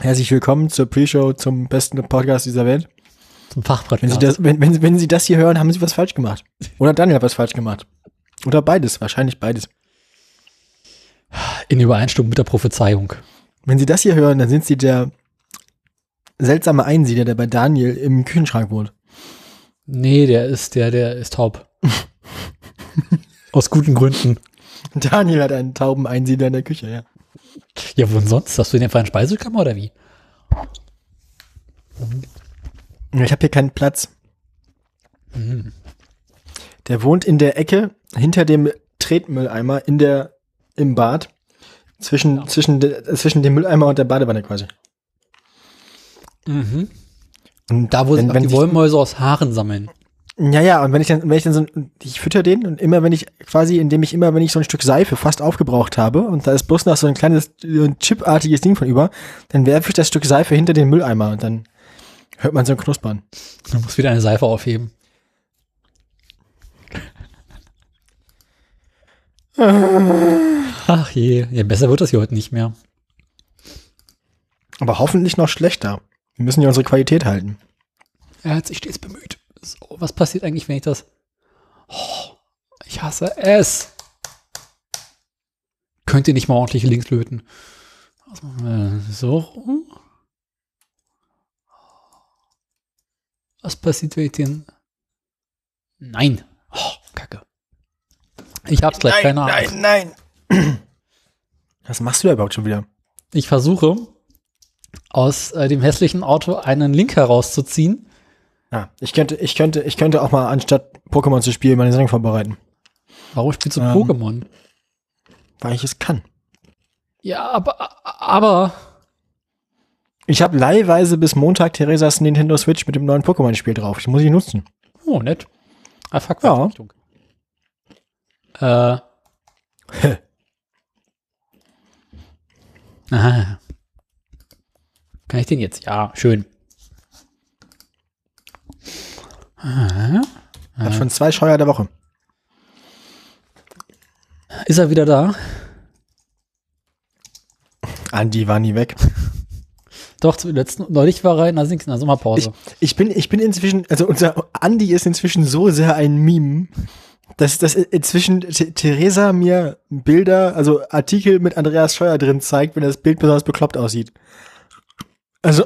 Herzlich willkommen zur Pre-Show zum besten Podcast dieser Welt. Zum Fachpodcast. Wenn Sie, das, wenn, wenn, wenn Sie das hier hören, haben Sie was falsch gemacht. Oder Daniel hat was falsch gemacht. Oder beides, wahrscheinlich beides. In Übereinstimmung mit der Prophezeiung. Wenn Sie das hier hören, dann sind Sie der seltsame Einsiedler, der bei Daniel im Küchenschrank wohnt. Nee, der ist, der, der ist taub. Aus guten Gründen. Daniel hat einen tauben Einsiedler in der Küche, ja. Ja, wo denn sonst? Hast du den einfach in Speisekammer oder wie? Ich habe hier keinen Platz. Der wohnt in der Ecke hinter dem Tretmülleimer in der im Bad zwischen zwischen de, zwischen dem Mülleimer und der Badewanne quasi. Mhm. Und Da, wo wenn, wenn die Wollmäuse aus Haaren sammeln. Ja, ja, und wenn ich dann, wenn ich dann so, ein- ich fütter den und immer, wenn ich quasi, indem ich immer, wenn ich so ein Stück Seife fast aufgebraucht habe und da ist bloß noch so ein kleines äh, chipartiges Ding von über, dann werfe ich das Stück Seife hinter den Mülleimer und dann hört man so ein Knuspern. Du musst wieder eine Seife aufheben. Ach je, ja, besser wird das hier heute nicht mehr. Aber hoffentlich noch schlechter. Wir müssen ja unsere Qualität halten. Er hat sich stets bemüht. So, was passiert eigentlich, wenn ich das. Oh, ich hasse es. Könnt ihr nicht mal ordentlich links löten? Was machen wir? So. rum? Was passiert, wenn ich den. Nein. Oh, Kacke. Ich hab's gleich, keine Ahnung. nein, nein. Was machst du da überhaupt schon wieder? Ich versuche, aus äh, dem hässlichen Auto einen Link herauszuziehen. Ja, ich könnte, ich könnte, ich könnte auch mal anstatt Pokémon zu spielen, meine Sendung vorbereiten. Warum spielst du Ähm. Pokémon? Weil ich es kann. Ja, aber, aber Ich habe leihweise bis Montag Theresas Nintendo Switch mit dem neuen Pokémon-Spiel drauf. Ich muss ich nutzen. Oh, nett. Ah, fuck, Ja. Richtung. Äh. Aha. Kann ich den jetzt? Ja, schön. Aha. Hat schon zwei Scheuer der Woche. Ist er wieder da? Andi war nie weg. Doch, zuletzt, neulich war er in der, in der Ich, Sommerpause. ich bin, ich bin inzwischen, also unser Andi ist inzwischen so sehr ein Meme, dass, dass inzwischen Th- Theresa mir Bilder, also Artikel mit Andreas Scheuer drin zeigt, wenn das Bild besonders bekloppt aussieht. Also,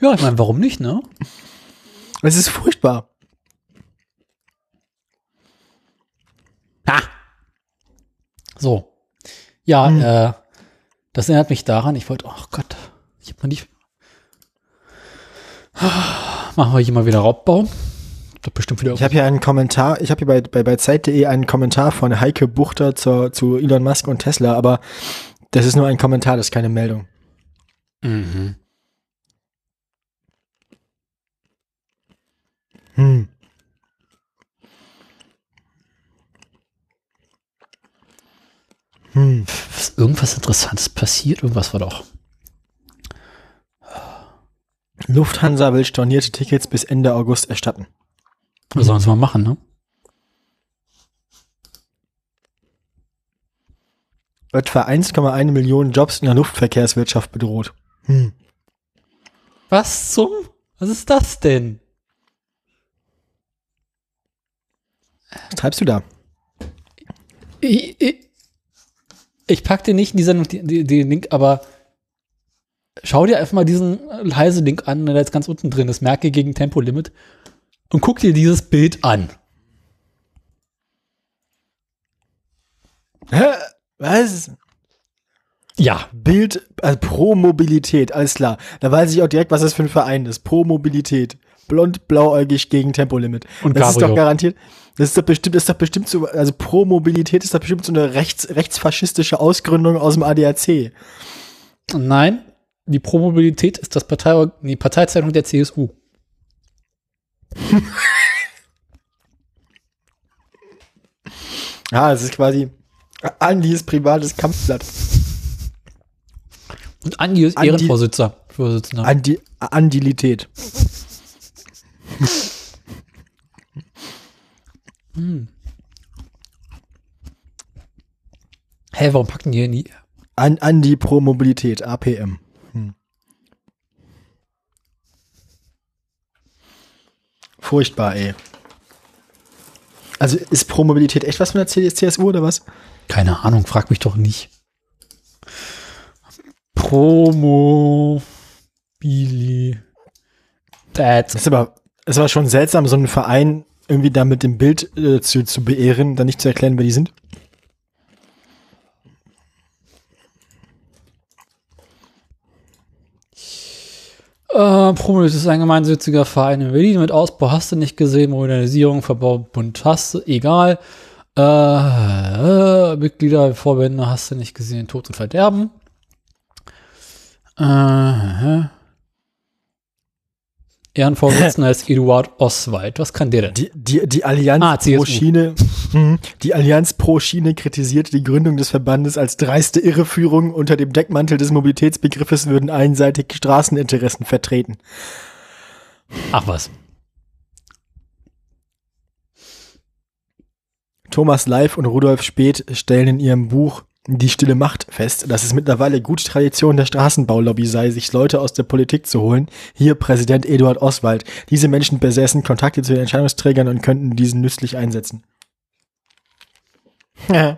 ja, ich meine, warum nicht, ne? Es ist furchtbar. Ha! So. Ja, Hm. äh, das erinnert mich daran, ich wollte, ach Gott, ich habe noch nicht. Machen wir hier mal wieder Raubbau. Doch bestimmt wieder. Ich habe hier einen Kommentar, ich habe hier bei, bei, bei Zeit.de einen Kommentar von Heike Buchter zur, zu Elon Musk und Tesla, aber das ist nur ein Kommentar, das ist keine Meldung. mhm. Hm. Hm. Ist irgendwas Interessantes passiert? Irgendwas war doch. Lufthansa will stornierte Tickets bis Ende August erstatten. Was sollen sie mal machen, ne? Etwa 1,1 Millionen Jobs in der Luftverkehrswirtschaft bedroht. Hm. Was zum? Was ist das denn? Was treibst du da? Ich, ich, ich pack dir nicht in die Sendung den Link, aber schau dir einfach mal diesen Heise-Link an, der jetzt ganz unten drin ist. Merke gegen Tempolimit. Und guck dir dieses Bild an. Hä? Was? Ja. Bild also Pro Mobilität, alles klar. Da weiß ich auch direkt, was das für ein Verein ist. Pro Mobilität. Blond, blauäugig gegen Tempolimit. Und das ist Cabrio. doch garantiert. Das ist doch bestimmt, ist doch bestimmt so, also Pro Mobilität ist doch bestimmt so eine rechts, rechtsfaschistische Ausgründung aus dem ADAC. Nein, die Promobilität ist das Partei, die Parteizeitung der CSU. Ja, es ist quasi Andis privates Kampfblatt. Und Andi ist Andi- Ehrenvorsitzender. Vorsitzender. Andi, Andilität. Hm. Hä, warum packen die hier nie? An, an die Pro-Mobilität, APM. Hm. Furchtbar, ey. Also ist Pro-Mobilität echt was von der CSU oder was? Keine Ahnung, frag mich doch nicht. Promo. Billy. That's. Das ist aber, es war schon seltsam, so einen Verein irgendwie da mit dem Bild äh, zu, zu beehren, dann nicht zu erklären, wer die sind. Äh, Promulus ist ein gemeinnütziger Verein in Berlin mit Ausbau hast du nicht gesehen, Modernisierung, Verbau, Bund hast du, egal. Äh, äh, Mitglieder, Vorbände hast du nicht gesehen, Tod und Verderben. Äh, Ehrenvorsitzender ist Eduard Oswald. Was kann der denn? Die, die, die Allianz Ah, pro Schiene, Mhm. die Allianz pro Schiene kritisierte die Gründung des Verbandes als dreiste Irreführung. Unter dem Deckmantel des Mobilitätsbegriffes würden einseitig Straßeninteressen vertreten. Ach was. Thomas Leif und Rudolf Speth stellen in ihrem Buch Die stille Macht fest, dass es mittlerweile gute Tradition der Straßenbaulobby sei, sich Leute aus der Politik zu holen. Hier Präsident Eduard Oswald. Diese Menschen besäßen Kontakte zu den Entscheidungsträgern und könnten diesen nützlich einsetzen. Ja.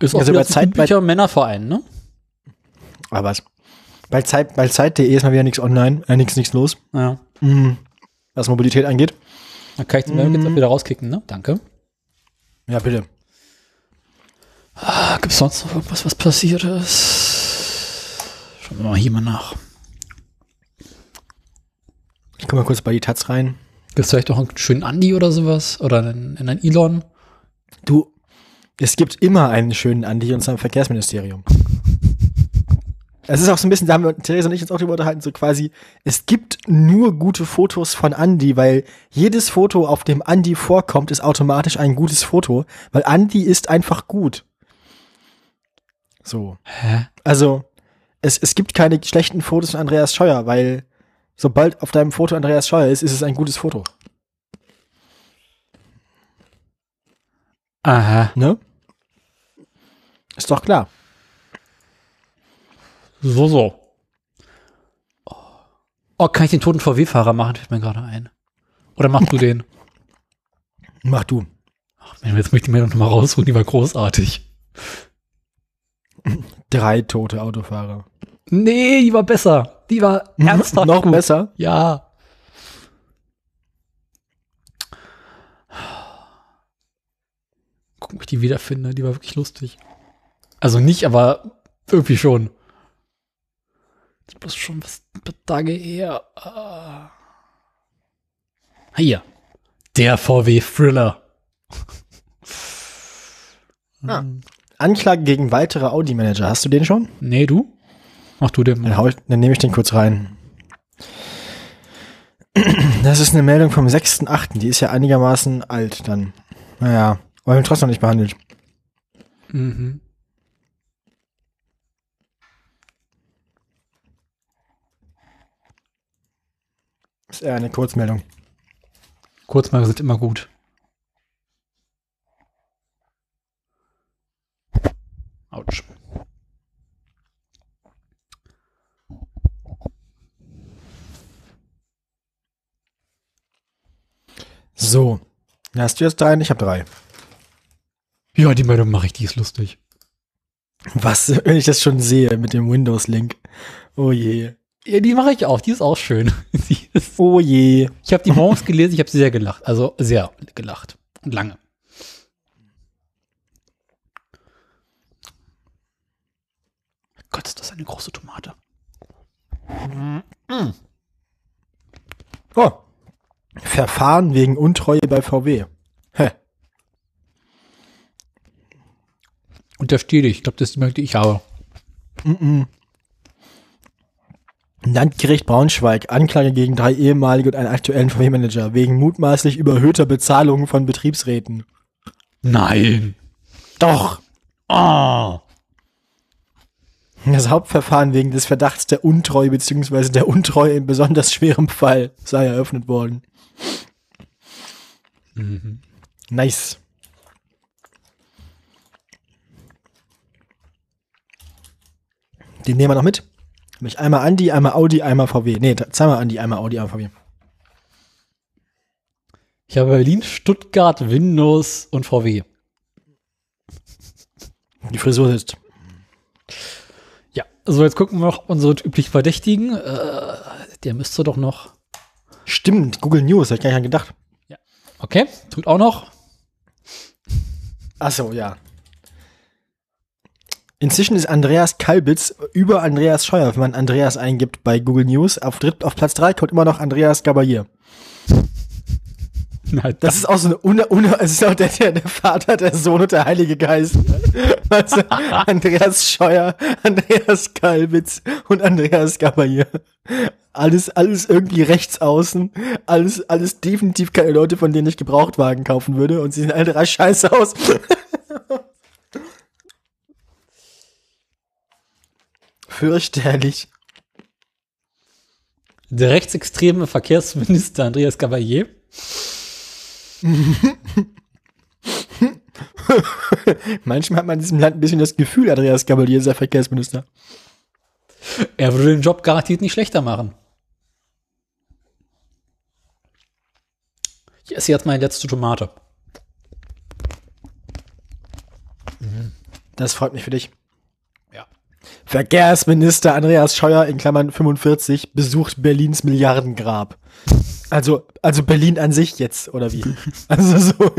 Ist auch Also bei Zeit- üblicher Männerverein, ne? Aber was? Bei Zeit, bei Zeit.de ist mal wieder nichts online, äh, nichts, nichts los, Ja. mhm. was Mobilität angeht. Dann kann ich den mm. jetzt auch wieder rauskicken, ne? Danke. Ja, bitte. Ah, gibt's sonst noch irgendwas, was passiert ist? Schauen wir mal hier mal nach. Ich guck mal kurz bei die Taz rein. Gibt's vielleicht auch einen schönen Andi oder sowas? Oder einen, einen Elon? Du, es gibt immer einen schönen Andi und zwar im Verkehrsministerium. Es ist auch so ein bisschen, da haben wir Theresa und ich uns auch drüber unterhalten, so quasi, es gibt nur gute Fotos von Andi, weil jedes Foto, auf dem Andi vorkommt, ist automatisch ein gutes Foto, weil Andi ist einfach gut. So. Hä? Also, es, es gibt keine schlechten Fotos von Andreas Scheuer, weil sobald auf deinem Foto Andreas Scheuer ist, ist es ein gutes Foto. Aha. Ne? Ist doch klar. So, so. Oh, kann ich den toten VW-Fahrer machen? Fällt mir gerade ein. Oder machst du den? Mach du. Ach, Mensch, jetzt möchte ich mir noch mal rausholen, die war großartig. Drei tote Autofahrer. Nee, die war besser. Die war ernsthaft Noch gut. besser. Ja. Gucken, ob ich die wiederfinde. Die war wirklich lustig. Also nicht, aber irgendwie schon. Das ist bloß schon was ein paar Tage her. Ah. Hier. Der VW Thriller. Ah. Anklage gegen weitere Audi-Manager. Hast du den schon? Nee, du? Mach du den Dann, ich, dann nehme ich den kurz rein. Das ist eine Meldung vom 6.8. Die ist ja einigermaßen alt dann. Naja, aber wir haben trotzdem noch nicht behandelt. Mhm. Ist eher eine Kurzmeldung. Kurzmeldungen sind immer gut. Autsch. So. Hast du jetzt drei? Ich habe drei. Ja, die Meldung mache ich, die ist lustig. Was, wenn ich das schon sehe mit dem Windows-Link. Oh je. Ja, die mache ich auch, die ist auch schön. Die Oh je. ich habe die morgens gelesen, ich habe sehr gelacht. Also sehr gelacht. Und lange. Gott, ist das eine große Tomate. Oh. Verfahren wegen Untreue bei VW. Hä. Unterstehe ich. Ich glaube, das ist die die ich habe. Landgericht Braunschweig. Anklage gegen drei ehemalige und einen aktuellen VW-Manager wegen mutmaßlich überhöhter Bezahlungen von Betriebsräten. Nein. Doch. Oh. Das Hauptverfahren wegen des Verdachts der Untreue bzw. der Untreue in besonders schwerem Fall sei eröffnet worden. Nice. Den nehmen wir noch mit. Hab ich einmal Andi, einmal Audi, einmal VW. Nee, zweimal Andi, einmal Audi, einmal VW. Ich habe Berlin, Stuttgart, Windows und VW. Die Frisur sitzt. Ja, so jetzt gucken wir noch unsere üblichen Verdächtigen. Äh, der müsste doch noch. Stimmt, Google News, hab ich gar nicht an gedacht. Okay, tut auch noch. Ach so, ja. Inzwischen ist Andreas Kalbitz über Andreas Scheuer, wenn man Andreas eingibt bei Google News. Auf, dritt, auf Platz 3 kommt immer noch Andreas Gabalier. Na, Das ist auch so eine, une, une, es ist auch der, der, der Vater, der Sohn und der Heilige Geist. Du, Andreas Scheuer, Andreas Kalbitz und Andreas Gabalier. Alles, alles irgendwie rechts außen. Alles, alles definitiv keine Leute, von denen ich Gebrauchtwagen kaufen würde. Und sie sehen alle drei scheiße aus. Fürchterlich. der rechtsextreme Verkehrsminister Andreas Gabalier. Manchmal hat man in diesem Land ein bisschen das Gefühl, Andreas Gabalier sei Verkehrsminister. Er würde den Job garantiert nicht schlechter machen. Ich esse jetzt meine letzte Tomate. Das freut mich für dich. Verkehrsminister Andreas Scheuer in Klammern 45 besucht Berlins Milliardengrab. Also, also Berlin an sich jetzt, oder wie? Also so.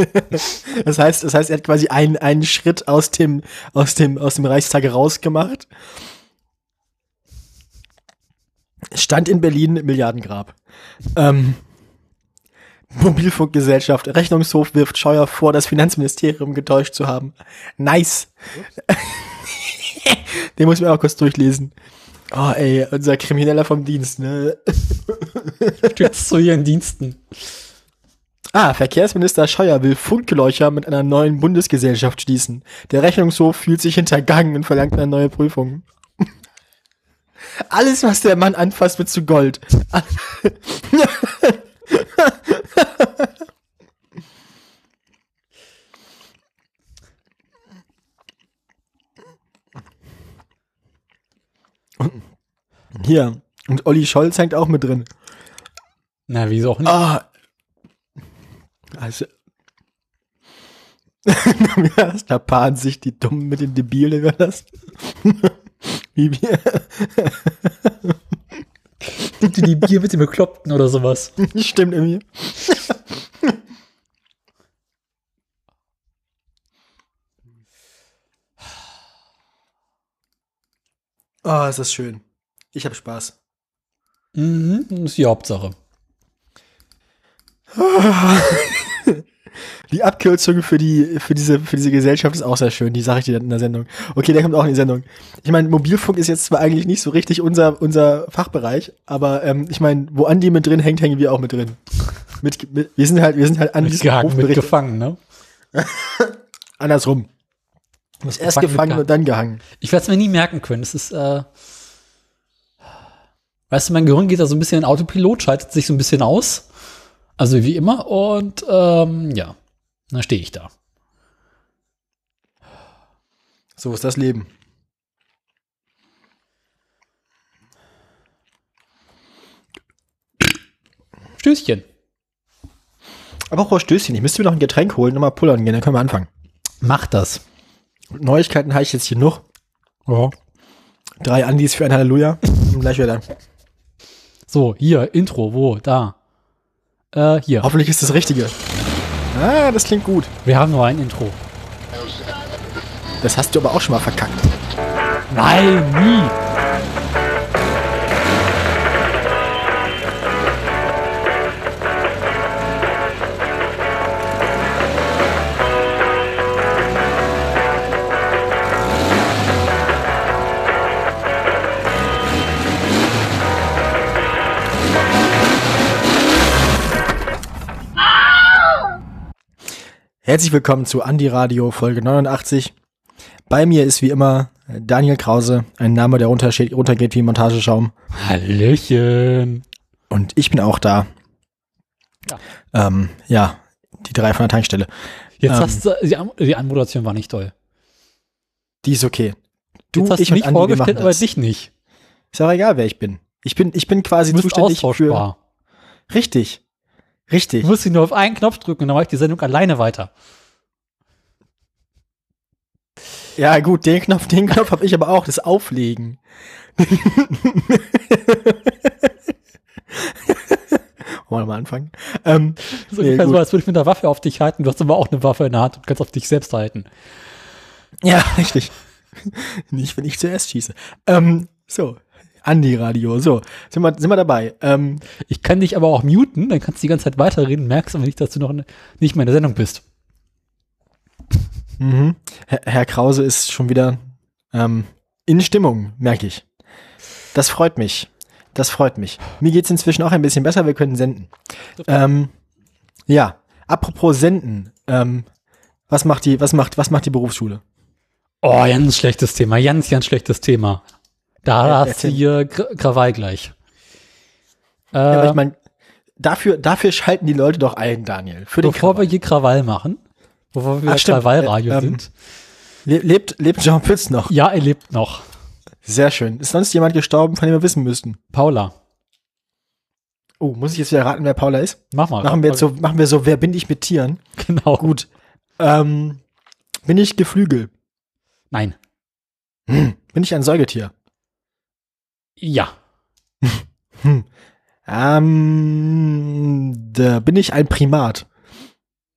Das heißt, das heißt, er hat quasi einen, einen Schritt aus dem, aus dem, aus dem Reichstag rausgemacht. Stand in Berlin Milliardengrab. Ähm, Mobilfunkgesellschaft, Rechnungshof wirft Scheuer vor, das Finanzministerium getäuscht zu haben. Nice. Den muss ich mir auch kurz durchlesen. Oh, ey, unser Krimineller vom Dienst, ne? Stützt zu ihren Diensten. Ah, Verkehrsminister Scheuer will Funkgeläucher mit einer neuen Bundesgesellschaft schließen. Der Rechnungshof fühlt sich hintergangen und verlangt eine neue Prüfung. Alles, was der Mann anfasst, wird zu Gold. Hier. Und Olli Scholz hängt auch mit drin. Na, wieso auch nicht? Ah. Also. da paaren sich die Dummen mit den Debilen überlassen. Wie wir. Dir die Bier mit dem Bekloppten oder sowas? Stimmt irgendwie. Oh, ist das schön. Ich habe Spaß. Mhm, das ist die Hauptsache. Die Abkürzung für die für diese für diese Gesellschaft ist auch sehr schön. Die sage ich dir dann in der Sendung. Okay, der kommt auch in die Sendung. Ich meine, Mobilfunk ist jetzt zwar eigentlich nicht so richtig unser unser Fachbereich, aber ähm, ich meine, wo Andi mit drin hängt, hängen wir auch mit drin. Mit, mit, wir sind halt wir sind halt Mitgehangen, Rufbericht- mitgefangen, ne? andersrum. Du musst erst Gefangen, und dann gehangen. Ich werde es mir nie merken können. Es ist, äh, weißt du, mein Gehirn geht da so ein bisschen in Autopilot, schaltet sich so ein bisschen aus. Also wie immer. Und ähm, ja, dann stehe ich da. So ist das Leben. Stößchen. Aber auch Stößchen, ich müsste mir noch ein Getränk holen und mal pullern gehen, dann können wir anfangen. Mach das. Neuigkeiten habe ich jetzt hier noch. Ja. Drei Andis für ein Halleluja. Und gleich wieder. So, hier, Intro, wo? Da. Äh, hier. Hoffentlich ist das Richtige. Ah, das klingt gut. Wir haben nur ein Intro. Das hast du aber auch schon mal verkackt. Nein, nie. Herzlich willkommen zu Andi Radio Folge 89. Bei mir ist wie immer Daniel Krause, ein Name, der runtersteht, runtergeht wie Montageschaum. Hallöchen. Und ich bin auch da. Ja. Ähm, ja, die drei von der Tankstelle. Jetzt Ähm. hast du, die, An die Anmoderation war nicht toll. Die ist okay. Du, Jetzt hast ich du und mich Andi, wir vorgestellt, aber dich nicht. Ist auch egal, wer ich bin. Ich bin, ich bin quasi zuständig für. Richtig. Richtig. Du musst dich nur auf einen Knopf drücken und dann mache ich die Sendung alleine weiter. Ja, gut, den Knopf, den Knopf habe ich aber auch, das Auflegen. Wollen wir mal anfangen? Ähm, So Nee, so, als würde ich mit einer Waffe auf dich halten. Du hast aber auch eine Waffe in der Hand und kannst auf dich selbst halten. ja, richtig. Nicht, wenn ich zuerst schieße. Ähm, so, Andi Radio, so, sind wir, sind wir dabei. Ähm, Ich kann dich aber auch muten, dann kannst du die ganze Zeit weiterreden, merkst aber nicht, dass du noch ne- nicht mehr in der Sendung bist. mhm. Herr, Herr Krause ist schon wieder ähm, in Stimmung, merke ich. Das freut mich. Das freut mich. Mir geht's inzwischen auch ein bisschen besser, wir können senden. Ähm, ja, apropos senden, ähm, was macht die, was macht, was macht die Berufsschule? Oh, ganz schlechtes Thema, ganz, ganz schlechtes Thema. Da hast du hier Krawall gleich. Äh, Ja, aber ich meine, dafür, dafür schalten die Leute doch ein, Daniel. Für den bevor wir hier Krawall machen, bevor wir Ach. Krawallradio Äh, ähm, sind, Le lebt, lebt Jean Pütz noch? ja, er lebt noch. Sehr schön. Ist sonst jemand gestorben, von dem wir wissen müssten? Paula, Oh, muss ich jetzt wieder raten, wer Paula ist? mach mal. Machen wir jetzt so, machen wir so, wer bin ich mit Tieren? Genau. Gut. Ähm, bin ich Geflügel? Nein. Hm. Bin ich ein Säugetier? Ja. Hm. Ähm, da bin ich ein Primat?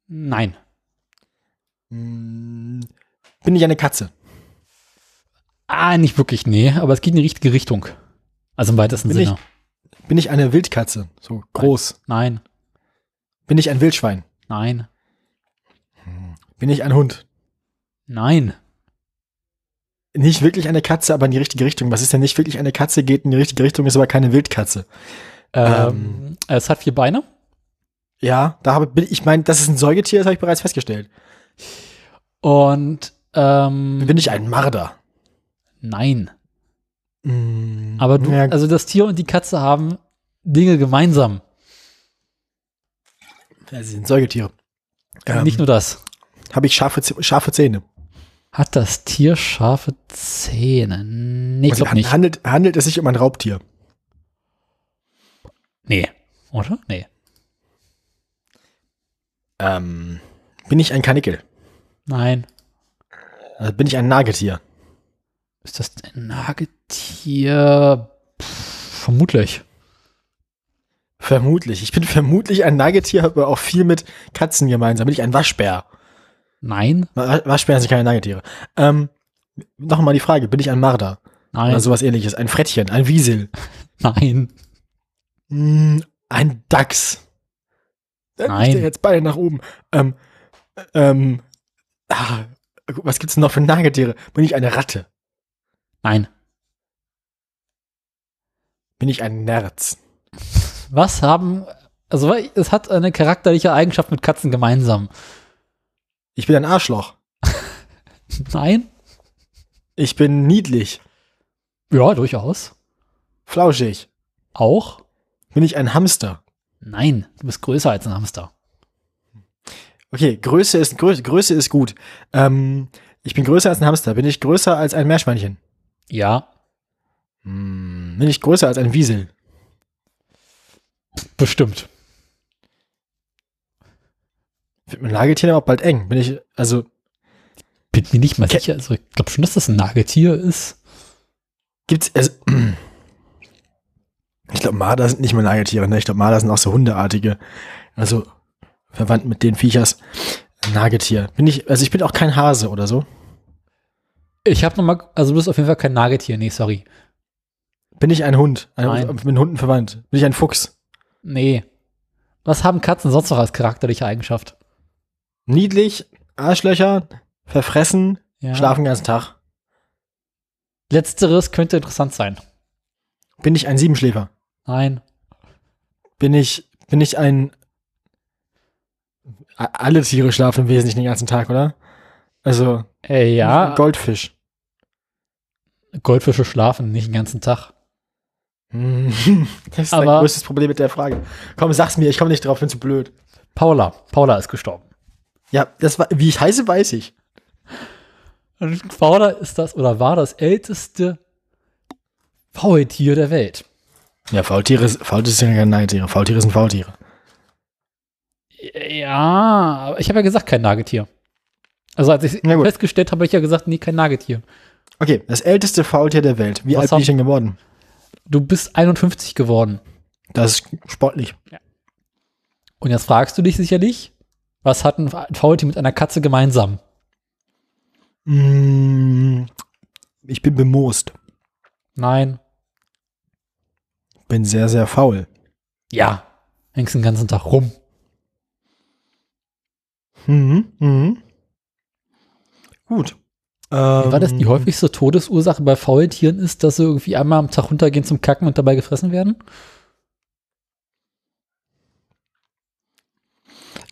Nein. Hm. Bin ich eine Katze? Ah, nicht wirklich, nee, aber es geht in die richtige Richtung. Also im weitesten Bin Sinne. Bin ich eine Wildkatze? So groß. Nein, Bin ich ein Wildschwein? nein, Bin ich ein Hund? nein. Nicht wirklich eine Katze, aber in die richtige Richtung. Was ist denn nicht wirklich eine Katze, geht in die richtige Richtung, ist aber keine Wildkatze. Ähm, es hat vier Beine. Ja, da habe bin ich meine, das ist ein Säugetier, das habe ich bereits festgestellt. Und ähm, Bin ich ein Marder? nein. Mm, Aber du, ja, also das Tier und die Katze haben Dinge gemeinsam. ja, sie sind Säugetiere. Ähm, Nicht nur das. Habe ich scharfe, scharfe Zähne? Hat das Tier scharfe Zähne? Nee, ich Also glaube nicht. handelt, handelt es sich um ein Raubtier? Nee. Oder? Nee. Ähm, bin ich ein Kanickel? Nein. Also bin ich ein Nagetier? Ist das ein Nagetier? Pff, vermutlich. Vermutlich. Ich bin vermutlich ein Nagetier, habe aber auch viel mit Katzen gemeinsam. Bin ich ein Waschbär? Nein. Wa- Waschbären sind keine Nagetiere. Ähm, noch mal die Frage, bin ich ein Marder? Nein. Oder sowas ähnliches. Ein Frettchen, ein Wiesel? Nein. Mm, ein Dachs? Nein. Ich jetzt beide nach oben. Ähm, ähm, ah, was gibt's denn noch für Nagetiere? Bin ich eine Ratte? Nein. Bin ich ein Nerz? Was haben, also es hat eine charakterliche Eigenschaft mit Katzen gemeinsam. Ich bin ein Arschloch. Nein? Ich bin niedlich. Ja, durchaus. Flauschig. Auch? Bin ich ein Hamster? Nein, du bist größer als ein Hamster. Okay, Größe ist, Grö Größe ist gut. Ähm, ich bin größer als ein Hamster. Bin ich größer als ein Meerschweinchen? Ja, Hm, bin ich größer als ein Wiesel? bestimmt. Wird mit Nagetieren aber auch bald eng. Bin ich, also, Bin mir nicht mal Ke- sicher. Also ich glaube schon, dass das ein Nagetier ist. gibt's, also, ich glaube, Marder sind nicht mehr Nagetiere, ne? Ich glaube, Marder sind auch so Hundeartige. Also, verwandt mit den Viechers. Nagetier. Bin ich, also ich bin auch kein Hase oder so. Ich habe noch mal, also du bist auf jeden Fall kein Nagetier. Nee, sorry. Bin ich ein Hund? Ein, Nein. Mit Hunden verwandt. Bin ich ein Fuchs? Nee. Was haben Katzen sonst noch als charakterliche Eigenschaft? Niedlich, Arschlöcher, verfressen, Ja. schlafen den ganzen Tag. Letzteres könnte interessant sein. Bin ich ein Siebenschläfer? Nein. Bin ich, bin ich ein. Alle Tiere schlafen im Wesentlichen den ganzen Tag, oder? Also, Äh, ja, Goldfisch. Goldfische schlafen nicht den ganzen Tag. Hm, Das ist Aber- mein größtes Problem mit der Frage. Komm, sag's mir, ich komme nicht drauf, bin zu blöd. Paula. Paula ist gestorben. Ja, das war, wie ich heiße, weiß ich. Und Paula ist das oder war das älteste Faultier der Welt. Ja, Faultiere, ist- Faultiere sind ja keine Nagetiere. Faultiere sind Faultiere. Ja, aber ich habe ja gesagt, kein Nagetier. Also als ich gut. festgestellt habe, habe ich ja gesagt, nee, kein Nagetier. Okay, das älteste Faultier der Welt. Wie Was alt bin ich denn geworden? Du bist 51 geworden. Das ist sportlich. Und jetzt fragst du dich sicherlich, was hat ein Faultier mit einer Katze gemeinsam? Mm, ich bin bemoost. Nein. Bin sehr, sehr faul. Ja. Hängst den ganzen Tag rum. Mhm, mhm. Gut. Wie war das? Ähm, Die häufigste Todesursache bei Faultieren ist, dass sie irgendwie einmal am Tag runtergehen zum Kacken und dabei gefressen werden?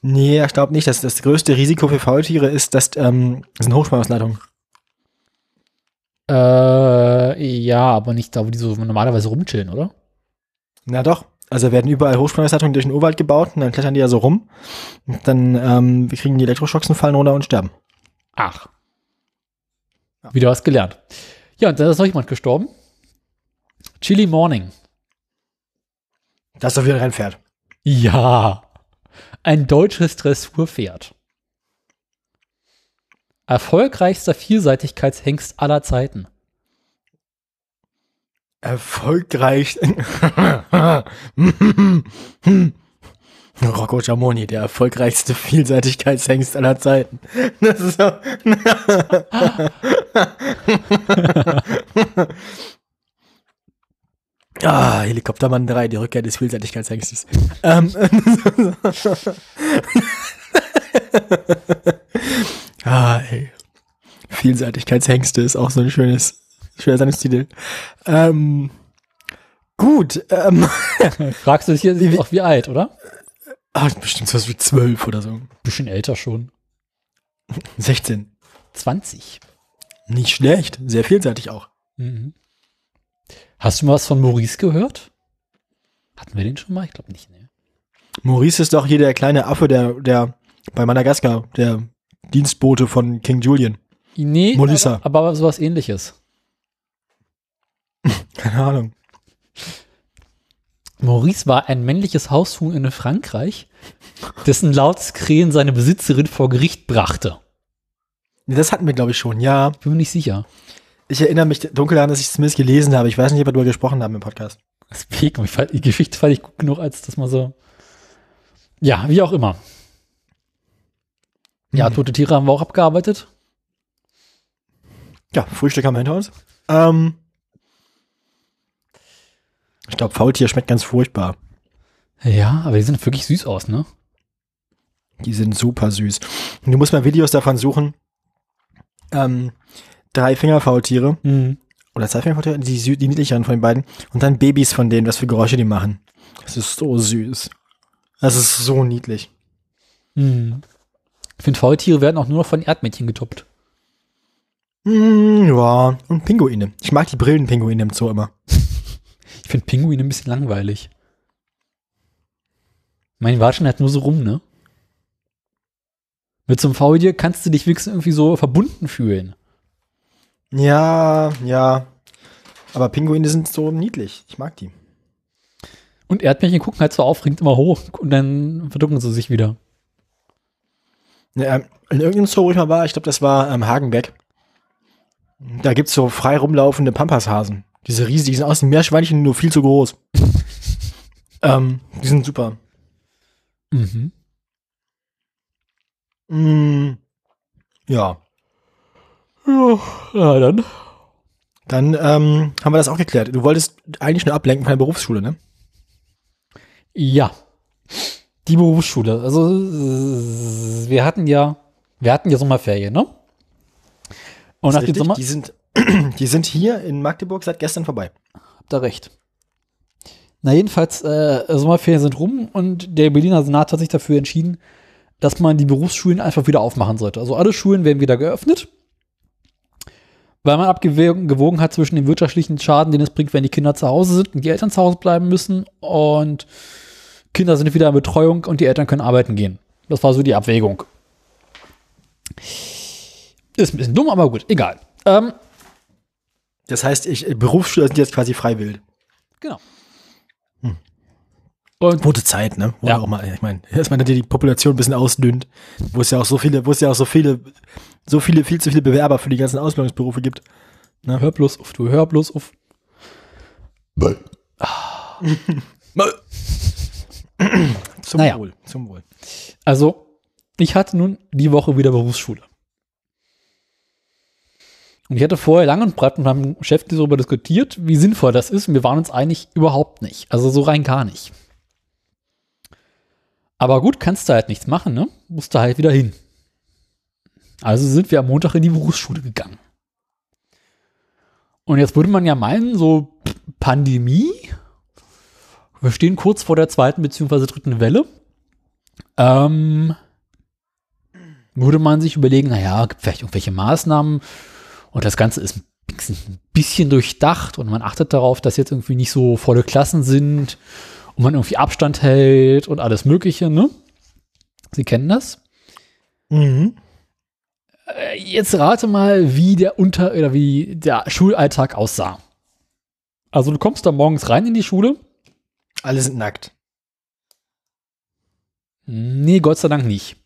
Nee, ich glaube nicht. Das, das größte Risiko für Faultiere ist, dass ähm, das sind Hochspannungsleitungen. Äh, ja, aber nicht da, wo die so normalerweise rumchillen, oder? Na doch. Also werden überall Hochspannungsleitungen durch den Urwald gebaut und dann klettern die ja so rum. Und dann ähm, wir kriegen die Elektroschocks und fallen runter und sterben. Ach. Wieder was gelernt. Ja, und da ist noch jemand gestorben. Chili Morning. Das ist doch wieder ein Rennpferd. Ja. Ein deutsches Dressurpferd. Erfolgreichster Vielseitigkeitshengst aller Zeiten. Erfolgreich. Rocco Giamoni, der erfolgreichste Vielseitigkeitshengst aller Zeiten. Das ist so. ah, Helikoptermann 3, die Rückkehr des Vielseitigkeitshengstes. ähm, ah, ey. Vielseitigkeitshengste ist auch so ein schönes, schöner Sendungstitel. Ähm, gut, ähm, Fragst du dich jetzt Wie- auch wie alt, oder? ah, bestimmt sowas wie zwölf oder so. Bisschen älter schon. 16. 20. Nicht schlecht, sehr vielseitig auch. Mhm. Hast du mal was von Maurice gehört? Hatten wir den schon mal? Ich glaube nicht, ne? Maurice ist doch hier der kleine Affe, der, der bei Madagaskar, der Dienstbote von King Julian. Nee, Molissa. aber, aber sowas ähnliches. Keine Ahnung. Maurice war ein männliches Haushuhn in Frankreich, dessen lautes Krähen seine Besitzerin vor Gericht brachte. Das hatten wir, glaube ich, schon, ja. Bin mir nicht sicher. Ich erinnere mich dunkel daran, dass ich es zumindest gelesen habe. Ich weiß nicht, ob wir darüber gesprochen haben im Podcast. Deswegen, ich fand, die Geschichte fand ich gut genug, als dass man so. Ja, wie auch immer. Ja, Mhm. tote Tiere haben wir auch abgearbeitet. Ja, Frühstück haben wir hinter uns. Ähm, ich glaube, Faultier schmeckt ganz furchtbar. Ja, aber die sehen wirklich süß aus, ne? Die sind super süß. Und du musst mal Videos davon suchen. Ähm, drei Fingerfaultiere Mhm. oder zwei Fingerfaultiere, die, sü- die niedlicheren von den beiden. Und dann Babys von denen, was für Geräusche die machen. Das ist so süß. Das ist so niedlich. Mhm. Ich finde, Faultiere werden auch nur noch von Erdmädchen getoppt. Mm, ja, und Pinguine. Ich mag die Brillenpinguine im Zoo immer. Ich finde Pinguine ein bisschen langweilig. Mein Watschen halt nur so rum, ne? Mit so einem Faultier kannst du dich wenigstens irgendwie so verbunden fühlen. Ja, ja. Aber Pinguine sind so niedlich. Ich mag die. Und Erdmännchen gucken halt so aufregend immer hoch und dann verducken sie sich wieder. Ja, ähm, in irgendeinem Zoo, wo ich mal war, ich glaube, das war ähm, Hagenbeck. Da gibt's so frei rumlaufende Pampashasen. Diese riesigen, die sind aus dem Meerschweinchen nur viel zu groß. ähm, die sind super. Mhm. Mm, ja. Ja, dann. Dann ähm, haben wir das auch geklärt. Du wolltest eigentlich nur ablenken von der Berufsschule, ne? Ja. Die Berufsschule. Also, wir hatten ja, wir hatten ja Sommerferien, ne? Und nach richtig? Sommer, Die sind, die sind hier in Magdeburg seit gestern vorbei. habt ihr recht. Na, jedenfalls, äh, Sommerferien sind rum und der Berliner Senat hat sich dafür entschieden, dass man die Berufsschulen einfach wieder aufmachen sollte. Also alle Schulen werden wieder geöffnet, weil man abgewogen gewogen hat zwischen dem wirtschaftlichen Schaden, den es bringt, wenn die Kinder zu Hause sind und die Eltern zu Hause bleiben müssen und Kinder sind wieder in Betreuung und die Eltern können arbeiten gehen. Das war so die Abwägung. Ist ein bisschen dumm, aber gut, egal. Ähm, Das heißt, ich, Berufsschüler sind jetzt quasi freiwillig. Genau. Und Gute Zeit, ne? Wo Ja. auch mal, ich meine, dass man die Population ein bisschen ausdünnt, wo es ja auch so viele, wo es ja auch so viele, so viele, viel zu viele Bewerber für die ganzen Ausbildungsberufe gibt. Hör bloß auf, du hör bloß auf. Zum Naja. Wohl, zum Wohl. Also, ich hatte nun die Woche wieder Berufsschule. Und ich hatte vorher lang und breit mit meinem Chef darüber diskutiert, wie sinnvoll das ist. Und wir waren uns einig, überhaupt nicht. Also so rein gar nicht. Aber gut, kannst du halt nichts machen, ne? Musst du halt wieder hin. Also sind wir am Montag in die Berufsschule gegangen. Und jetzt würde man ja meinen, so Pandemie, wir stehen kurz vor der zweiten beziehungsweise dritten Welle. Ähm, würde man sich überlegen, naja, gibt vielleicht irgendwelche Maßnahmen und das Ganze ist ein bisschen durchdacht und man achtet darauf, dass jetzt irgendwie nicht so volle Klassen sind und man irgendwie Abstand hält und alles Mögliche, ne? Sie kennen das. Mhm. Äh, Jetzt rate mal, wie der Unter- oder wie der Schulalltag aussah. Also du kommst da morgens rein in die Schule. Alle sind nackt. Nee, Gott sei Dank nicht.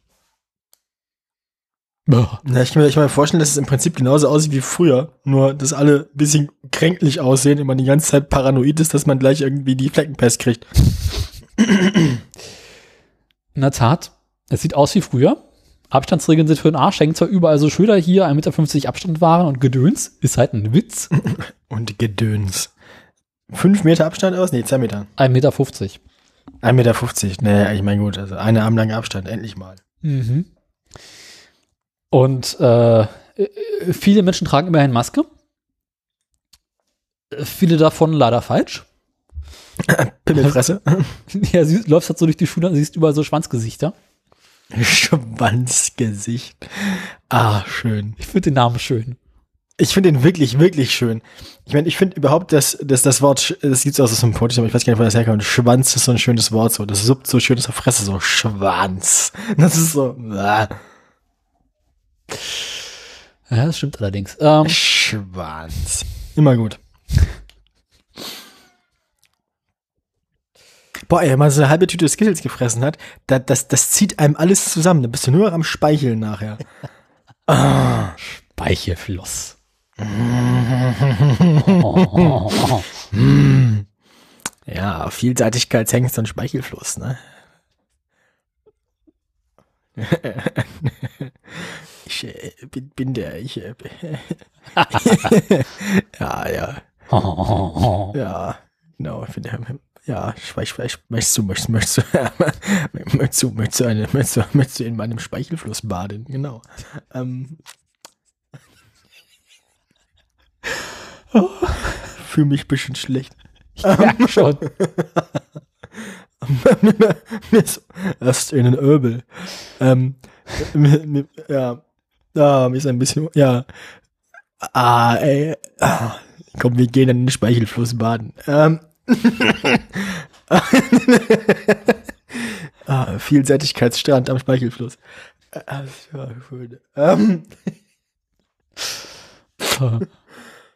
Na, ich kann mir, ich kann mir vorstellen, dass es im Prinzip genauso aussieht wie früher. Nur, dass alle ein bisschen kränklich aussehen und man die ganze Zeit paranoid ist, dass man gleich irgendwie die Fleckenpest kriegt. In der Tat, es sieht aus wie früher. Abstandsregeln sind für den Arsch, hängen zwar überall so Schilder hier, 1,50 Meter Abstand waren und Gedöns, ist halt ein Witz. Und Gedöns. Fünf Meter Abstand aus? Nee, zwei Meter. 1,50 Meter. 1,50 Meter. Nee, ich meine gut, also eine armlange Abstand, endlich mal. Mhm. Und äh, äh, viele Menschen tragen immerhin Maske. Äh, Viele davon leider falsch. Pimmelfresse. Ja, sie läufst halt so durch die Schule und siehst überall so Schwanzgesichter. Schwanzgesicht. Ah, schön. Ich finde den Namen schön. Ich finde den wirklich, wirklich schön. Ich meine, ich finde überhaupt, dass, dass das Wort, das gibt's auch so sympathisch, aber ich weiß gar nicht, wo das herkommt. Schwanz ist so ein schönes Wort, so. Das suppt so schön aus der Fresse, so Schwanz. Das ist so, ah, Ja, das stimmt allerdings. Ähm, Schwanz. Immer gut. Boah, ey, wenn man so eine halbe Tüte Skittles gefressen hat, da, das, das zieht einem alles zusammen. Da bist du nur noch am Speicheln nachher. Speichelfluss. Ja, Vielseitigkeitshengst und Speichelfluss, ne? ich äh, bin, bin der, ich. Äh, ja, ja, ja, genau. Ich bin der, ja, Speich, Speich, möchtest du, möchtest, möchtest du, möchtest du, möchtest du, eine, möchtest du, möchtest du in meinem Speichelfluss baden, genau. Ähm, Fühle mich ein bisschen schlecht. Ich merke schon. mir ist erst in den Öbel. Ähm, ja, ah, mir ist ein bisschen, ja. Ah, ey. Ah, komm, wir gehen in den Speichelfluss baden. Ähm. ah, Vielseitigkeitsstrand am Speichelfluss. Ah, schön. Ähm,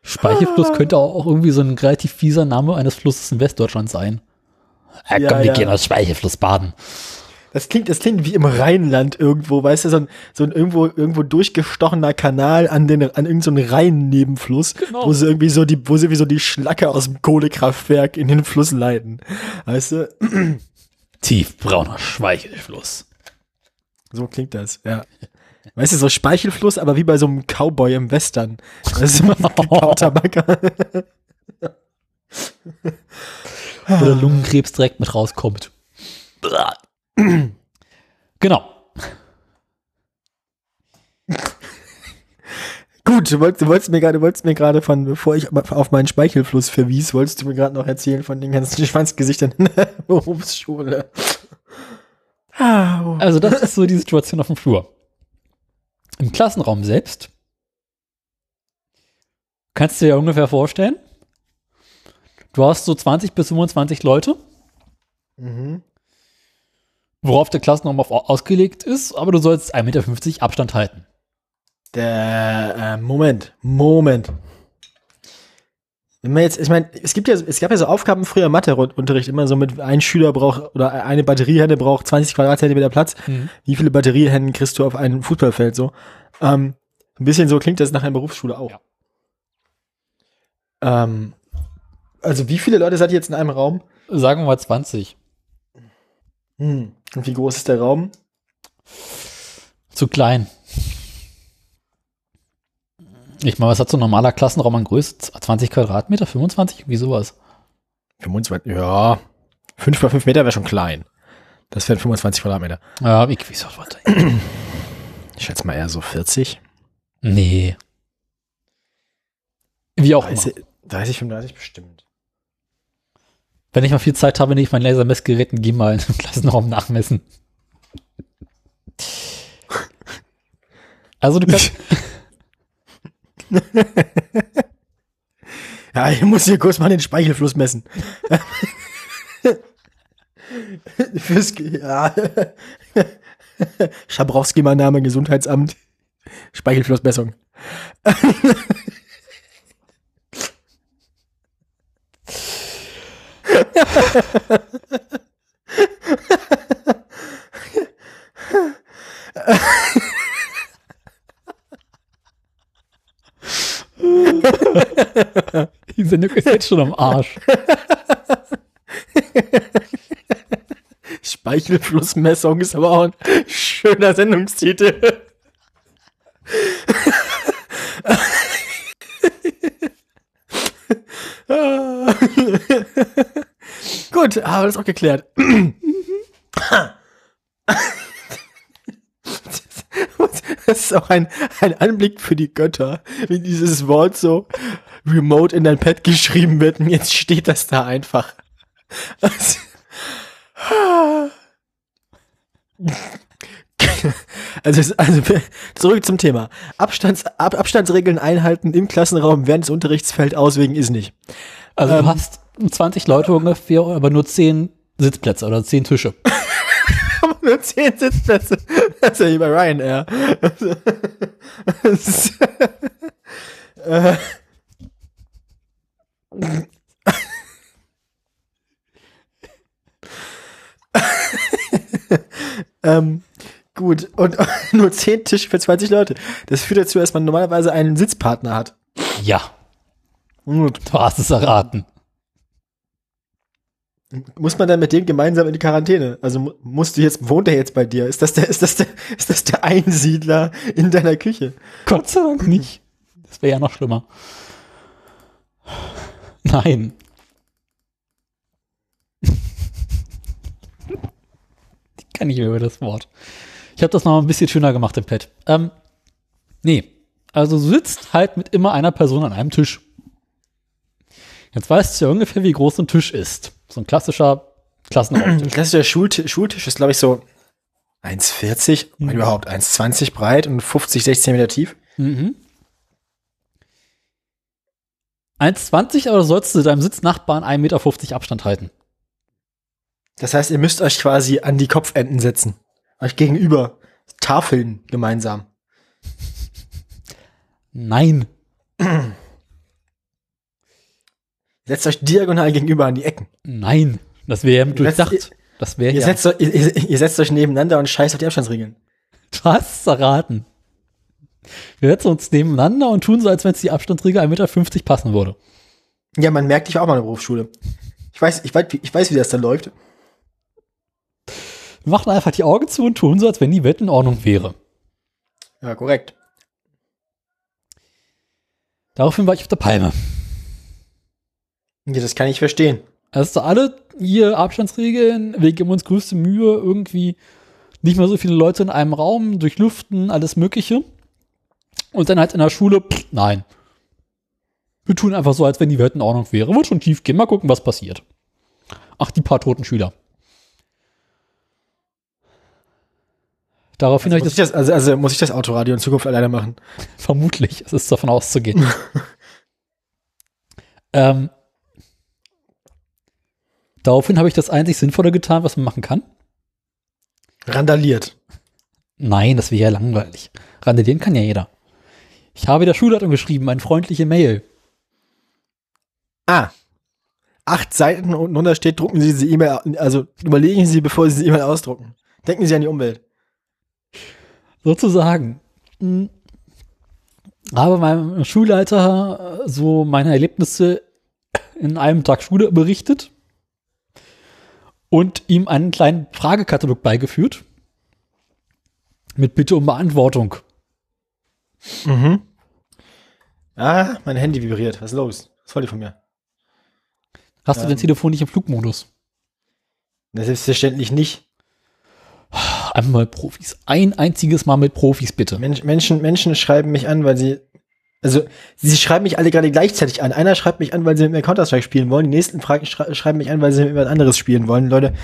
Speichelfluss könnte auch irgendwie so ein relativ fieser Name eines Flusses in Westdeutschland sein. Ja, komm, wir ja. gehen aus Speichelfluss baden. Das klingt, das klingt wie im Rheinland irgendwo, weißt du, so ein, so ein irgendwo, irgendwo durchgestochener Kanal an den, an irgendeinem so Rhein-Nebenfluss, Genau. wo sie irgendwie so die, wo sie wie so die Schlacke aus dem Kohlekraftwerk in den Fluss leiten. Weißt du? Tiefbrauner Speichelfluss. So klingt das, ja. Weißt du, so Speichelfluss, aber wie bei so einem Cowboy im Western. Das ist immer gekauter Backer. Wo der Lungenkrebs direkt mit rauskommt. genau. Gut, du wolltest, du wolltest mir gerade, wolltest mir gerade von, bevor ich auf meinen Speichelfluss verwies, wolltest du mir gerade noch erzählen von den ganzen Schwanzgesichtern in der Berufsschule. Also das ist so die Situation auf dem Flur. Im Klassenraum selbst kannst du dir ungefähr vorstellen, du hast so 20 bis 25 Leute, Mhm. Worauf der Klassenraum auf, ausgelegt ist, aber du sollst 1,50 Meter Abstand halten. Der, äh, Moment, Moment. Wenn man jetzt, ich meine, es gibt ja, es gab ja so Aufgaben früher im Matheunterricht immer so mit ein Schüler braucht oder eine Batteriehenne braucht 20 Quadratzentimeter Platz. Mhm. Wie viele Batteriehennen kriegst du auf einem Fußballfeld so? Ähm, ein bisschen so klingt das nach einer Berufsschule auch. Ähm, also wie viele Leute seid ihr jetzt in einem Raum? Sagen wir mal 20. Hm. Und wie groß ist der Raum? Zu klein. Ich meine, was hat so ein normaler Klassenraum an Größe? 20 Quadratmeter, 25? Wie sowas? 25, ja. 5 mal 5 Meter wäre schon klein. Das wären 25 Quadratmeter. Ja, ich weiß auch, warte. Ich schätze mal eher so 40. Nee. Wie auch immer. 30, 30 35 bestimmt. Wenn ich mal viel Zeit habe, nehme ich mein Lasermessgerät und gehe mal in den Klassenraum nachmessen. Also du kannst, Ja, ich muss hier kurz mal den Speichelfluss messen. Fürs, ja. Schabrowski, mein Name, Gesundheitsamt. Speichelflussmessung. Die Sendung ist jetzt schon am Arsch. Speichelflussmessung ist aber auch ein schöner Sendungstitel. Gut, haben wir das auch geklärt. Das ist auch ein, ein Anblick für die Götter, wie dieses Wort so remote in dein Pad geschrieben wird und jetzt steht das da einfach. Also, also, also zurück zum Thema. Abstands, Ab, Abstandsregeln einhalten im Klassenraum während des Unterrichts fällt aus wegen ist nicht. Also Ähm. du hast 20 Leute ungefähr, aber nur 10 Sitzplätze oder 10 Tische. Aber nur 10 Sitzplätze. Das ist ja wie bei Ryanair. Äh. ähm, gut, und nur 10 Tische für 20 Leute. Das führt dazu, dass man normalerweise einen Sitzpartner hat. Ja, Gut. du hast es erraten. Muss man dann mit dem gemeinsam in die Quarantäne? Also mu- musst du jetzt, wohnt er jetzt bei dir? Ist das der, ist das der, ist das der Einsiedler in deiner Küche? Gott sei Dank nicht. Das wäre ja noch schlimmer. Nein. Ich kann nicht mehr über das Wort. Ich habe das noch ein bisschen schöner gemacht im Pad. Ähm, nee. Also du sitzt halt mit immer einer Person an einem Tisch. Jetzt weißt du ja ungefähr, wie groß ein Tisch ist. So ein klassischer Klassenraumtisch. Klassischer Schultisch, Schultisch ist, glaube ich, so 1,40, Mhm. überhaupt 1,20 breit und 50, 16 Meter tief. Mhm. 1,20 oder sollst du deinem Sitznachbarn 1,50 Meter Abstand halten? Das heißt, ihr müsst euch quasi an die Kopfenden setzen. Euch gegenüber. Tafeln gemeinsam. Nein. Setzt euch diagonal gegenüber an die Ecken. Nein. Das wäre ja setzt- durchdacht. Das wäre Ihr, ja. setzt, euch- ihr, ihr, ihr setzt euch nebeneinander und scheißt auf die Abstandsregeln. Du hast erraten. Wir setzen uns nebeneinander und tun so, als wenn es die Abstandsregel 1,50 Meter passen würde. Ja, man merkt, ich war auch mal in der Berufsschule. Ich weiß, ich weiß, wie- ich weiß, wie das da läuft. Wir machen einfach die Augen zu und tun so, als wenn die Welt in Ordnung wäre. Ja, korrekt. Daraufhin war ich auf der Palme. Ja, das kann ich verstehen. Also alle hier Abstandsregeln, wir geben uns größte Mühe, irgendwie nicht mehr so viele Leute in einem Raum, durchlüften, alles Mögliche. Und dann halt in der Schule, pff, nein. Wir tun einfach so, als wenn die Welt in Ordnung wäre. Wird schon tief gehen, mal gucken, was passiert. Ach, die paar toten Schüler. Daraufhin habe Muss ich ich das, also, also muss ich das Autoradio in Zukunft alleine machen? das vermutlich, es ist davon auszugehen. ähm, daraufhin habe ich das einzig Sinnvolle getan, was man machen kann. Randaliert. Nein, das wäre ja langweilig. Randalieren kann ja jeder. Ich habe der Schulleitung geschrieben, eine freundliche Mail. Ah. Acht Seiten unten drunter steht, drucken Sie diese E-Mail, also überlegen Sie, bevor Sie diese E-Mail ausdrucken. Denken Sie an die Umwelt. Sozusagen. Hm. Habe meinem Schulleiter äh, so meine Erlebnisse in einem Tag Schule berichtet und ihm einen kleinen Fragekatalog beigeführt. Mit Bitte um Beantwortung. Mhm. Ah, mein Handy vibriert. Was ist los? Was wollt ihr von mir? Hast du Ähm. dein Telefon nicht im Flugmodus? Na, Selbstverständlich nicht. Einmal mal Profis. Ein einziges Mal mit Profis, bitte. Mensch, Menschen, Menschen schreiben mich an, weil sie. Also, sie schreiben mich alle gerade gleichzeitig an. Einer schreibt mich an, weil sie mit mir Counter-Strike spielen wollen. Die nächsten Fragen schrei schreiben mich an, weil sie mit was anderes spielen wollen. Leute,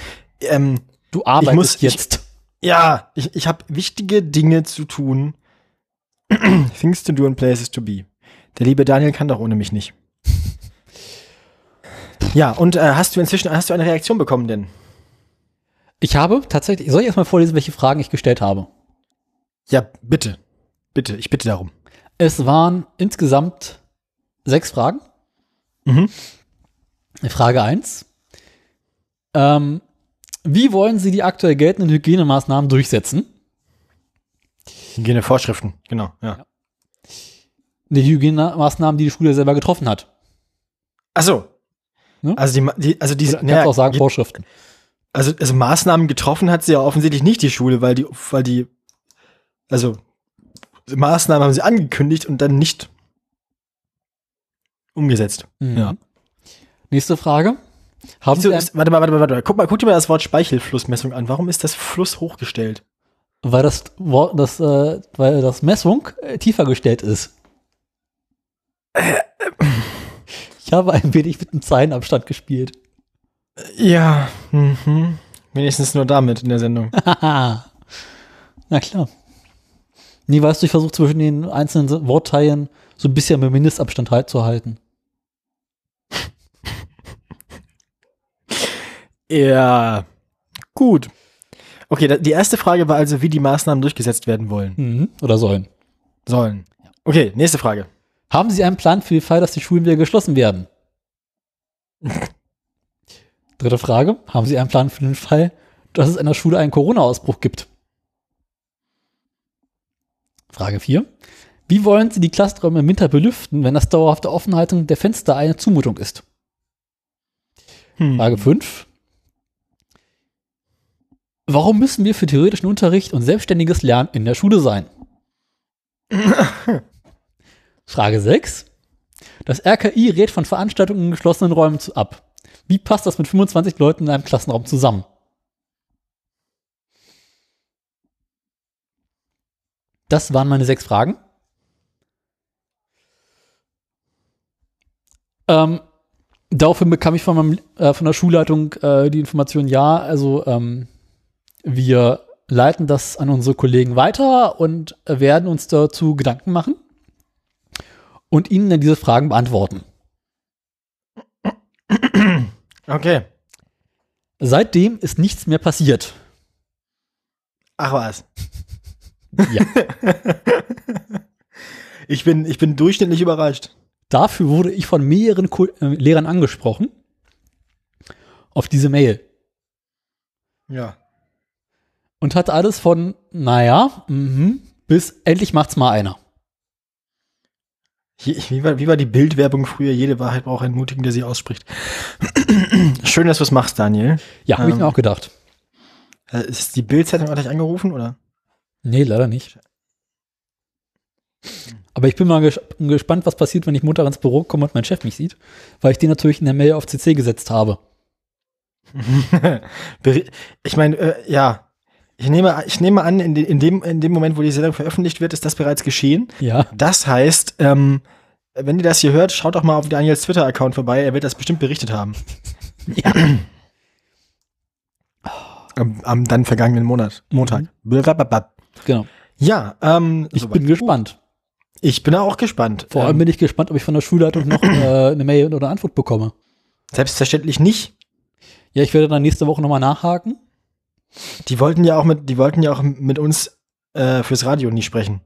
ähm, Du arbeitest muss- ich- jetzt. ja, ich, ich habe wichtige Dinge zu tun. Things to do and places to be. Der liebe Daniel kann doch ohne mich nicht. Ja, und äh, hast du inzwischen hast du eine Reaktion bekommen denn? Ich habe tatsächlich, soll ich erstmal vorlesen, welche Fragen ich gestellt habe? Ja, bitte. Bitte, ich bitte darum. Es waren insgesamt sechs Fragen. Mhm. Frage 1. Ähm, wie wollen Sie die aktuell geltenden Hygienemaßnahmen durchsetzen? Hygienevorschriften, genau, ja. Die Hygienemaßnahmen, die die Schule selber getroffen hat. Ach so. Ne? Also die, die also die, kannst naja, auch sagen ge- Vorschriften. also, also Maßnahmen getroffen hat sie ja offensichtlich nicht die Schule, weil die, weil die, also Maßnahmen haben sie angekündigt und dann nicht umgesetzt. Mhm. Ja. Nächste Frage. Haben Wieso ist, warte mal, warte mal, warte mal. Guck mal, guck dir mal das Wort Speichelflussmessung an. Warum ist das Fluss hochgestellt? weil das Wort, das, äh, weil das Messung äh, tiefer gestellt ist. Ich habe ein wenig mit dem Zeilenabstand gespielt. Ja, mhm. wenigstens nur damit in der Sendung. Na klar. Nee, weißt du, ich versuche zwischen den einzelnen Wortteilen so ein bisschen mehr Mindestabstand halt zu halten. Ja, gut. Okay, die erste Frage war also, wie die Maßnahmen durchgesetzt werden wollen Mhm. Oder sollen. sollen. Okay, nächste Frage. Haben Sie einen Plan für den Fall, dass die Schulen wieder geschlossen werden? Dritte Frage. Haben Sie einen Plan für den Fall, dass es in der Schule einen Corona-Ausbruch gibt? Frage 4. Wie wollen Sie die Klassenräume im Winter belüften, wenn das dauerhafte Offenhalten der Fenster eine Zumutung ist? Hm. Frage 5. Warum müssen wir für theoretischen Unterricht und selbstständiges Lernen in der Schule sein? Frage 6. Das RKI rät von Veranstaltungen in geschlossenen Räumen ab. Wie passt das mit 25 Leuten in einem Klassenraum zusammen? Das waren meine sechs Fragen. Ähm, daraufhin bekam ich von, meinem, äh, von der Schulleitung äh, die Information, ja, also ähm, wir leiten das an unsere Kollegen weiter und werden uns dazu Gedanken machen und ihnen dann diese Fragen beantworten. Okay. Seitdem ist nichts mehr passiert. Ach was. Ja. Ich bin, ich bin durchschnittlich überrascht. Dafür wurde ich von mehreren Ko äh, Lehrern angesprochen auf diese Mail Ja. und hatte alles von, naja, mhm, bis endlich macht's mal einer. Wie, war, wie war die Bildwerbung früher? Jede Wahrheit braucht einen Mutigen, der sie ausspricht. Schön, dass du es machst, Daniel. Ja, habe ich Ähm. mir auch gedacht. Äh, Ist die Bildzeitung hat dich angerufen, oder? Nee, leider nicht. Aber ich bin mal ges gespannt, was passiert, wenn ich Montag ins Büro komme und mein Chef mich sieht, weil ich den natürlich in der Mail auf CC gesetzt habe. Ich meine, äh, ja. Ich nehme, ich nehme an, in, in, dem, in dem Moment, wo die Sendung veröffentlicht wird, ist das bereits geschehen. Ja. Das heißt, ähm, wenn ihr das hier hört, schaut doch mal auf Daniels Twitter-Account vorbei. Er wird das bestimmt berichtet haben. Ja. Am, am dann vergangenen Monat. Montag. Blablabla. Genau. Ja, ähm, Ich bin gespannt. Ich bin auch gespannt. Vor allem ähm, bin ich gespannt, ob ich von der Schulleitung noch äh, eine Mail oder eine Antwort bekomme. selbstverständlich nicht. Ja, ich werde dann nächste Woche nochmal nachhaken. Die wollten ja auch mit, die wollten ja auch mit uns äh, fürs Radio nie sprechen.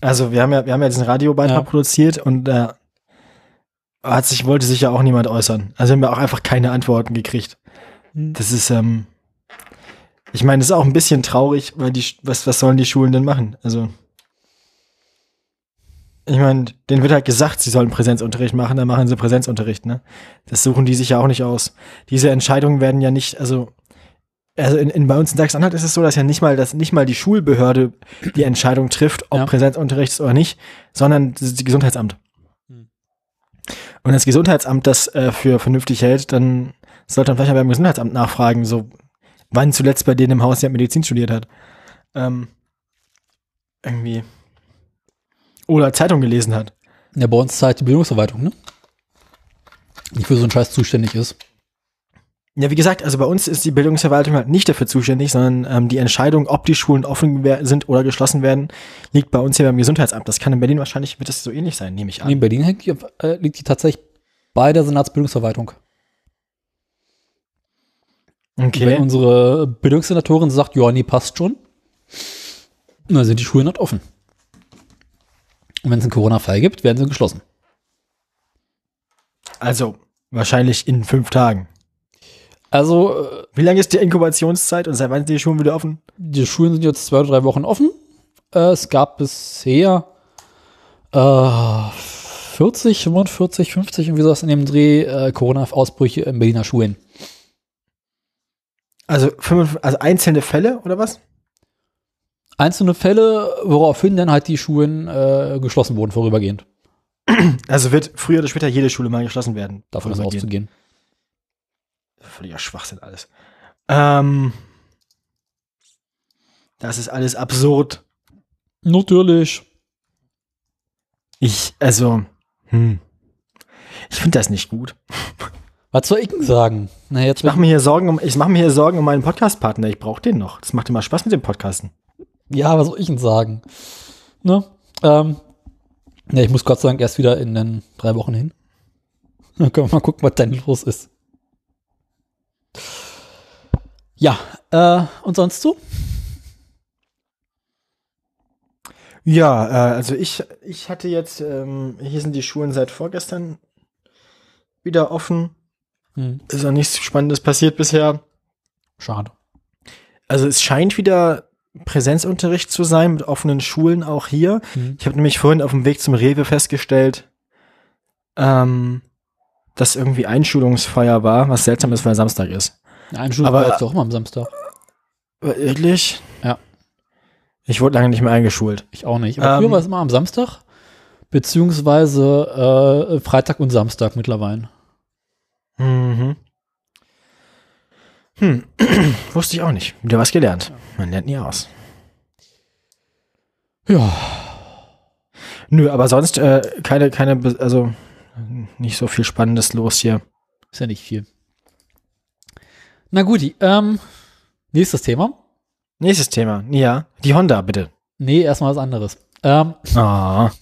Also wir haben ja, wir haben ja diesen Radiobeitrag Ja. produziert und äh, hat sich, wollte sich ja auch niemand äußern. Also haben wir auch einfach keine Antworten gekriegt. Hm. Das ist, ähm, ich meine, das ist auch ein bisschen traurig, weil die, was, was sollen die Schulen denn machen? Also, ich meine, denen wird halt gesagt, sie sollen Präsenzunterricht machen, dann machen sie Präsenzunterricht, ne? Das suchen die sich ja auch nicht aus. Diese Entscheidungen werden ja nicht, also, also in, in bei uns in Sachsen-Anhalt ist es so, dass ja nicht mal, dass nicht mal die Schulbehörde die Entscheidung trifft, ob Ja. Präsenzunterricht ist oder nicht, sondern das Gesundheitsamt. Hm. Und wenn das Gesundheitsamt das äh, für vernünftig hält, dann sollte man vielleicht mal beim Gesundheitsamt nachfragen, so wann zuletzt bei denen im Haus jemand Medizin studiert hat. Ähm, irgendwie. Oder Zeitung gelesen hat. Ja, bei uns ist halt die Bildungsverwaltung, ne? Die für so einen Scheiß zuständig ist. Ja, wie gesagt, also bei uns ist die Bildungsverwaltung halt nicht dafür zuständig, sondern ähm, die Entscheidung, ob die Schulen offen sind oder geschlossen werden, liegt bei uns hier beim Gesundheitsamt. Das kann in Berlin wahrscheinlich, wird das so ähnlich sein, nehme ich an. Nee, in Berlin hängt die, äh, liegt die tatsächlich bei der Senatsbildungsverwaltung. Okay. Wenn unsere Bildungssenatorin sagt, ja, nee, passt schon, dann sind die Schulen halt offen. Und wenn es einen Corona-Fall gibt, werden sie geschlossen. Also wahrscheinlich in fünf Tagen. Also, äh, Wie lange ist die Inkubationszeit und seit wann sind die Schulen wieder offen? die Schulen sind jetzt zwei oder drei Wochen offen. Äh, es gab bisher äh, 40, 45, 50 irgendwie sowas in dem Dreh äh, Corona-Ausbrüche in Berliner Schulen. Also, fünf, also einzelne Fälle oder was? Einzelne Fälle, woraufhin dann halt die Schulen äh, geschlossen wurden vorübergehend. Also wird früher oder später jede Schule mal geschlossen werden. Davon ist auszugehen. Völliger Schwachsinn alles. Ähm, das ist alles absurd. Natürlich. Ich, also, hm. Ich finde das nicht gut. Was soll ich denn sagen? Na, jetzt Ich mache mir hier Sorgen um, ich mache mir hier Sorgen um meinen Podcast-Partner. Ich brauche den noch. Das macht immer Spaß mit dem Podcasten. Ja, was soll ich denn sagen? Ne? Ähm, ja, ich muss Gott sei Dank erst wieder in den drei Wochen hin. Dann können wir mal gucken, was denn los ist. Ja, äh, und sonst so? Ja, äh, also ich, ich hatte jetzt, ähm, hier sind die Schulen seit vorgestern wieder offen. Hm, Ist auch nichts Spannendes passiert bisher. schade. Also es scheint wieder Präsenzunterricht zu sein mit offenen Schulen auch hier. Hm. Ich habe nämlich vorhin auf dem Weg zum Rewe festgestellt, ähm, dass irgendwie Einschulungsfeier war, was seltsam ist, weil Samstag ist. Einschulung Aber- läuft auch immer am Samstag. Wirklich? Ja. Ich wurde lange nicht mehr eingeschult. Ich auch nicht. Aber Ähm, früher war es immer am Samstag, beziehungsweise äh, Freitag und Samstag mittlerweile. Mhm. Hm. Wusste ich auch nicht. Wieder was gelernt. Man lernt nie aus. Ja. Nö, aber sonst äh, keine, keine, also nicht so viel Spannendes los hier. Ist ja nicht viel. Na gut, ähm, nächstes Thema. Nächstes Thema. Ja, die Honda, bitte. Nee, erstmal was anderes. Ähm, Ah.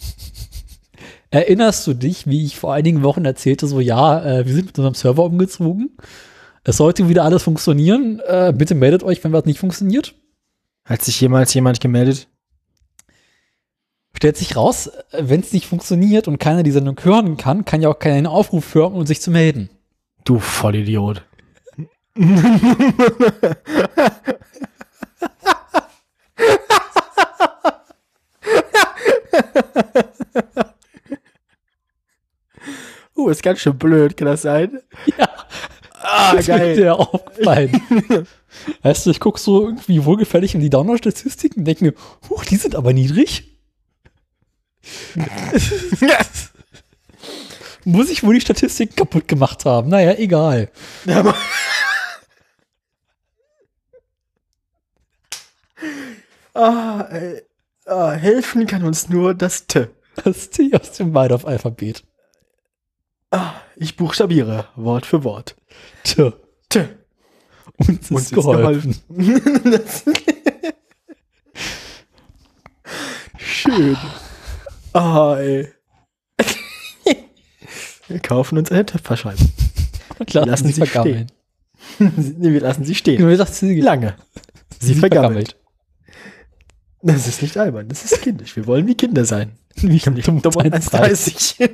erinnerst du dich, wie ich vor einigen Wochen erzählte, so ja, äh, wir sind mit unserem Server umgezogen. Es sollte wieder alles funktionieren. Äh, bitte meldet euch, wenn was nicht funktioniert. Hat sich jemals jemand gemeldet? Stellt sich raus, wenn es nicht funktioniert und keiner die Sendung hören kann, kann ja auch keiner einen Aufruf hören, um sich zu melden. Du Vollidiot. uh, ist ganz schön blöd, kann das sein? Ja. Ah, Das geil. dir auffallen. weißt du, ich gucke so irgendwie wohlgefällig in die Download-Statistiken und denke mir, huch, die sind aber niedrig. Muss ich wohl die Statistiken kaputt gemacht haben? Naja, egal. Aber ah, ey. ah, helfen kann uns nur das T. Das T aus dem Waldorf-Alphabet. Ich buchstabiere Wort für Wort. Tja, T. uns ist, Uns ist geholfen. Schön. Ah, ey. Wir kaufen uns eine Töpferscheibe. Und lassen, Lassen sie sie vergammeln. nee, wir lassen sie stehen. Wie sagt sie? Lange. Sie, Sie vergammelt. Das ist nicht albern, das ist kindisch. Wir wollen wie Kinder sein. Wie Dumm und 1,30.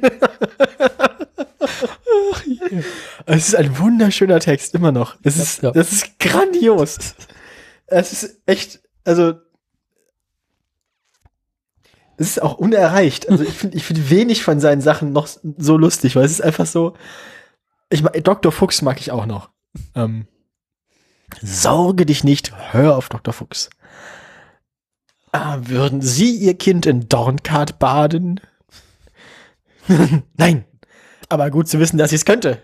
Es ist ein wunderschöner Text, immer noch. Es ist, ja. das ist grandios. Es ist echt, also, es ist auch unerreicht. Also ich finde ich finde wenig von seinen Sachen noch so lustig, weil es ist einfach so, ich Dr. Fuchs mag ich auch noch. Ähm, Sorge dich nicht, hör auf Dr. Fuchs. Ah, würden Sie Ihr Kind in Dornkart baden? Nein, aber gut zu wissen, dass sie es könnte.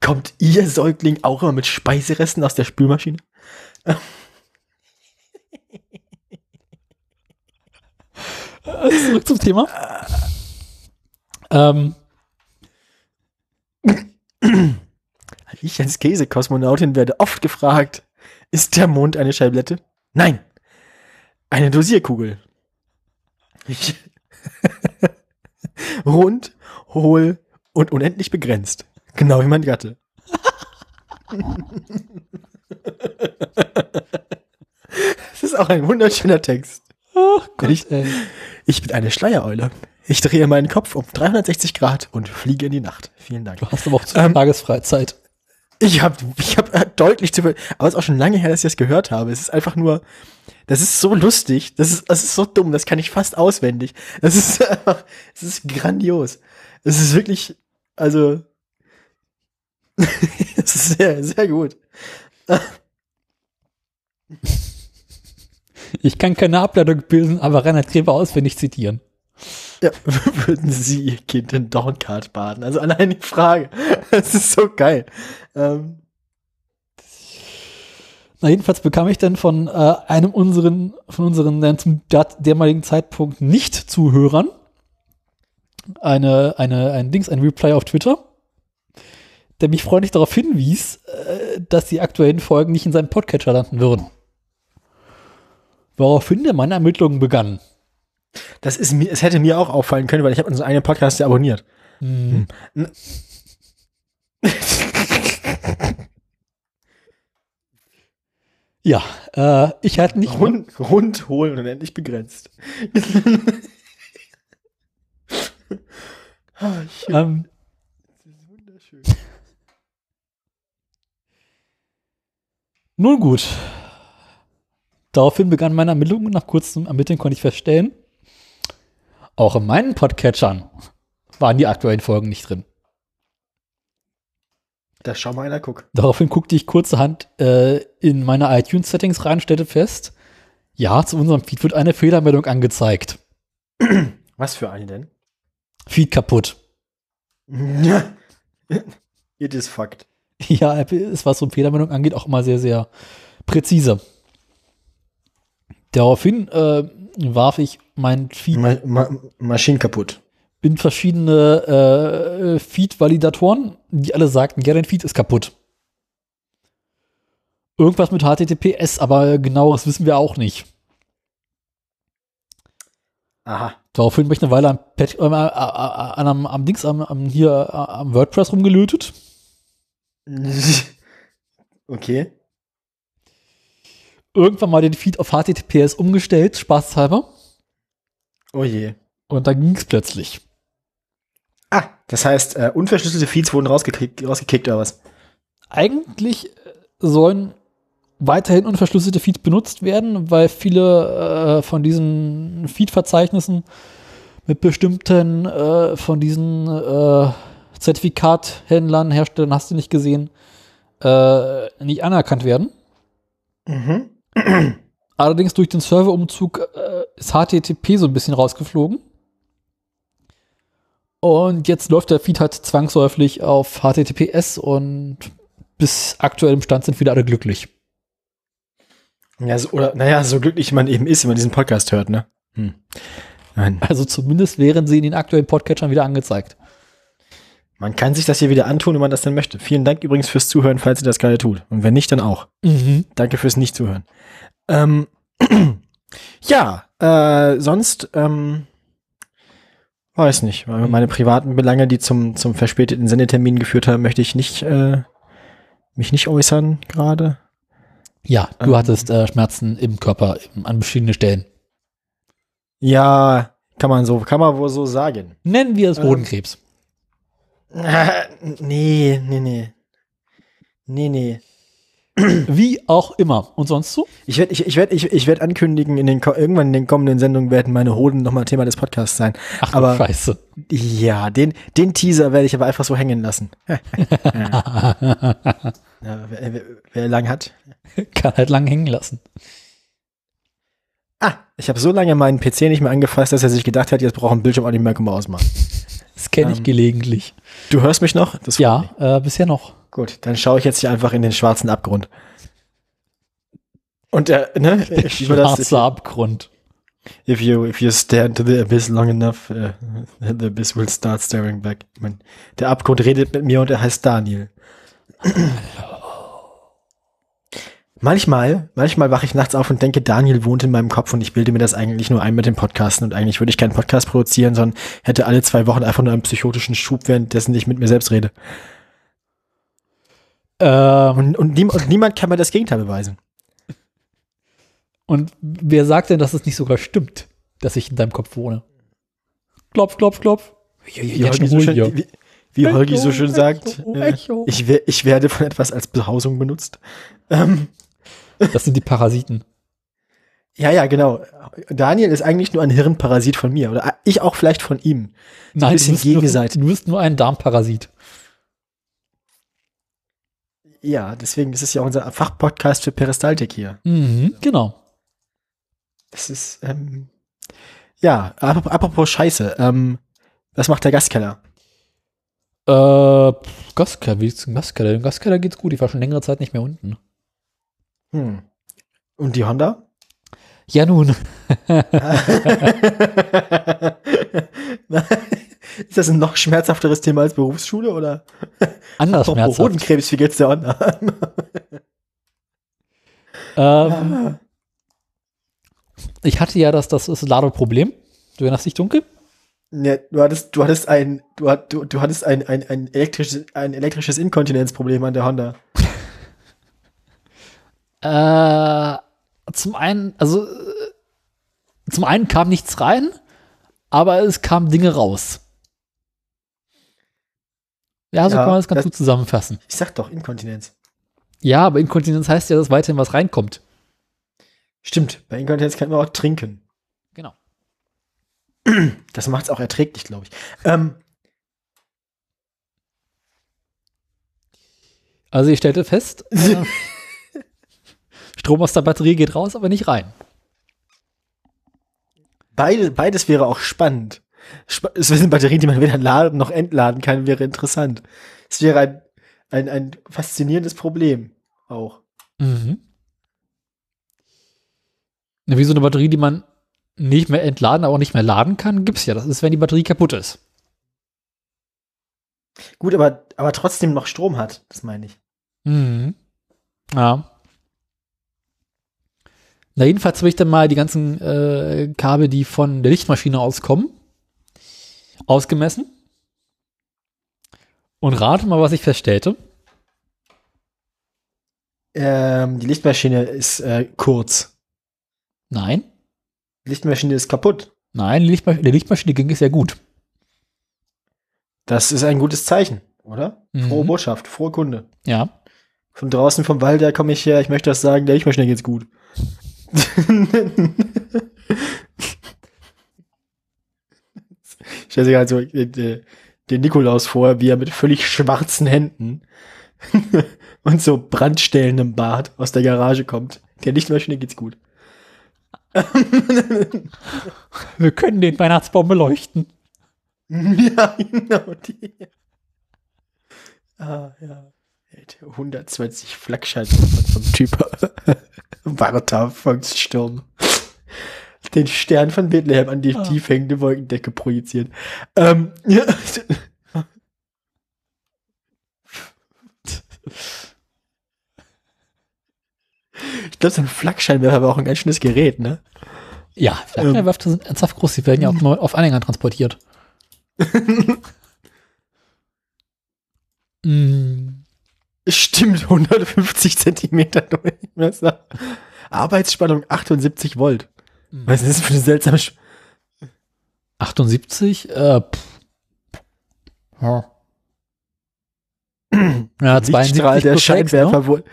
Kommt Ihr Säugling auch immer mit Speiseresten aus der Spülmaschine? Zurück zum Thema. Ähm, Ich als Käsekosmonautin werde oft gefragt, ist der Mond eine Scheiblette? Nein, eine Dosierkugel. Ich Rund, hohl und unendlich begrenzt. Genau wie mein Gatte. Das ist auch ein wunderschöner Text. oh Gott, Ich-. Ich bin eine Schleiereule. Ich drehe meinen Kopf um 360 Grad und fliege in die Nacht. Vielen Dank. Du hast aber auch zu Ähm, Tagesfreizeit. Ich habe ich hab äh, deutlich zu aber es ist auch schon lange her, dass ich das gehört habe. Es ist einfach nur, das ist so lustig, das ist, das ist so dumm, das kann ich fast auswendig. Das ist einfach, es ist grandios. Es ist wirklich, also, es ist sehr, sehr gut. Ich kann keine Ableitung bilden, aber Reinhard Grebe auswendig zitieren. Ja, würden Sie Ihr Kind in Dornkart baden? Also allein die Frage. Das ist so geil. Ähm, Na, jedenfalls bekam ich dann von äh, einem unseren, von unseren zum damaligen Zeitpunkt Nicht-Zuhörern eine, eine, ein Dings, ein Reply auf Twitter, der mich freundlich darauf hinwies, äh, dass die aktuellen Folgen nicht in seinem Podcatcher landen würden. Woraufhin der meine Ermittlungen begann. Das ist mir, es hätte mir auch auffallen können, weil ich habe unseren eigenen Podcast ja abonniert. Hm. Ja, äh, ich hatte nicht. Rund, rund, hohl und unendlich begrenzt. Schön. Ähm, Das ist wunderschön. Nun gut. Daraufhin begannen meine Ermittlungen. Nach kurzem Ermitteln konnte ich feststellen, auch in meinen Podcatchern waren die aktuellen Folgen nicht drin. Da schau mal einer, guck. Daraufhin guckte ich kurzerhand äh, in meine iTunes-Settings rein, stellte fest, ja, zu unserem Feed wird eine Fehlermeldung angezeigt. Was für eine denn? Feed kaputt. It is fucked. Ja, Apple ist, was so Fehlermeldung angeht, auch immer sehr, sehr präzise. Daraufhin äh, warf ich mein Feed Ma Ma Maschinen kaputt. in verschiedene äh, Feed-Validatoren, die alle sagten, ja, dein Feed ist kaputt. Irgendwas mit HTTPS, aber genaueres wissen wir auch nicht. Aha. Daraufhin bin ich eine Weile am, äh, äh, äh, am, am Dings, am, am hier äh, am WordPress rumgelötet. Okay. Irgendwann mal den Feed auf HTTPS umgestellt, spaßhalber. Oh je. Und dann ging es plötzlich. Ah, das heißt, äh, unverschlüsselte Feeds wurden rausgekickt, rausgekickt oder was? Eigentlich äh, sollen weiterhin unverschlüsselte Feeds benutzt werden, weil viele äh, von diesen Feed-Verzeichnissen mit bestimmten äh, von diesen äh, Zertifikathändlern, Herstellern, hast du nicht gesehen, äh, nicht anerkannt werden. Mhm. Allerdings durch den Serverumzug äh, ist HTTP so ein bisschen rausgeflogen. Und jetzt läuft der Feed halt zwangsläufig auf HTTPS und bis aktuellem Stand sind wieder alle glücklich. Ja, so, oder, naja, so glücklich man eben ist, wenn man diesen Podcast hört, ne? Hm. Nein. Also zumindest wären sie in den aktuellen Podcatchern wieder angezeigt. Man kann sich das hier wieder antun, wenn man das denn möchte. Vielen Dank übrigens fürs Zuhören, falls ihr das gerade tut. Und wenn nicht, dann auch. Danke fürs Nicht-Zuhören. Ähm, ja, äh, sonst, ähm, weiß nicht. Weil Meine privaten Belange, die zum, zum verspäteten Sendetermin geführt haben, möchte ich nicht, äh, mich nicht äußern gerade. Ja, du Ähm. hattest äh, Schmerzen im Körper an verschiedenen Stellen. Ja, Kann man so, kann man wohl so sagen. Nennen wir es Hodenkrebs. Nee, nee, nee. Nee, nee. Wie auch immer. Und sonst so? Ich werde ich, ich werd, ich, ich werd ankündigen, in den, irgendwann in den kommenden Sendungen werden meine Hoden nochmal Thema des Podcasts sein. Ach Aber- Scheiße. Ja, den, den Teaser werde ich aber einfach so hängen lassen. ja, wer, wer, wer lang hat. Kann halt lang hängen lassen. Ah, ich habe so lange meinen PC nicht mehr angefasst, dass er sich gedacht hat, jetzt braucht ein Bildschirm auch nicht mehr, können wir ausmachen. Das kenne ich Ähm, gelegentlich. Du hörst mich noch? Ja, äh, bisher noch. Gut, dann schaue ich jetzt hier einfach in den schwarzen Abgrund. Und äh, ne, wie war das? Schwarzer Abgrund. If you if you stare into the abyss long enough, uh, the abyss will start staring back. Ich mein, der Abgrund redet mit mir und er heißt Daniel. Manchmal, manchmal wache ich nachts auf und denke, Daniel wohnt in meinem Kopf und ich bilde mir das eigentlich nur ein mit dem Podcasten und eigentlich würde ich keinen Podcast produzieren, sondern hätte alle zwei Wochen einfach nur einen psychotischen Schub, währenddessen ich mit mir selbst rede. Ähm, Und, und, niem und niemand kann mir das Gegenteil beweisen. und wer sagt denn, dass es nicht sogar stimmt, dass ich in deinem Kopf wohne? Klopf, klopf, klopf. Wie, Holgi so schön, ja. wie, wie Holgi so Echo, schön sagt, Echo, äh, ich werde von etwas als Behausung benutzt. Ähm, Das sind die Parasiten. ja, ja, genau. Daniel ist eigentlich nur ein Hirnparasit von mir. Oder ich auch vielleicht von ihm. Nein, bisschen du bist, nur, gegenseitig. du bist nur ein Darmparasit. Ja, deswegen ist es ja unser Fachpodcast für Peristaltik hier. Mhm, genau. Das ist, ähm, ja, ap- apropos Scheiße, ähm, was macht der Gastkeller? Äh, Gaskeller, wie ist denn Gaskeller? Dem Gaskeller geht's gut. Ich war schon längere Zeit nicht mehr unten. Hm. Und die Honda? Ja, nun. ist das ein noch schmerzhafteres Thema als Berufsschule oder? Anders schmerzhaft. Hodenkrebs, wie geht's der Honda? Ähm, ich hatte ja das, das, das Ladeproblem. Du erinnerst dich dunkel? Ja, du hattest, du hattest ein, du, du, du hattest ein, ein, ein elektrisches, ein elektrisches Inkontinenzproblem an der Honda. Äh, zum einen, also äh, zum einen kam nichts rein, aber es kamen Dinge raus. Ja, so Ja, kann man das ganz das- gut zusammenfassen. Ich sag doch, Inkontinenz. Ja, aber Inkontinenz heißt ja, dass weiterhin was reinkommt. Stimmt, bei Inkontinenz kann man auch trinken. Genau. Das macht's auch erträglich, glaube ich. Ähm, Also ich stellte fest, äh, Strom aus der Batterie geht raus, aber nicht rein. beide, beides wäre auch spannend. Sp es sind Batterien, die man weder laden noch entladen kann, wäre interessant. Es wäre ein, ein, ein faszinierendes Problem auch. Mhm. Wie so eine Batterie, die man nicht mehr entladen, aber auch nicht mehr laden kann, gibt's ja. Das ist, wenn die Batterie kaputt ist. Gut, aber, aber trotzdem noch Strom hat, das meine ich. Mhm. Ja. Na, jedenfalls habe ich dann mal die ganzen äh, Kabel, die von der Lichtmaschine auskommen, ausgemessen. Und rate mal, was ich feststellte. Ähm, die Lichtmaschine ist äh, kurz. Nein, Die Lichtmaschine ist kaputt. nein, die Lichtma der Lichtmaschine ging es sehr gut. Das ist ein gutes Zeichen, oder? Mhm. Frohe Botschaft, frohe Kunde. Ja. Von draußen vom Wald her komme ich her, ich möchte das sagen, der Lichtmaschine geht's gut. Ich stelle sich halt so äh, äh, den Nikolaus vor, wie er mit völlig schwarzen Händen und so Brandstellen im Bart aus der Garage kommt. Der Lichtmaschine geht's gut. Wir können den Weihnachtsbaum beleuchten. Ja, genau die. Ah, ja. 120 Flakschalter vom Typ Warta Volkssturm. Den Stern von Bethlehem an die Ah. tief hängende Wolkendecke projiziert. Ähm, ja. Ich glaube, so ein Flakscheinwerfer war auch ein ganz schönes Gerät, ne? Ja, Flakscheinwerfer sind ernsthaft groß. Die werden ja auch nur auf Anhängern transportiert. mm, Stimmt, 150 Zentimeter Durchmesser. Arbeitsspannung 78 Volt. Was ist das für eine seltsame Sch 78? Äh, pff. Ja. ja, Lichtstrahl 72 der sechs, Scheinwerfer ne? wurde.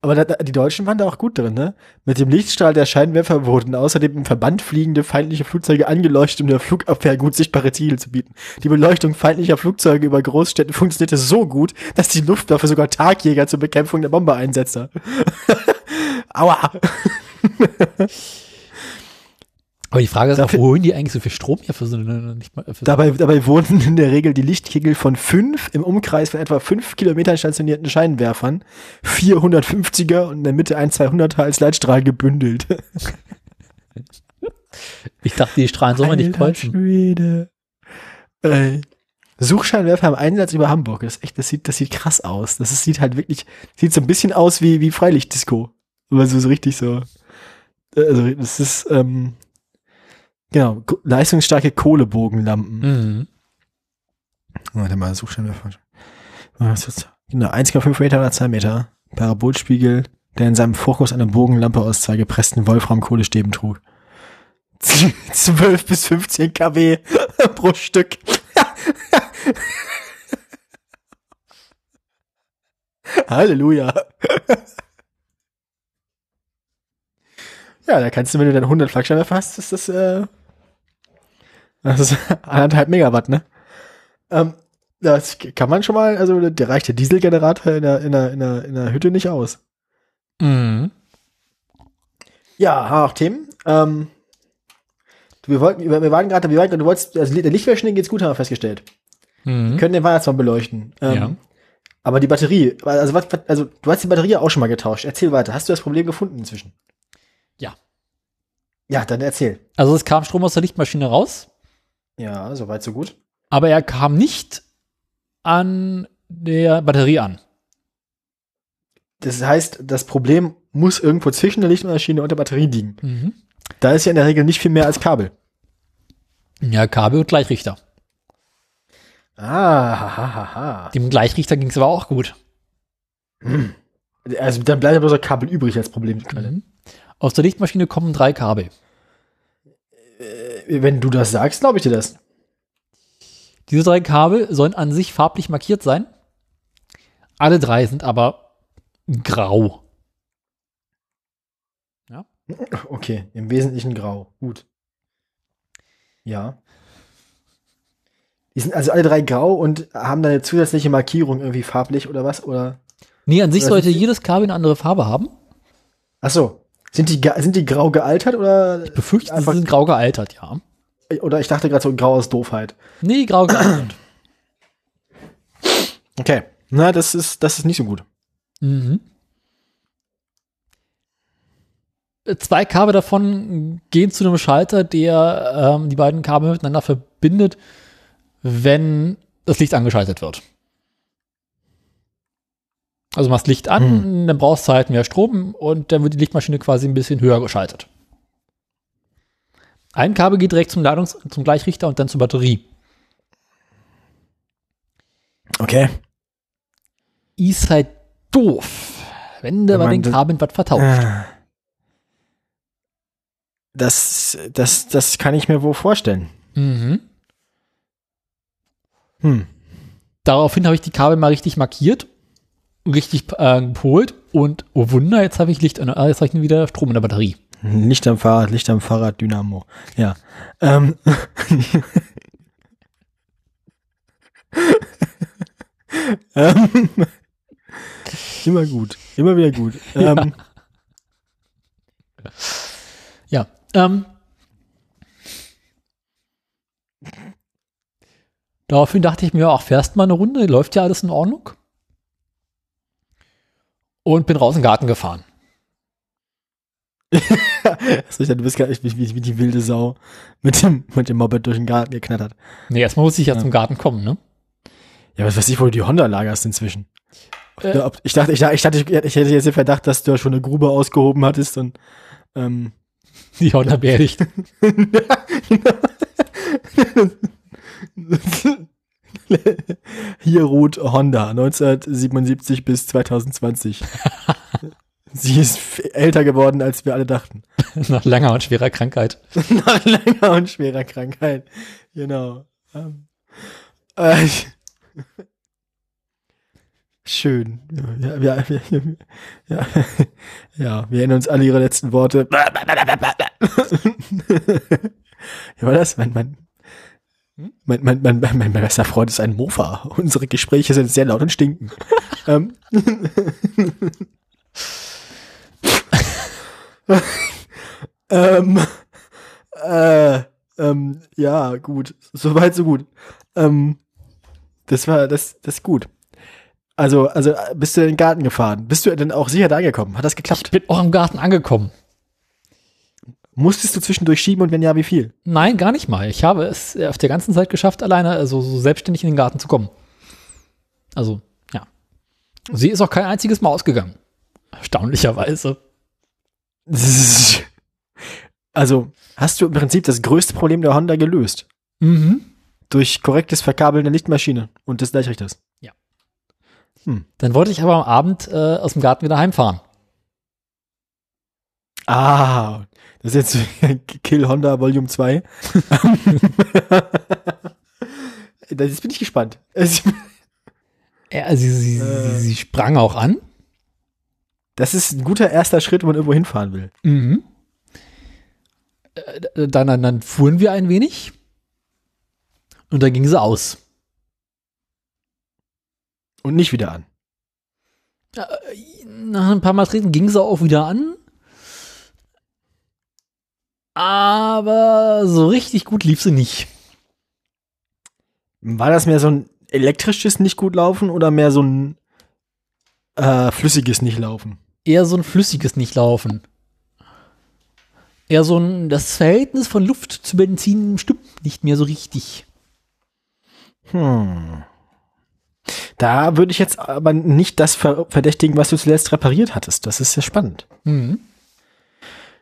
Aber da, die Deutschen waren da auch gut drin, ne? Mit dem Lichtstrahl der Scheinwerfer wurden außerdem im Verband fliegende feindliche Flugzeuge angeleuchtet, um der Flugabwehr gut sichtbare Ziele zu bieten. Die Beleuchtung feindlicher Flugzeuge über Großstädten funktionierte so gut, dass die Luftwaffe sogar Tagjäger zur Bekämpfung der Bomber einsetzte. Aua! Aber die Frage ist auch, Dafür- wo holen die eigentlich so viel Strom her für so eine, nicht mal, für Dabei, dabei wurden in der Regel die Lichtkegel von fünf im Umkreis von etwa fünf Kilometern stationierten Scheinwerfern, 450er und in der Mitte ein 200er als Leitstrahl gebündelt. Ich dachte, die Strahlen soll man nicht kreuzen. Schwede. Ey. Suchscheinwerfer im Einsatz über Hamburg. Das echt, das sieht, das sieht krass aus. Das ist, sieht halt wirklich, sieht so ein bisschen aus wie, wie Freilichtdisco. Aber so, so richtig so. Also, das ist, ähm, genau, leistungsstarke Kohlebogenlampen. Mhm. Warte mal, das? Genau, 1,5 Meter oder 2 Meter. Parabolspiegel, der in seinem Fokus eine Bogenlampe aus zwei gepressten Wolfram-Kohlestäben trug. 12 bis 15 kW pro Stück. Halleluja. ja, da kannst du, wenn du dann 100 Flakscheinwerfer hast, ist das, äh, das ist anderthalb Megawatt, ne? Ähm, das kann man schon mal, also der reicht der Dieselgenerator in der, in der, in der, in der Hütte nicht aus. Mhm. Ja, auch Themen. Ähm, wir wollten, wir wir waren gerade, wir waren gerade, du wolltest, also der Lichtverschnitt geht's gut, haben wir festgestellt. Wir Mhm. können den Weihnachtsbaum beleuchten. Ähm, Ja. Aber die Batterie, also was- also du hast die Batterie auch schon mal getauscht. Erzähl weiter. Hast du das Problem gefunden inzwischen? Ja. Ja, dann erzähl. Also es kam Strom aus der Lichtmaschine raus, Ja, soweit so gut. aber er kam nicht an der Batterie an. Das heißt, das Problem muss irgendwo zwischen der Lichtmaschine und der Batterie liegen. Mhm. Da ist ja in der Regel nicht viel mehr als Kabel. Ja, Kabel und Gleichrichter. Ah, ha, ha, ha, ha. Dem Gleichrichter ging es aber auch gut. Also dann bleibt ja bloß ein Kabel übrig als Problemquelle. Mhm. Aus der Lichtmaschine kommen drei Kabel. Wenn du das sagst, glaube ich dir das. Diese drei Kabel sollen an sich farblich markiert sein. Alle drei sind aber grau. Okay, im Wesentlichen grau. Gut. Ja. Die sind also alle drei grau und haben da eine zusätzliche Markierung irgendwie farblich oder was? Oder? Nee, an sich sollte jedes Kabel eine andere Farbe haben. Ach so. Sind die, sind die grau gealtert oder? Ich befürchte, Einfach- sie sind grau gealtert, ja. Oder ich dachte gerade so grau aus Doofheit. Nee, grau gealtert. Okay. Na, das ist, das ist nicht so gut. mhm. Äh, Zwei Kabel davon gehen zu einem Schalter, der ähm, die beiden Kabel miteinander verbindet, wenn das Licht angeschaltet wird. Also machst Licht an, dann brauchst du halt mehr Strom und dann wird die Lichtmaschine quasi ein bisschen höher geschaltet. Ein Kabel geht direkt zum Ladungs zum Gleichrichter und dann zur Batterie. Okay. Ist halt doof, wenn du bei den Kabeln was vertauscht. Ah. Das, das, das kann ich mir wohl vorstellen. Mhm. Hm. Daraufhin habe ich die Kabel mal richtig markiert, richtig äh, gepolt und oh Wunder, jetzt habe ich Licht, an- äh, jetzt habe ich wieder Strom in der Batterie. Licht am Fahrrad, Licht am Fahrrad, Dynamo. Ja. Ähm. ähm. Immer gut. Immer wieder gut. Ähm, Ja. Ähm, daraufhin dachte ich mir, ach, fährst mal eine Runde, läuft ja alles in Ordnung. Und bin raus in den Garten gefahren. dachte, du bist gar nicht wie, wie, die wilde Sau mit dem, mit dem Moped durch den Garten geknattert. Nee, erstmal muss ich ja, Ja. zum Garten kommen, ne? Ja, was weiß ich, wo du die Honda lagerst inzwischen. Äh. Ob- ich dachte, ich, ich, dachte, ich, ich hätte jetzt den Verdacht, dass du ja schon eine Grube ausgehoben hattest und ähm, Die Honda beerdigt. Hier ruht Honda 1977 bis 2020. Sie ist älter geworden, als wir alle dachten. Nach langer und schwerer Krankheit. Nach langer und schwerer Krankheit. Genau. Ähm, äh, schön. Ja, ja, ja, ja, ja, ja, wir erinnern uns alle ihre letzten Worte. Wie war das? Mein, mein, mein, mein, mein, mein, mein bester Freund ist ein Mofa. Unsere Gespräche sind sehr laut und stinken. ähm. ähm, äh, ähm, ja, gut. Soweit, so gut. Ähm, das war, das, das ist gut. Also, also bist du in den Garten gefahren? Bist du denn auch sicher da angekommen? Hat das geklappt? Ich bin auch im Garten angekommen. Musstest du zwischendurch schieben und wenn ja, wie viel? Nein, gar nicht mal. Ich habe es auf der ganzen Zeit geschafft, alleine, also so selbstständig in den Garten zu kommen. Also, ja. Sie ist auch kein einziges Mal ausgegangen. Erstaunlicherweise. Also, hast du im Prinzip das größte Problem der Honda gelöst? Mhm. Durch korrektes Verkabeln der Lichtmaschine und des Gleichrichters. Dann wollte ich aber am Abend äh, aus dem Garten wieder heimfahren. Ah, das ist jetzt Kill Honda Volume 2. Jetzt bin ich gespannt. Ja, also sie, sie, Äh. sie, sprang auch an. Das ist ein guter erster Schritt, wenn man irgendwo hinfahren will. Mhm. Äh, Dann, dann, dann fuhren wir ein wenig. Und dann ging sie aus. Und nicht wieder an. Nach ein paar Mal treten ging sie auch wieder an. Aber so richtig gut lief sie nicht. War das mehr so ein elektrisches nicht gut laufen oder mehr so ein äh, flüssiges nicht laufen? Eher so ein flüssiges Nicht-Laufen. Eher so ein, das Verhältnis von Luft zu Benzin stimmt nicht mehr so richtig. Hm. Da würde ich jetzt aber nicht das ver verdächtigen, was du zuletzt repariert hattest. Das ist ja spannend. Mhm.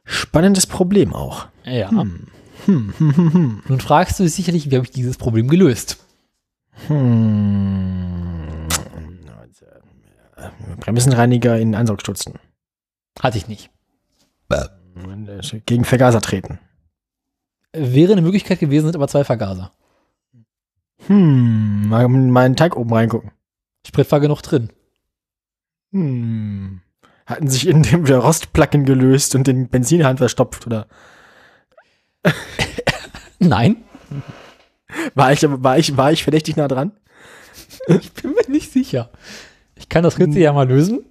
Spannendes Problem auch. Ja. Hm. Hm, hm, hm, hm. Nun fragst du dich sicherlich, wie habe ich dieses Problem gelöst? Hm. Bremsenreiniger in Ansaug stutzen. Hatte ich nicht. Gegen Vergaser treten. Wäre eine Möglichkeit gewesen, sind aber zwei Vergaser. Hm. Mal in meinen Teig oben reingucken. Sprit war genug drin. Hm. Hatten sich in dem wieder Rostplacken gelöst und den Benzinhahn verstopft, oder? Nein, War ich, war ich, war ich verdächtig nah dran? ich bin mir nicht sicher. Ich kann das Rätsel ja mal lösen.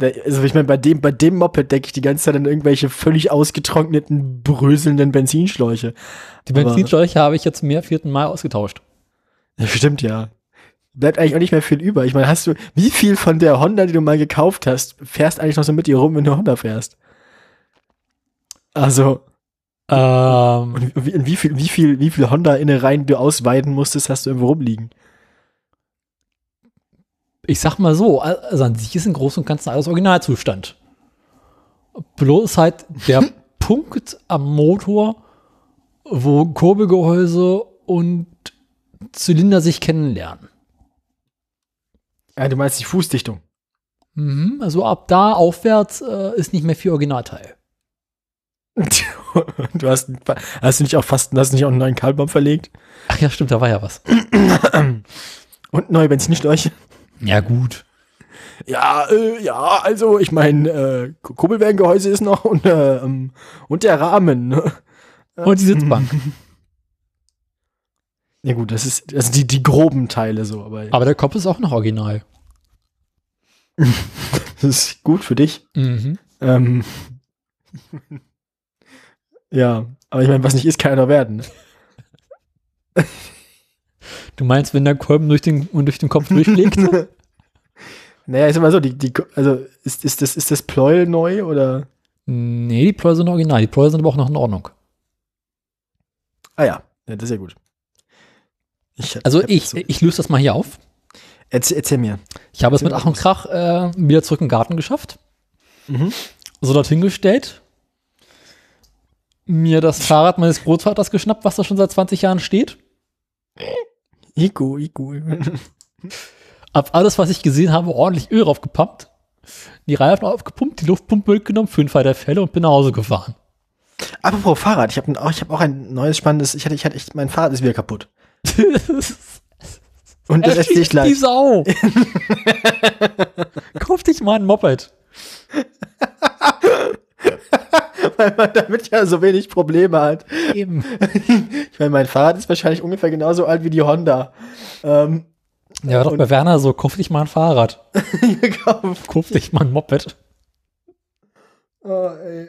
Also ich meine, bei dem, bei dem Moped denke ich die ganze Zeit an irgendwelche völlig ausgetrockneten, bröselnden Benzinschläuche. Die Aber- Benzinschläuche habe ich jetzt zum mehr vierten Mal ausgetauscht. Ja, stimmt, ja. Bleibt eigentlich auch nicht mehr viel über. Ich meine, hast du, wie viel von der Honda, die du mal gekauft hast, fährst eigentlich noch so mit dir rum, wenn du Honda fährst? Also, Ähm, und wie, in wie viel, wie viel, wie viel Honda-Innereien du ausweiden musstest, hast du irgendwo rumliegen? ich sag mal so, also an sich ist im Großen und Ganzen alles Originalzustand. Bloß halt der Punkt am Motor, wo Kurbelgehäuse und Zylinder sich kennenlernen. Ja, du meinst die Fußdichtung. Mhm, also ab da aufwärts äh, ist nicht mehr viel Originalteil. Du hast, hast du nicht auch fast, hast du nicht auch einen neuen Kabelbaum verlegt? Ach ja, stimmt, da war ja was. Und neue Benzinschläuche? Ja, gut. Ja, äh, ja, also ich meine, äh, Kurbelwellengehäuse ist noch und, äh, ähm, und der Rahmen. Ne? Und die Sitzbank. Ja gut, das ist also die, die groben Teile so, aber Aber der Kopf ist auch noch original. das ist gut für dich. Mhm. Ähm, ja, aber ich meine, was nicht ist, kann ja noch werden. Ne? Du meinst, wenn der Kolben durch den, durch den Kopf durchschlägt? naja, ist immer so, die, die, also ist, ist, das, ist das Pleuel neu oder? nee, die Ploy sind original. Die Ploy sind aber auch noch in Ordnung. Ah ja, ja das ist ja gut. Ich, Also ich, so- ich löse das mal hier auf. erzähl, erzähl mir. Ich habe es Erzähl mit mal Ach und. Krach äh, wieder zurück den Garten geschafft. Mhm. So dorthin gestellt. Mir das Fahrrad meines Großvaters geschnappt, was da schon seit 20 Jahren steht. Iku, Iku. Hab alles, was ich gesehen habe, ordentlich Öl draufgepumpt. Die Reifen aufgepumpt, die Luftpumpe mitgenommen für den Fall der Fälle und bin nach Hause gefahren. Apropos Fahrrad, ich habe auch, ich hab auch ein neues spannendes, ich hatte, ich hatte, ich, mein Fahrrad ist wieder kaputt. Und das erzähle ich Die gleich. Sau. Kauf dich mal ein Moped. Weil man damit ja so wenig Probleme hat. Eben. Ich meine, mein Fahrrad ist wahrscheinlich ungefähr genauso alt wie die Honda. Ähm, Ja, war doch bei Werner so, kauf dich mal ein Fahrrad. gekauft. Kauf dich mal ein Moped. Oh, ey.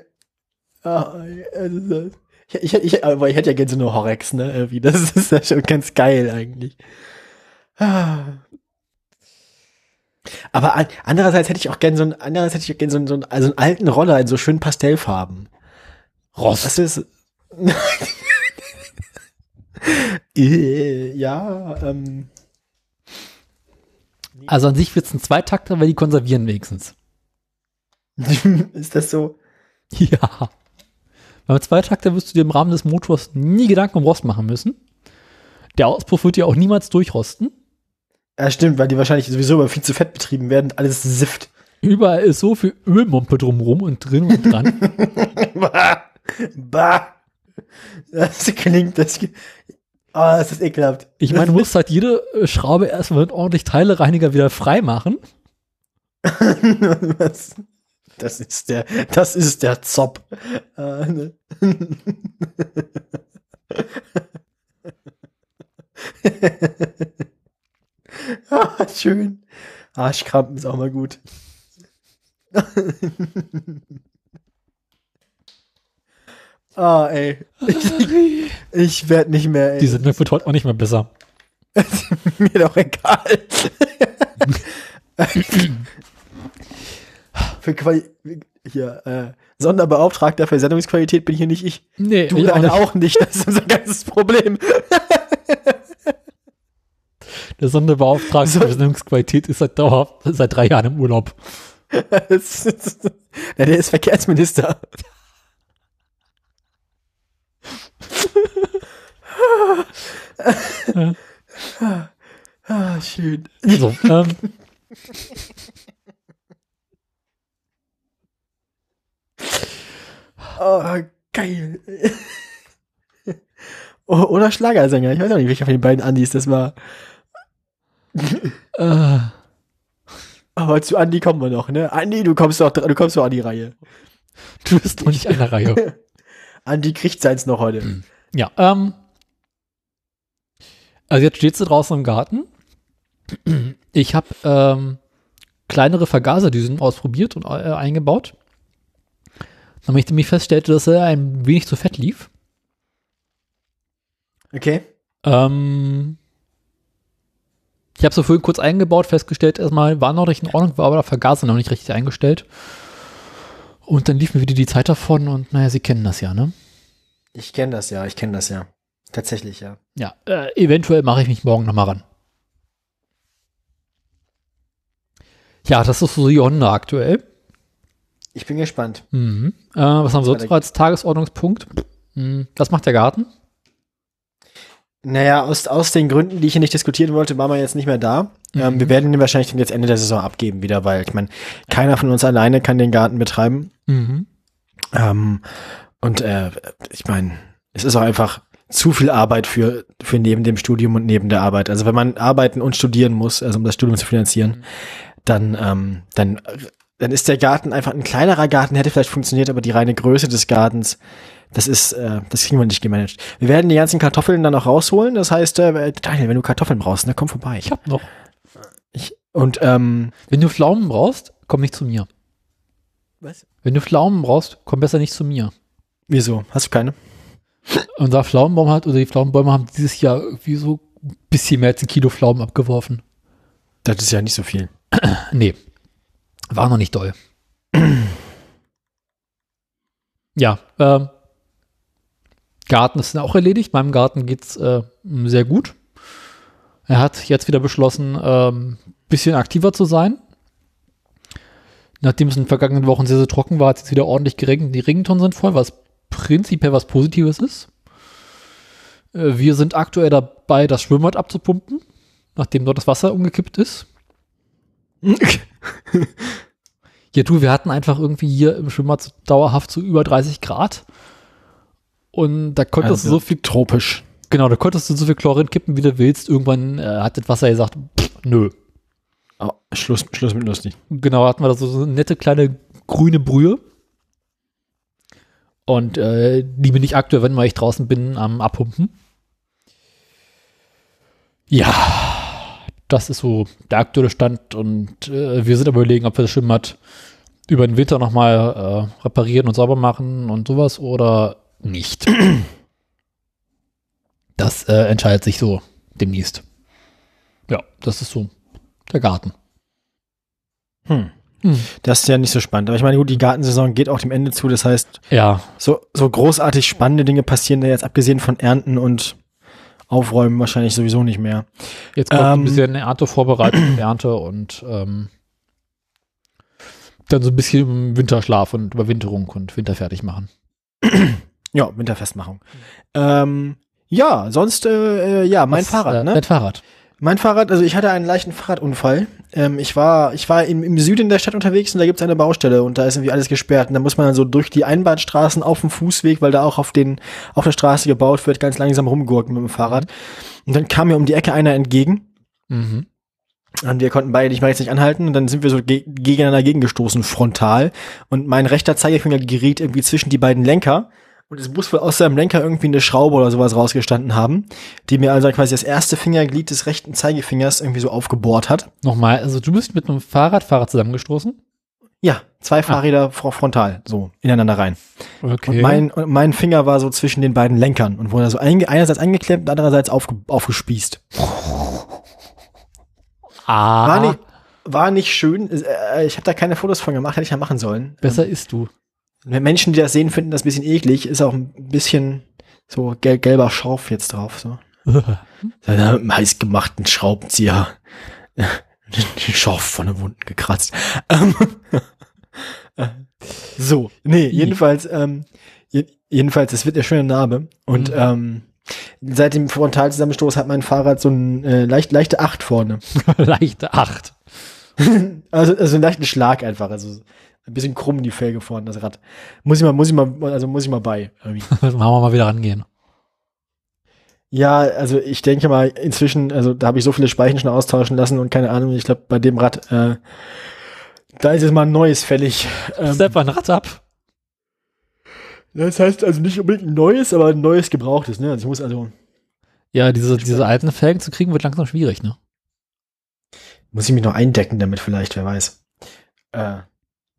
Ah, ey, ich, ich, aber ich hätte ja gerne so eine Horex, ne? Irgendwie. Das ist ja schon ganz geil eigentlich. Aber an- andererseits hätte ich auch gerne so einen, andererseits hätte ich auch gerne so einen, so einen, also einen alten Roller in so schönen Pastellfarben. Rost. Das ist. Äh, ja, ähm. Also an sich wird's ein Zweitakter, weil die konservieren wenigstens. ist das so? Ja. Beim Zweitakter wirst du dir im Rahmen des Motors nie Gedanken um Rost machen müssen. Der Auspuff wird ja auch niemals durchrosten. Ja, stimmt, weil die wahrscheinlich sowieso immer viel zu fett betrieben werden. Alles sifft. Überall ist so viel Ölmumpe drumrum und drin und dran. bah. bah. Das klingt, das. Ah, das ist ekelhaft. Ich meine, du musst halt jede äh, Schraube erstmal mit ordentlich Teilereiniger wieder frei machen. Was? Das ist der, das ist der Zopp. Äh, ne? ah, schön. Arschkrampen ist auch mal gut. ah, ey. Ich, ich werde nicht mehr, ey. Die Sendung wird heute auch nicht mehr besser. Mir doch egal. Für Quali hier, äh, Sonderbeauftragter für Sendungsqualität bin hier nicht ich. Nee, Du ich auch nicht. auch nicht. Das ist unser ganzes Problem. Der Sonderbeauftragte So- für Sendungsqualität ist seit dauerhaft seit drei Jahren im Urlaub. Na, der ist Verkehrsminister. ah, schön. So, ähm, Oh, geil. Oh, oder Schlagersänger. Ich weiß auch nicht, welcher von den beiden Andis das war. äh, Aber zu Andi kommen wir noch, ne? Andi, du kommst doch, du kommst doch an die Reihe. du bist noch nicht an der Reihe. Andi kriegt seins noch heute. Ja, ähm, also jetzt steht sie draußen im Garten. Ich habe ähm, kleinere Vergaserdüsen ausprobiert und äh, eingebaut. Damit ich nämlich feststellte, dass er ein wenig zu fett lief. Okay. Ähm, ich habe so vorhin kurz eingebaut, festgestellt, erstmal war noch nicht in Ordnung, war aber der Vergaser noch nicht richtig eingestellt. Und dann lief mir wieder die Zeit davon und naja, Sie kennen das ja, ne? Ich kenne das ja, ich kenne das ja. Tatsächlich, ja. Ja, äh, eventuell mache ich mich morgen nochmal ran. Ja, das ist so die Honda aktuell. Ich bin gespannt. Mhm. Äh, was haben wir sonst noch als Tagesordnungspunkt? Mhm. Was macht der Garten? Naja, aus, aus den Gründen, die ich hier nicht diskutieren wollte, waren wir jetzt nicht mehr da. Ähm, Mhm. wir werden ihn wahrscheinlich dann jetzt Ende der Saison abgeben wieder, weil ich meine, keiner von uns alleine kann den Garten betreiben. Mhm. Ähm, und äh, ich meine, es ist auch einfach zu viel Arbeit für, für neben dem Studium und neben der Arbeit. Also wenn man arbeiten und studieren muss, also um das Studium zu finanzieren, dann, ähm, dann, dann ist der Garten einfach ein kleinerer Garten, hätte vielleicht funktioniert, aber die reine Größe des Gartens, das ist, äh, das kriegen wir nicht gemanagt. Wir werden die ganzen Kartoffeln dann auch rausholen. Das heißt, äh, Daniel, wenn du Kartoffeln brauchst, dann komm vorbei. Ich hab noch. Ich, und ähm, Wenn du Pflaumen brauchst, komm nicht zu mir. was? Wenn du Pflaumen brauchst, komm besser nicht zu mir. Wieso? Hast du keine? Unser Pflaumenbaum hat, oder die Pflaumenbäume haben dieses Jahr irgendwie so ein bisschen mehr als ein Kilo Pflaumen abgeworfen. Das ist ja nicht so viel. Nee. War noch nicht doll. ja, ähm, Garten ist auch erledigt. Meinem Garten geht's äh, sehr gut. Er hat jetzt wieder beschlossen, ähm, bisschen aktiver zu sein. Nachdem es in den vergangenen Wochen sehr, sehr trocken war, hat es jetzt wieder ordentlich geregnet. Die Regentonnen sind voll, was prinzipiell was Positives ist. Äh, wir sind aktuell dabei, das Schwimmbad abzupumpen, nachdem dort das Wasser umgekippt ist. Ja, du, wir hatten einfach irgendwie hier im Schwimmbad dauerhaft so über 30 Grad. Und da konntest Also du so viel, tropisch. genau, da konntest du so viel Chlorin kippen, wie du willst. Irgendwann äh, hat das Wasser gesagt, pff, nö. Oh, Schluss, Schluss mit lustig. Genau, hatten wir da so, so eine nette kleine grüne Brühe. Und äh, die bin ich aktuell, wenn mal ich draußen bin, am Abpumpen. Ja, das ist so der aktuelle Stand und äh, wir sind am überlegen, ob wir das Schwimmbad über den Winter nochmal äh, reparieren und sauber machen und sowas oder nicht. Das äh, entscheidet sich so demnächst. Ja, das ist so der Garten. Hm. Hm. Das ist ja nicht so spannend. Aber ich meine, gut, die Gartensaison geht auch dem Ende zu. Das heißt, Ja, so, so großartig spannende Dinge passieren da jetzt, abgesehen von Ernten und Aufräumen, wahrscheinlich sowieso nicht mehr. Jetzt kommt Ähm, ein bisschen Ernte vorbereitet, Ernte und ähm, dann so ein bisschen Winterschlaf und Überwinterung und Winter fertig machen. Ja, Winterfestmachung. Ähm, ja, sonst, äh, äh, ja, mein Was, Fahrrad, äh, ne? Dein Fahrrad. Mein Fahrrad, also ich hatte einen leichten Fahrradunfall. Ähm, ich war, ich war im, im Süden der Stadt unterwegs und da gibt's eine Baustelle und da ist irgendwie alles gesperrt. Und da muss man dann so durch die Einbahnstraßen auf dem Fußweg, weil da auch auf den, auf der Straße gebaut wird, ganz langsam rumgurken mit dem Fahrrad. Und dann kam mir um die Ecke einer entgegen. Mhm. Und wir konnten beide nicht mal jetzt nicht anhalten und dann sind wir so ge gegeneinander gegengestoßen, frontal. Und mein rechter Zeigefinger geriet irgendwie zwischen die beiden Lenker. Und es muss wohl aus seinem Lenker irgendwie eine Schraube oder sowas rausgestanden haben, die mir also quasi das erste Fingerglied des rechten Zeigefingers irgendwie so aufgebohrt hat. Nochmal, also du bist mit einem Fahrradfahrer zusammengestoßen? Ja, zwei Fahrräder fro- frontal, so ineinander rein. Okay. Und mein, und mein Finger war so zwischen den beiden Lenkern und wurde so einge einerseits eingeklemmt und andererseits aufge aufgespießt. ah, War nicht, war nicht schön. Äh, Ich habe da keine Fotos von gemacht, hätte ich ja machen sollen. besser isst du. Wenn Menschen, die das sehen, finden das ein bisschen eklig, ist auch ein bisschen so gel gelber Schorf jetzt drauf. So. Mit einem heiß gemachten Schraubenzieher. Den Schorf von den Wunden gekratzt. Ähm, äh, so, nee, jedenfalls, ähm, je, jedenfalls, es wird eine schöne Narbe. Und Mhm. ähm, seit dem Frontalzusammenstoß hat mein Fahrrad so ein äh, leicht, leichte Acht vorne. Leichte Acht. Also, also einen leichten Schlag einfach. Also ein bisschen krumm die Felge vorne, das Rad. Muss ich mal, muss ich mal, also muss ich mal bei. Irgendwie. Machen wir mal wieder rangehen. Ja, also ich denke mal, inzwischen, also da habe ich so viele Speichen schon austauschen lassen und keine Ahnung, ich glaube, bei dem Rad, äh, da ist jetzt mal ein neues fällig. Ähm, Step ein Rad ab. das heißt also nicht unbedingt ein neues, aber ein neues gebrauchtes, ne? Also ich muss also, Ja, diese, diese alten Felgen zu kriegen wird langsam schwierig, ne? muss ich mich noch eindecken damit vielleicht, wer weiß. Äh,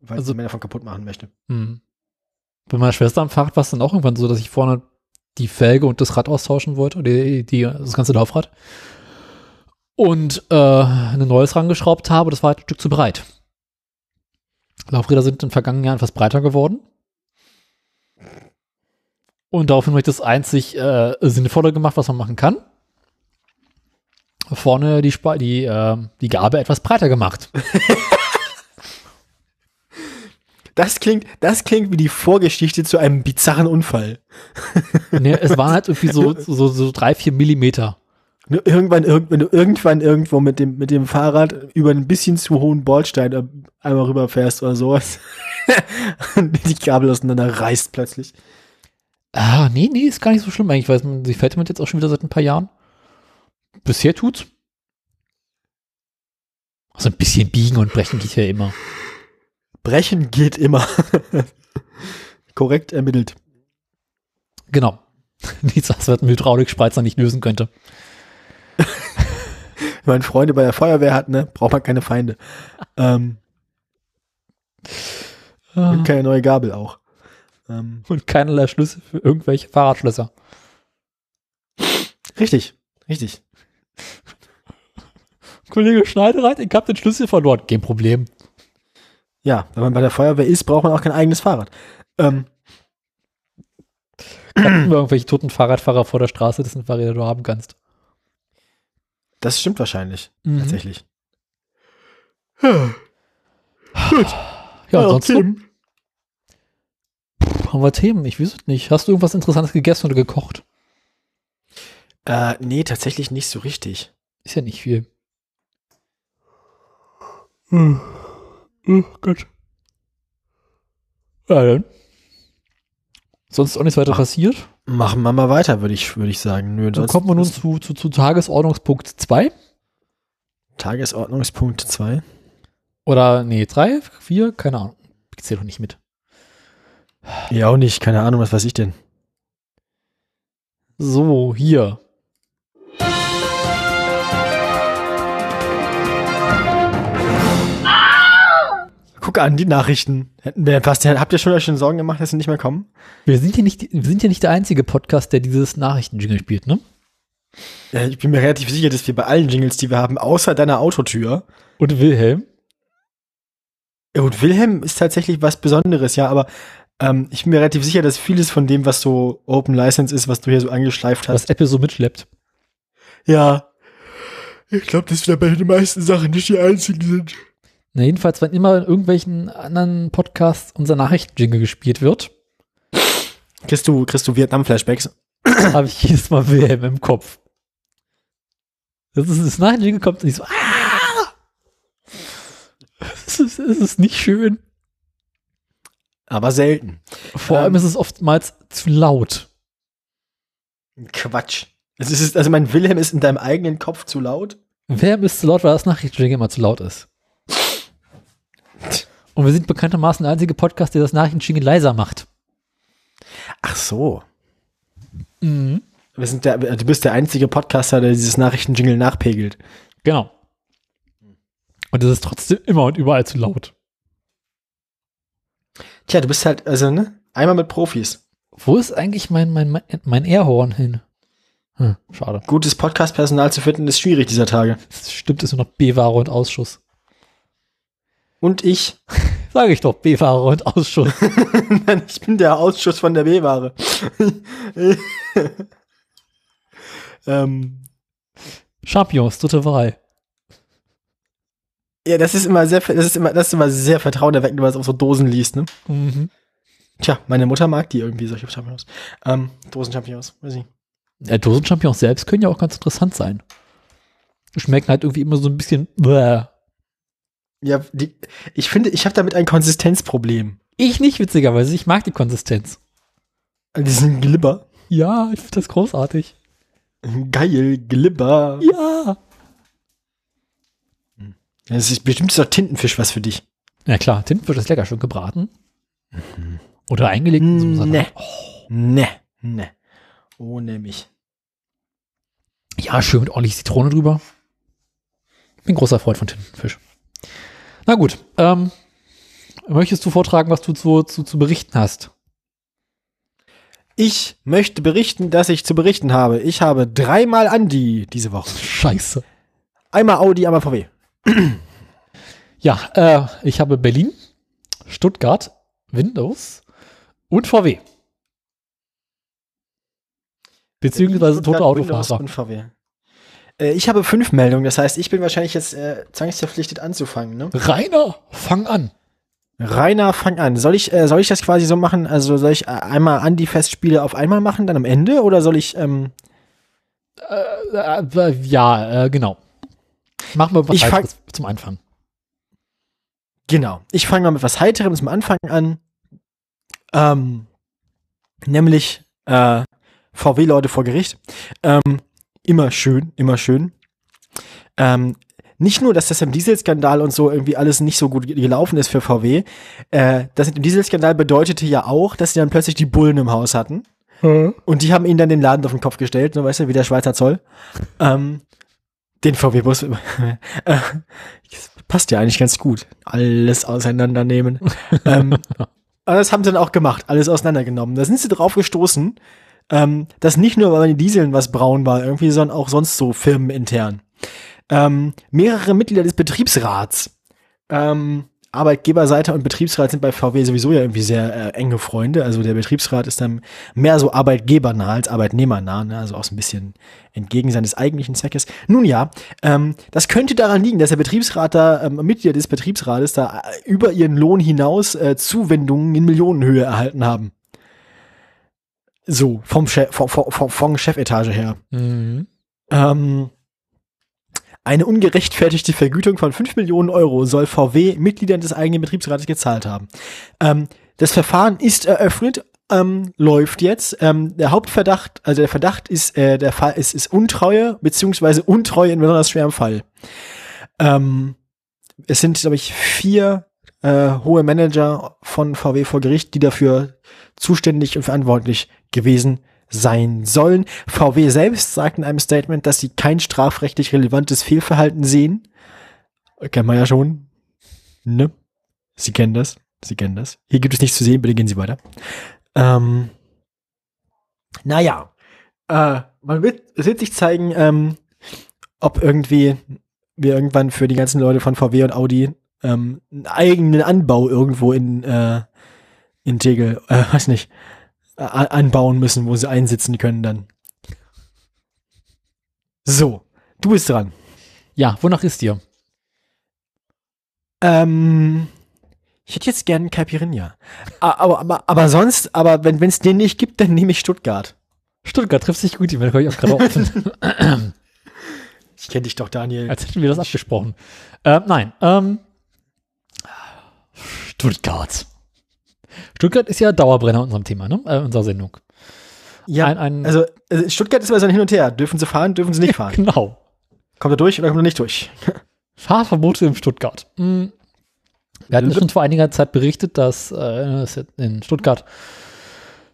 weil Also- ich mehr davon kaputt machen möchte. Hm. Bei meiner Schwester am Fahrrad war es dann auch irgendwann so, dass ich vorne die Felge und das Rad austauschen wollte, die, die, das ganze Laufrad. Und äh, ein neues rangeschraubt habe, das war halt ein Stück zu breit. Laufräder sind in den vergangenen Jahren etwas breiter geworden. Und daraufhin habe ich das einzig äh, Sinnvolle gemacht, was man machen kann. Vorne die, Spa die, äh, die Gabe etwas breiter gemacht. Das klingt, das klingt wie die Vorgeschichte zu einem bizarren Unfall. nee, es waren halt irgendwie so, so, so drei, vier Millimeter. Irgendwann, irgend, wenn du irgendwann irgendwo mit dem, mit dem Fahrrad über einen bisschen zu hohen Bordstein äh, einmal rüberfährst oder sowas. und die Kabel auseinander reißt plötzlich. Ah, nee, nee, ist gar nicht so schlimm eigentlich, weil man- sie fällt mir jetzt auch schon wieder seit ein paar Jahren. Bisher tut's. Also ein bisschen biegen und brechen geht ja immer. Brechen geht immer. Korrekt ermittelt. Genau. Nichts, was mit Hydraulikspreizer nicht lösen könnte. Wenn man Freunde bei der Feuerwehr hat, ne, braucht man keine Feinde. Ähm, und keine neue Gabel auch. Ähm, Und keinerlei Schlüssel für irgendwelche Fahrradschlösser. richtig, richtig. Kollege Schneidereit, ich hab den Schlüssel verloren. Kein Problem. Ja, wenn man bei der Feuerwehr ist, braucht man auch kein eigenes Fahrrad. Ähm, Hatten wir irgendwelche toten Fahrradfahrer vor der Straße, dessen Fahrräder du haben kannst. das stimmt wahrscheinlich, Mhm. tatsächlich. Ja, ansonsten haben wir Themen. Ich weiß es nicht. Hast du irgendwas Interessantes gegessen oder gekocht? Äh, nee, tatsächlich nicht so richtig. Ist ja nicht viel. Oh Gott. Ja, dann. Sonst ist auch nichts weiter passiert. Machen wir mal weiter, würde ich, würde ich sagen. Nö, Dann kommen wir nun zu, zu, zu Tagesordnungspunkt 2. Tagesordnungspunkt 2. Oder, nee, 3, 4, keine Ahnung. Ich zähle doch nicht mit. Ja, auch nicht, keine Ahnung, was weiß ich denn. So, hier. Guck an, die Nachrichten. Fast, habt ihr schon euch schon Sorgen gemacht, dass sie nicht mehr kommen? Wir sind ja nicht, wir sind ja nicht der einzige Podcast, der dieses Nachrichtenjingle spielt, ne? Ja, ich bin mir relativ sicher, dass wir bei allen Jingles, die wir haben, außer deiner Autotür. Und Wilhelm. Ja, und Wilhelm ist tatsächlich was Besonderes, ja, aber ähm, ich bin mir relativ sicher, dass vieles von dem, was so Open License ist, was du hier so angeschleift was hast. Apple so mitschleppt. Ja. Ich glaube, dass wir bei den meisten Sachen nicht die einzigen sind. Na, jedenfalls, wenn immer in irgendwelchen anderen Podcasts unser Nachrichtenjingle gespielt wird, Kriegst du, kriegst du Vietnam-Flashbacks? habe ich jedes Mal Wilhelm im Kopf. Das ist das Nachrichtenjingle kommt und ich so, ah! Es ist, es ist nicht schön. Aber selten. Vor Ähm. allem ist es oftmals zu laut. Quatsch. Es ist, also mein Wilhelm ist in deinem eigenen Kopf zu laut. Wilhelm ist zu laut, weil das Nachrichtenjingle immer zu laut ist. Und wir sind bekanntermaßen der einzige Podcast, der das Nachrichtenjingle leiser macht. Ach so. Mhm. Wir sind der, du bist der einzige Podcaster, der dieses Nachrichtenjingle nachpegelt. Genau. Und es ist trotzdem immer und überall zu laut. Tja, du bist halt, also, ne? Einmal mit Profis. Wo ist eigentlich mein, mein, mein, mein Airhorn hin? Hm, schade. Gutes Podcast-Personal zu finden, ist schwierig dieser Tage. Das stimmt, ist nur noch B-Ware und Ausschuss. Und ich. Sage ich doch, B-Ware und Ausschuss. Nein, ich bin der Ausschuss von der B-Ware. ähm, Champions, dritte Wahl. ja, das ist immer sehr, das ist immer, das ist immer sehr vertrauenerweckend, wenn man es auf so Dosen liest, ne? Mhm. Tja, meine Mutter mag die irgendwie, solche Champignons. Ähm, Dosen-Champignons, weiß ich. Ja, Dosen-Champions selbst können ja auch ganz interessant sein. Schmecken halt irgendwie immer so ein bisschen. Bäh. Ja, die, ich finde, ich habe damit ein Konsistenzproblem. Ich nicht, witzigerweise. Ich mag die Konsistenz. Diesen Glibber. Ja, ich finde das großartig. Geil, Glibber. Ja. Das ist bestimmt so Tintenfisch was für dich. Ja klar, Tintenfisch ist lecker, schön gebraten. Oder eingelegt in so einem Salat. Ne. Ne, ne. Ohne mich. Ja, schön mit ordentlich Zitrone drüber. Bin großer Freund von Tintenfisch. Na gut, ähm, möchtest du vortragen, was du zu, zu, zu berichten hast? Ich möchte berichten, dass ich zu berichten habe. Ich habe dreimal Andi diese Woche. Scheiße. Einmal Audi, einmal VW. Ja, äh, ich habe Berlin, Stuttgart, Windows und VW. Beziehungsweise tote Stuttgart, Windows Autofahrer. Und VW. Äh, ich habe fünf Meldungen, das heißt, ich bin wahrscheinlich jetzt äh, zwangsverpflichtet anzufangen. Ne? Rainer, fang an. Rainer, fang an. Soll ich, äh, soll ich das quasi so machen? Also soll ich äh, einmal Andi-Festspiele auf einmal machen, dann am Ende? Oder soll ich, ähm, Äh, äh, ja, äh, genau. Machen wir was Ich Heiteres zum Anfang. genau. Ich fange mal mit was Heiterem zum Anfang an. Ähm, nämlich äh, VW-Leute vor Gericht. Ähm, immer schön, immer schön. Ähm, nicht nur, dass das im Dieselskandal und so irgendwie alles nicht so gut gelaufen ist für VW. Äh, das im Dieselskandal bedeutete ja auch, dass sie dann plötzlich die Bullen im Haus hatten. Und die haben ihnen dann den Laden auf den Kopf gestellt, ne, weißt du, wie der Schweizer Zoll. Ähm, den VW-Bus. äh, passt ja eigentlich ganz gut. Alles auseinandernehmen. ähm, aber das haben sie dann auch gemacht, alles auseinandergenommen. Da sind sie drauf gestoßen, ähm, dass nicht nur bei den Dieseln was braun war, irgendwie, sondern auch sonst so firmenintern. Ähm, mehrere Mitglieder des Betriebsrats, ähm, Arbeitgeberseite und Betriebsrat sind bei VW sowieso ja irgendwie sehr äh, enge Freunde. Also der Betriebsrat ist dann mehr so arbeitgebernah als arbeitnehmernah, ne? also auch so ein bisschen entgegen seines eigentlichen Zweckes. Nun ja, ähm, das könnte daran liegen, dass der Betriebsrat da, ähm, Mitglieder des Betriebsrates da äh, über ihren Lohn hinaus äh, Zuwendungen in Millionenhöhe erhalten haben. So, vom, vom, vom, vom, vom Chefetage her. Mhm. Ähm, eine ungerechtfertigte Vergütung von 5 Millionen Euro soll VW Mitgliedern des eigenen Betriebsrates gezahlt haben. Ähm, das Verfahren ist eröffnet ähm, läuft jetzt. Ähm, der Hauptverdacht, also der Verdacht ist, äh, der Fall ist, ist Untreue, beziehungsweise Untreue in besonders schwerem Fall. Ähm, es sind, glaube ich, vier äh, hohe Manager von VW vor Gericht, die dafür zuständig und verantwortlich gewesen sein sollen. VW selbst sagt in einem Statement, dass sie kein strafrechtlich relevantes Fehlverhalten sehen. Kennen wir ja schon. Ne? Sie kennen das. Sie kennen das. Hier gibt es nichts zu sehen, bitte gehen Sie weiter. Ähm, naja, äh, man wird, wird sich zeigen, ähm, ob irgendwie wir irgendwann für die ganzen Leute von VW und Audi ähm, einen eigenen Anbau irgendwo in, äh, in Tegel, äh, weiß nicht, äh, anbauen müssen, wo sie einsitzen können dann. So, du bist dran. Ja, wonach ist dir? Ähm, ich hätte jetzt gern Caipirinha. Aber, aber, aber sonst, aber wenn es den nicht gibt, dann nehme ich Stuttgart. Stuttgart trifft sich gut, die ich auch gerade offen. ich kenne dich doch, Daniel. Als hätten wir das abgesprochen. Äh, nein, ähm, Stuttgart. Stuttgart ist ja Dauerbrenner in unserem Thema, ne? Äh, unserer Sendung. Ja, Ein- ein- also äh, Stuttgart ist immer so ein Hin und Her. Dürfen sie fahren, dürfen sie nicht fahren. Genau. kommt er durch oder kommt er nicht durch? Fahrverbote in Stuttgart. Hm. Wir hatten schon vor einiger Zeit berichtet, dass äh, es in Stuttgart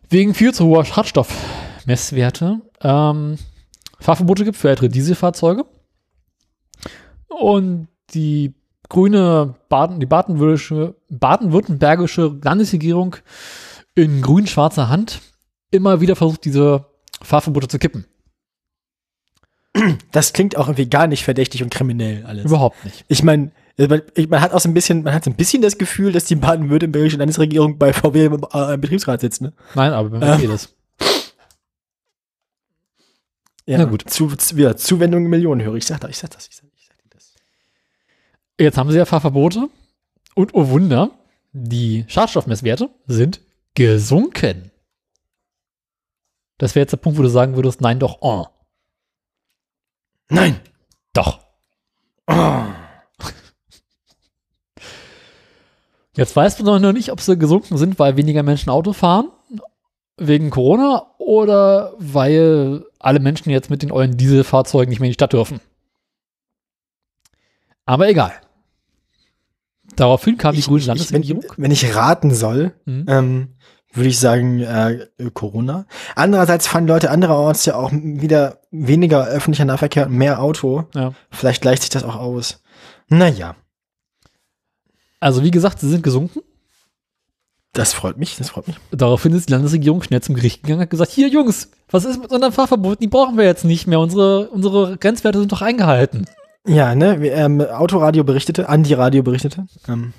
wegen viel zu hoher Schadstoffmesswerte ähm, Fahrverbote gibt für ältere Dieselfahrzeuge. Und die grüne Baden, die baden-württembergische baden-württembergische Landesregierung in grün-schwarzer Hand immer wieder versucht, diese Fahrverbote zu kippen. Das klingt auch irgendwie gar nicht verdächtig und kriminell alles. Überhaupt nicht. Ich meine, man hat auch so ein bisschen, man hat so ein bisschen das Gefühl, dass die baden-württembergische Landesregierung bei VW im, äh, im Betriebsrat sitzt, ne? Nein, aber wenn man Ähm. eh das. Ja, Na gut. Zu, zu, ja, Zuwendung in Millionen höre ich. Ich sag das, ich sag das, ich sag das. Jetzt haben sie ja Fahrverbote. Und oh Wunder, die Schadstoffmesswerte sind gesunken. Das wäre jetzt der Punkt, wo du sagen würdest, nein, doch, oh, Nein! doch. Oh. Jetzt weißt du noch nicht, ob sie gesunken sind, weil weniger Menschen Auto fahren, wegen Corona, oder weil alle Menschen jetzt mit den ollen Dieselfahrzeugen nicht mehr in die Stadt dürfen. Aber egal. Daraufhin kam die Ich, grüne ich, wenn, Landesregierung. wenn ich raten soll, Mhm. ähm, würde ich sagen äh, Corona. Andererseits fahren Leute andererorts ja auch wieder weniger öffentlicher Nahverkehr mehr Auto. Ja. Vielleicht gleicht sich das auch aus. Naja, Also wie gesagt, sie sind gesunken. das freut mich, das freut mich. Daraufhin ist die Landesregierung schnell zum Gericht gegangen und hat gesagt, hier Jungs, was ist mit unseren Fahrverboten? Die brauchen wir jetzt nicht mehr. Unsere, unsere Grenzwerte sind doch eingehalten. Ja, ne, ähm, Autoradio berichtete, Andi Radio berichtete. Ähm,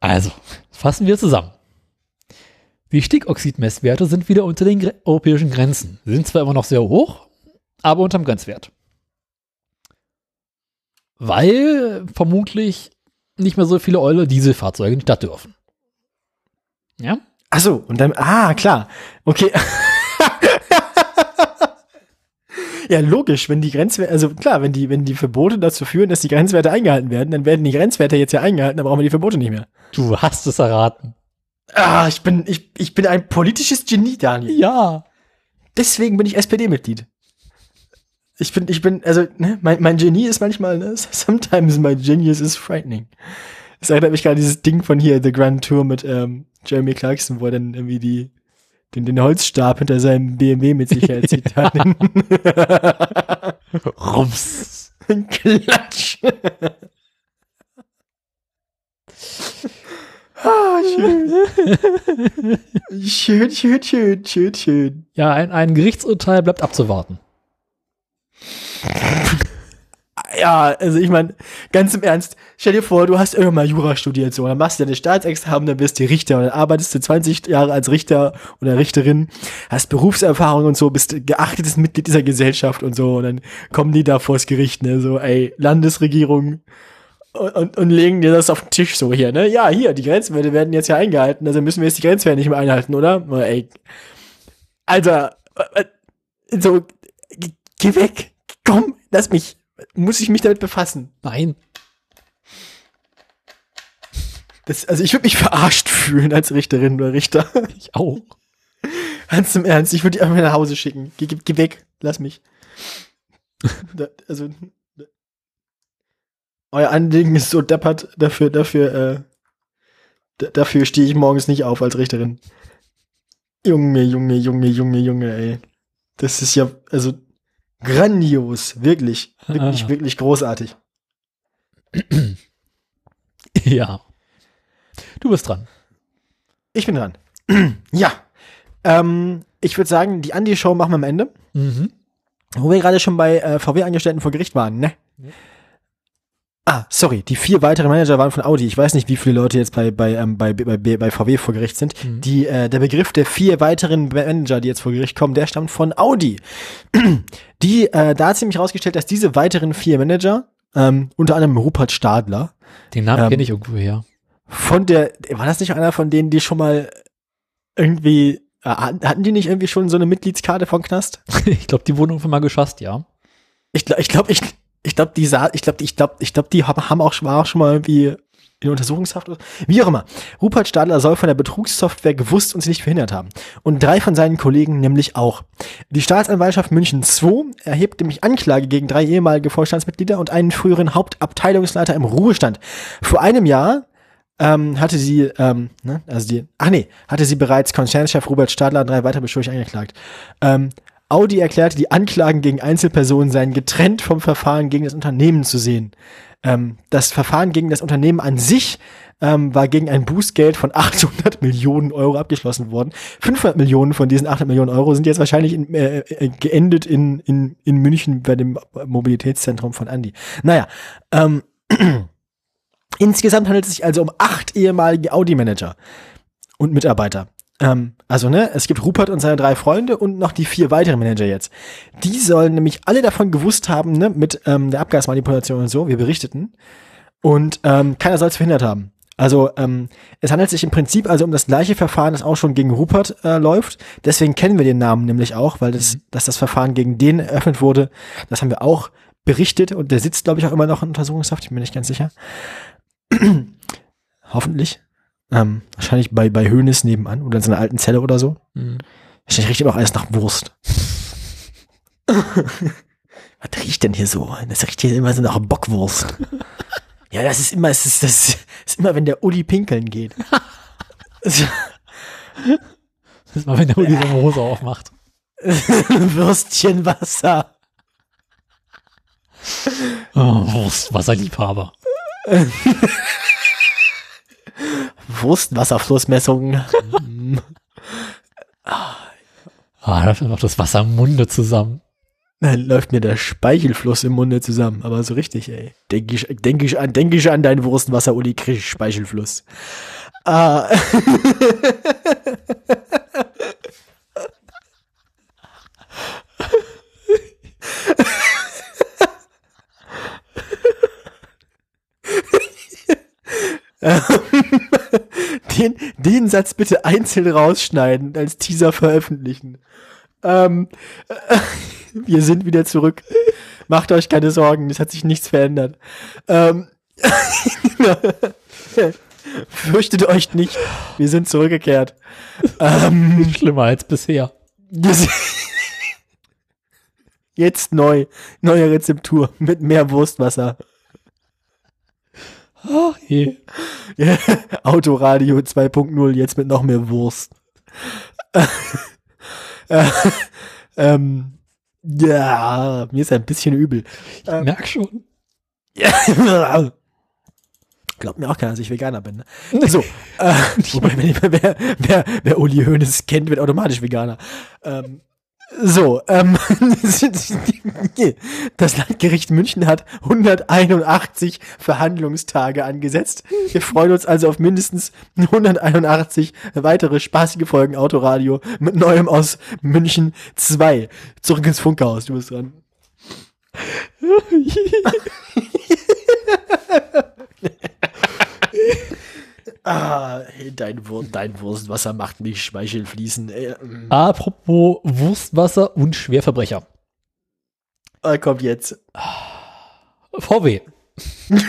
Also, fassen wir zusammen. Die Stickoxidmesswerte sind wieder unter den gre europäischen Grenzen. Sie sind zwar immer noch sehr hoch, aber unterm Grenzwert. Weil vermutlich nicht mehr so viele Eule Dieselfahrzeuge in die Stadt dürfen. Ja? ach so, und dann, ah, klar. Okay. Ja, logisch, wenn die Grenzwerte, also klar, wenn die, wenn die Verbote dazu führen, dass die Grenzwerte eingehalten werden, dann werden die Grenzwerte jetzt ja eingehalten, dann brauchen wir die Verbote nicht mehr. Du hast es erraten. Ah, ich bin, ich, ich bin ein politisches Genie, Daniel. Ja. Deswegen bin ich SPD-Mitglied. Ich bin, ich bin, also, ne, mein, mein Genie ist manchmal, ne, sometimes my genius is frightening. Das erinnert mich gerade dieses Ding von hier, The Grand Tour mit ähm, Jeremy Clarkson, wo er dann irgendwie die, den, den Holzstab hinter seinem BMW mit sich herzieht. Rums. Klatsch. ah, schön. schön, schön, schön, schön, schön. Ja, ein, ein Gerichtsurteil bleibt abzuwarten. Ja, also ich meine, ganz im Ernst, stell dir vor, du hast irgendwann mal Jura studiert, so, dann machst du deine Staatsexamen, dann wirst du Richter und dann arbeitest du 20 Jahre als Richter oder Richterin, hast Berufserfahrung und so, bist geachtetes Mitglied dieser Gesellschaft und so, und dann kommen die da vors Gericht, ne, so, ey, Landesregierung und, und, und legen dir das auf den Tisch so hier, ne, ja, hier, die Grenzwerte werden jetzt ja eingehalten, also müssen wir jetzt die Grenzwerte nicht mehr einhalten, oder? Oh, ey, Alter, äh, äh, so, geh weg, komm, lass mich, muss ich mich damit befassen. Nein. Das, also ich würde mich verarscht fühlen als Richterin oder Richter. Ich auch. Ganz im Ernst, ich würde die einfach nach Hause schicken. Geh, geh, geh weg, lass mich. da, also, da, euer Anliegen ist so deppert, dafür, dafür, äh, da, dafür stehe ich morgens nicht auf als Richterin. Junge, Junge, Junge, Junge, Junge, ey. Das ist ja, also, grandios. Wirklich, wirklich, Ah. wirklich großartig. Ja. Du bist dran. Ich bin dran. ja. Ähm, ich würde sagen, die Andi-Show machen wir am Ende. Mhm. Wo wir gerade schon bei äh, VW-Angestellten vor Gericht waren, ne? Ja. Ah, sorry, die vier weiteren Manager waren von Audi. Ich weiß nicht, wie viele Leute jetzt bei, bei, ähm, bei, bei, bei, VW vor Gericht sind. Mhm. Die, äh, der Begriff der vier weiteren Manager, die jetzt vor Gericht kommen, der stammt von Audi. Die, äh, da hat sich nämlich rausgestellt, dass diese weiteren vier Manager, ähm, unter anderem Rupert Stadler, Den Namen Ähm, kenne ich irgendwo her. von der, war das nicht einer von denen, die schon mal irgendwie, äh, hatten die nicht irgendwie schon so eine Mitgliedskarte von Knast? Ich glaube, die wurden irgendwann mal geschasst, ja. Ich glaube, ich glaube, ich, ich glaube, die sah, ich glaube, ich glaube, ich glaube, die haben auch, schon- war auch schon mal irgendwie in Untersuchungshaft oder wie auch immer. Rupert Stadler soll von der Betrugssoftware gewusst und sie nicht verhindert haben. Und drei von seinen Kollegen nämlich auch. Die Staatsanwaltschaft München II erhebt nämlich Anklage gegen drei ehemalige Vorstandsmitglieder und einen früheren Hauptabteilungsleiter im Ruhestand. Vor einem Jahr ähm, hatte sie, ähm, ne, also die, ach nee, hatte sie bereits Konzernchef Robert Stadler und drei weitere beschuldigt angeklagt. Ähm, Audi erklärte, die Anklagen gegen Einzelpersonen seien getrennt vom Verfahren gegen das Unternehmen zu sehen. Ähm, das Verfahren gegen das Unternehmen an sich ähm, war gegen ein Bußgeld von 800 Millionen Euro abgeschlossen worden. 500 Millionen von diesen 800 Millionen Euro sind jetzt wahrscheinlich in, äh, äh, geendet in, in, in München bei dem Mobilitätszentrum von Andi. Naja, ähm, insgesamt handelt es sich also um acht ehemalige Audi-Manager und Mitarbeiter. Ähm, also, ne, es gibt Rupert und seine drei Freunde und noch die vier weiteren Manager jetzt. Die sollen nämlich alle davon gewusst haben, ne, mit ähm, der Abgasmanipulation und so, wir berichteten. Und ähm, keiner soll es verhindert haben. Also ähm, es handelt sich im Prinzip also um das gleiche Verfahren, das auch schon gegen Rupert äh, läuft. Deswegen kennen wir den Namen nämlich auch, weil das, dass das Verfahren gegen den eröffnet wurde, das haben wir auch berichtet und der sitzt, glaube ich, auch immer noch in Untersuchungshaft, ich bin mir nicht ganz sicher. Hoffentlich. Ähm, wahrscheinlich bei, bei Hönes nebenan oder in seiner alten Zelle oder so. Mhm. Wahrscheinlich riecht immer auch alles nach Wurst. Was riecht denn hier so? Das riecht hier immer so nach Bockwurst. ja, das ist immer, es ist, das ist immer, wenn der Uli pinkeln geht. Das ist mal, wenn der Uli seine Hose aufmacht. Würstchen Wasser. Oh, Wurst, Wasserliebhaber. Wurstwasserflussmessung. Ah, da läuft einfach das Wasser im Munde zusammen. Dann läuft mir der Speichelfluss im Munde zusammen. Aber so richtig, ey. Denke ich, denk ich an, denke ich an dein Wurstwasser, Uli, krieg ich Speichelfluss. Ah. den, den Satz bitte einzeln rausschneiden, als Teaser veröffentlichen. Ähm, wir sind wieder zurück. Macht euch keine Sorgen, es hat sich nichts verändert. Ähm, fürchtet euch nicht, wir sind zurückgekehrt. Ähm, Schlimmer als bisher. Jetzt neu, neue Rezeptur mit mehr Wurstwasser. Ach je. Ja, Autoradio 2.0, jetzt mit noch mehr Wurst. äh, ähm, ja, mir ist ein bisschen übel. Ich merk schon. Glaubt mir auch keiner, dass ich Veganer bin. Ne? So, äh, wobei, wenn, wer, wer, wer Uli Hoeneß kennt, wird automatisch Veganer. Ähm, so, ähm, das Landgericht München hat 181 Verhandlungstage angesetzt. Wir freuen uns also auf mindestens 181 weitere spaßige Folgen Autoradio mit Neuem aus München 2. Zurück ins Funkhaus, du bist dran. Ah, dein, Wur dein Wurstwasser macht mich Speichel fließen. Ey, mm. Apropos Wurstwasser und Schwerverbrecher. Ah, kommt jetzt. VW.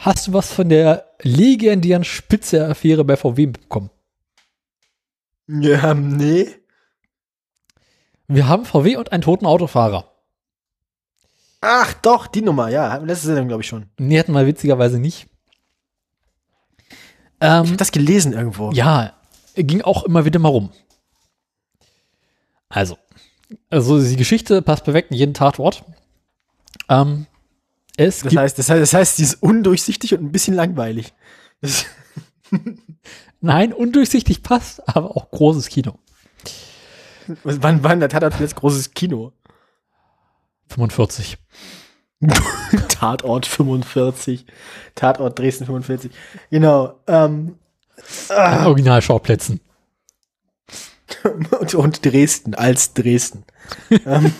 Hast du was von der legendären Spitze-Affäre bei VW bekommen? Ja, nee. Wir haben VW und einen toten Autofahrer. Ach, doch, die Nummer, ja. Letzte Sendung, glaube ich schon. Nee, hatten wir witzigerweise nicht. Ich Ähm, habe das gelesen irgendwo. ja, ging auch immer wieder mal rum. Also, also die Geschichte passt perfekt in jeden Tatort. Ähm, es Das heißt, das heißt, das heißt, die ist undurchsichtig und ein bisschen langweilig. Das, nein, undurchsichtig passt, aber auch großes Kino. wann, wann, der Tatort jetzt großes Kino? 45. Tatort 45. Tatort Dresden 45. Genau. Ähm, ah, Originalschauplätzen. und, und Dresden als Dresden. ähm,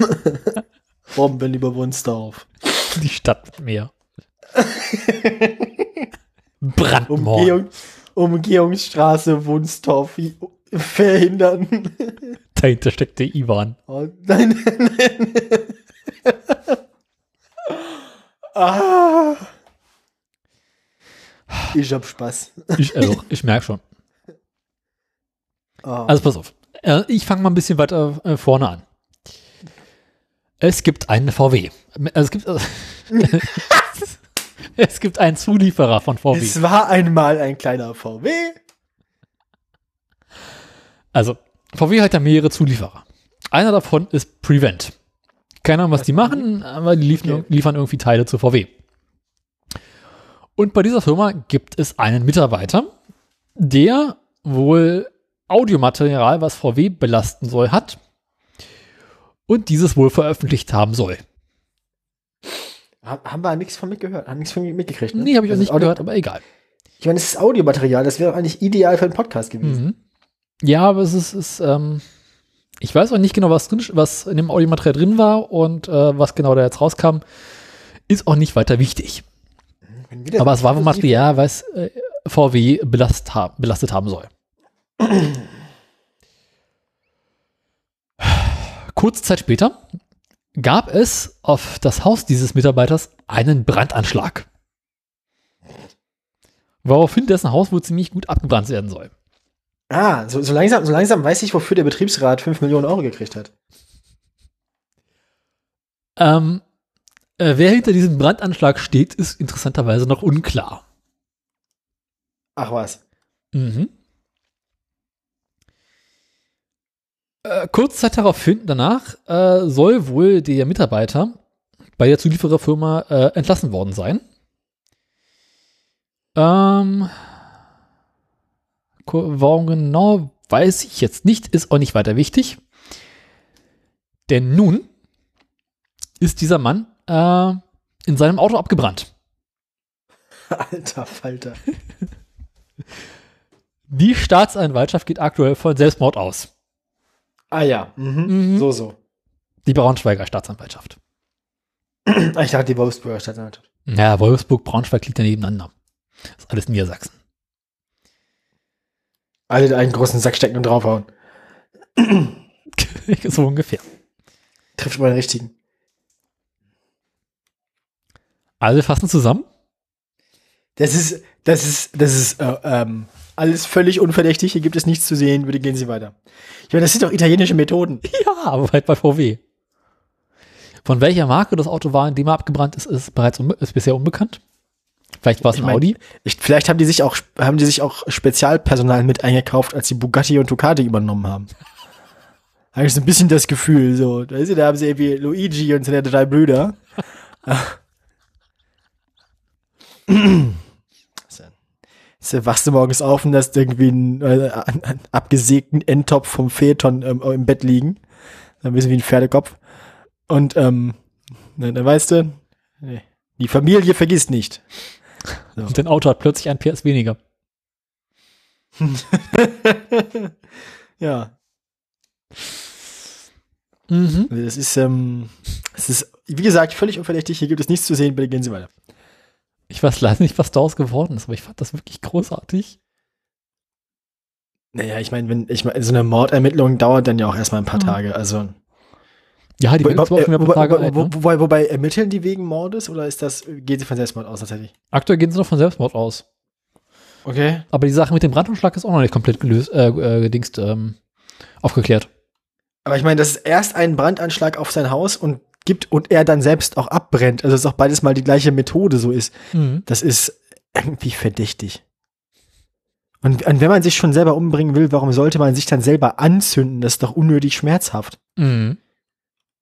Bomben über Wunsdorf. Die Stadt mit Meer. Brandmord. Umgehung, Umgehungsstraße Wunsdorf verhindern. Dahinter steckt der Ivan. Oh, nein, nein. Ah. Ich hab Spaß. Ich, also, ich merke schon. Ah. Also pass auf. Äh, Ich fange mal ein bisschen weiter äh, vorne an. Es gibt einen VW. Es gibt also, es gibt einen Zulieferer von VW. es war einmal ein kleiner VW. Also VW hat ja mehrere Zulieferer. Einer davon ist Prevent. Keine Ahnung, was die machen, aber die liefern, liefern irgendwie Teile zu VW. Und bei dieser Firma gibt es einen Mitarbeiter, der wohl Audiomaterial, was VW belasten soll, hat und dieses wohl veröffentlicht haben soll. Ha- Haben wir nichts von mitgehört, haben nichts von mitgekriegt. Ne? Nee, habe ich auch Das nicht Audio- gehört, aber egal. Ich meine, das ist Audiomaterial, das wäre eigentlich ideal für einen Podcast gewesen. Mhm. Ja, aber es ist, ist ähm, ich weiß auch nicht genau, was drin, was in dem Audiomaterial drin war und äh, was genau da jetzt rauskam, ist auch nicht weiter wichtig. Das- Aber es war Material, was äh, VW belast ha belastet haben soll. Kurze Zeit später gab es auf das Haus dieses Mitarbeiters einen Brandanschlag. Woraufhin dessen Haus wohl ziemlich gut abgebrannt werden soll. Ah, so, so, langsam, so langsam weiß ich, wofür der Betriebsrat 5 Millionen Euro gekriegt hat. Ähm, äh, wer hinter diesem Brandanschlag steht, ist interessanterweise noch unklar. Ach was. Mhm. Äh, kurz Zeit daraufhin, danach, äh, soll wohl der Mitarbeiter bei der Zuliefererfirma äh, entlassen worden sein. Ähm, warum genau, weiß ich jetzt nicht, ist auch nicht weiter wichtig. Denn nun ist dieser Mann äh, in seinem Auto abgebrannt. Alter Falter. Die Staatsanwaltschaft geht aktuell von Selbstmord aus. Ah ja. Mhm. Mhm. So, so. Die Braunschweiger Staatsanwaltschaft. Ich dachte, die Wolfsburger Staatsanwaltschaft. Ja, Wolfsburg, Braunschweig liegt ja nebeneinander. Das ist alles Niedersachsen. Alle in einen großen Sack stecken und draufhauen. so ungefähr. Trifft mal den richtigen. Also fassen zusammen. Das ist, das ist, das ist, äh, ähm, alles völlig unverdächtig. Hier gibt es nichts zu sehen. Bitte gehen Sie weiter. Ich meine, das sind doch italienische Methoden. Ja, aber halt bei VW. Von welcher Marke das Auto war, in dem er abgebrannt ist, ist bereits ist bisher unbekannt. Vielleicht war es Ich ein mein- Audi. Ich, vielleicht haben die sich auch, haben die sich auch Spezialpersonal mit eingekauft, als sie Bugatti und Ducati übernommen haben. Habe ich so ein bisschen das Gefühl, so. Weißt du, da haben sie irgendwie Luigi und seine drei Brüder. so. Wachst du morgens auf und hast irgendwie einen, äh, einen, abgesägten Endtopf vom Phaeton ähm, im Bett liegen. Ein bisschen wie ein Pferdekopf. Und, ähm, dann, dann weißt du, die Familie vergisst nicht. Und dein Auto hat plötzlich ein PS weniger. ja, Mhm. das ist, ähm, das ist, wie gesagt, völlig unverdächtig. Hier gibt es nichts zu sehen, bitte gehen Sie weiter. Ich weiß leider nicht, was daraus geworden ist, aber ich fand das wirklich großartig. Naja, ich meine, wenn, ich meine, so eine Mordermittlung dauert dann ja auch erstmal ein paar Mhm. Tage. Also, Ja, die wobei, Tage wobei, alt, ne? wobei, wobei ermitteln die wegen Mordes oder ist das, gehen sie von Selbstmord aus tatsächlich? Aktuell gehen sie noch von Selbstmord aus. Okay. Aber die Sache mit dem Brandanschlag ist auch noch nicht komplett gelöst, äh, äh, gedingst, ähm, aufgeklärt. Aber ich meine, das ist erst ein Brandanschlag auf sein Haus und gibt und er dann selbst auch abbrennt. Also dass auch beides mal die gleiche Methode so ist. Das ist irgendwie verdächtig. Und, und wenn man sich schon selber umbringen will, warum sollte man sich dann selber anzünden? Das ist doch unnötig schmerzhaft. Mhm.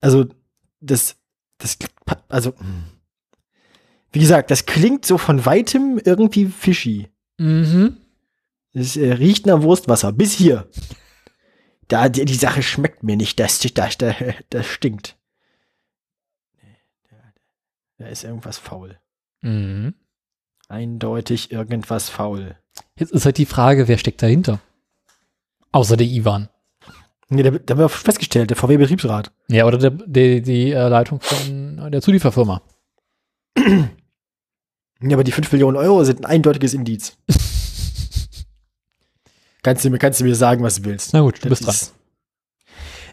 Also, das, das, also, wie gesagt, das klingt so von weitem irgendwie fishy. Mhm. Es äh, riecht nach Wurstwasser. Bis hier. Da, die, die Sache schmeckt mir nicht. Das, das, das, das stinkt. Da ist irgendwas faul. Mhm. Eindeutig irgendwas faul. Jetzt ist halt die Frage, wer steckt dahinter? Außer der Ivan. Nee, da, da haben wir festgestellt, der VW-Betriebsrat. Ja, oder der, der, die äh, Leitung von der Zulieferfirma. Ja, aber die 5 Millionen Euro sind ein eindeutiges Indiz. kannst, du mir, kannst du mir sagen, was du willst. Na gut, du Das bist dran.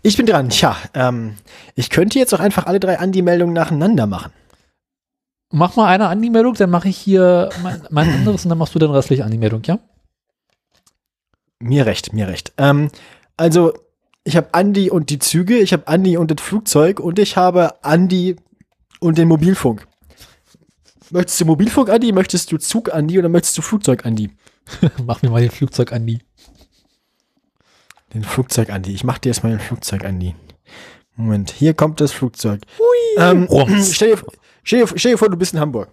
Ich bin dran. Tja, ähm, ich könnte jetzt auch einfach alle drei Andi-Meldungen nacheinander machen. Mach mal eine Anmeldung, dann mache ich hier mein, mein anderes und dann machst du dann restliche Anmeldung, ja? Mir recht, mir recht. Ähm, also, ich habe Andi und die Züge, ich habe Andi und das Flugzeug und ich habe Andi und den Mobilfunk. Möchtest du Mobilfunk, Andi? Möchtest du Zug, Andi? Oder möchtest du Flugzeug, Andi? Mach mir mal den Flugzeug Andi. Den Flugzeug, Andi. Ich mach dir jetzt mal den Flugzeug, Andi. Moment, hier kommt das Flugzeug. Ähm, Rums. stell, dir, stell, dir, stell dir vor, du bist in Hamburg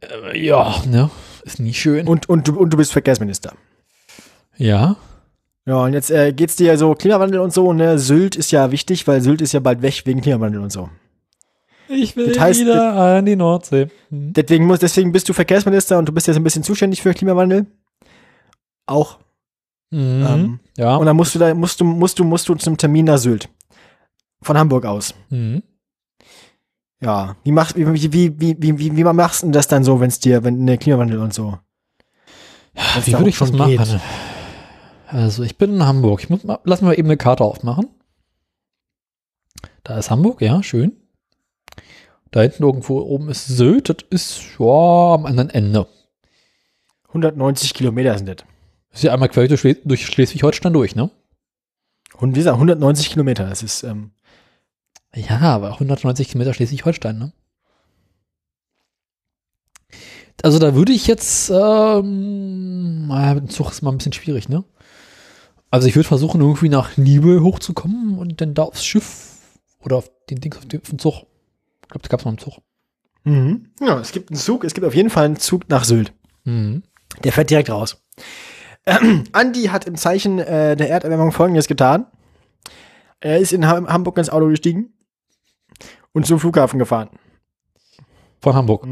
Äh, ja, ne? Ist nie schön. und, und, du, und du bist Verkehrsminister. ja. Ja, und jetzt äh, geht's dir so Klimawandel und so, ne? Sylt ist ja wichtig, weil Sylt ist ja bald weg wegen Klimawandel und so. Ich will Das heißt, wieder an die Nordsee. Hm. Deswegen, muss, deswegen bist du Verkehrsminister und du bist jetzt ein bisschen zuständig für Klimawandel. Auch. Mhm. Ähm, ja. Und dann musst du da, musst du, musst du, musst du zum Termin nach Sylt. Von Hamburg aus. Mhm. Ja. Wie machst, wie, wie, wie, wie, wie, wie, machst du das dann so, wenn es dir, wenn der Klimawandel und so? Wenn's Wie würde ich das machen? geht. Also, ich bin in Hamburg. Ich muss mal, lass mal eben eine Karte aufmachen. Da ist Hamburg, ja, schön. Da hinten irgendwo oben ist Sylt. Das ist ja am anderen Ende. 190 Kilometer sind das. Das ist ja einmal quer durch Schleswig-Holstein durch, ne? Und wie gesagt, 190 Kilometer. Das ist, ähm, Ja, aber 190 Kilometer Schleswig-Holstein, ne? Also da würde ich jetzt, ähm, naja, mit dem Zug ist mal ein bisschen schwierig, ne? Also ich würde versuchen, irgendwie nach Nibel hochzukommen und dann da aufs Schiff oder auf den Ding auf den, Zug. Ich glaube, da gab es mal einen Zug. mhm. ja, es gibt einen Zug, es gibt auf jeden Fall einen Zug nach Sylt. Mhm. Der fährt direkt raus. Ähm, Andi hat im Zeichen äh, der Erderwärmung Folgendes getan. Er ist in Ham Hamburg ins Auto gestiegen und zum Flughafen gefahren. Von Hamburg.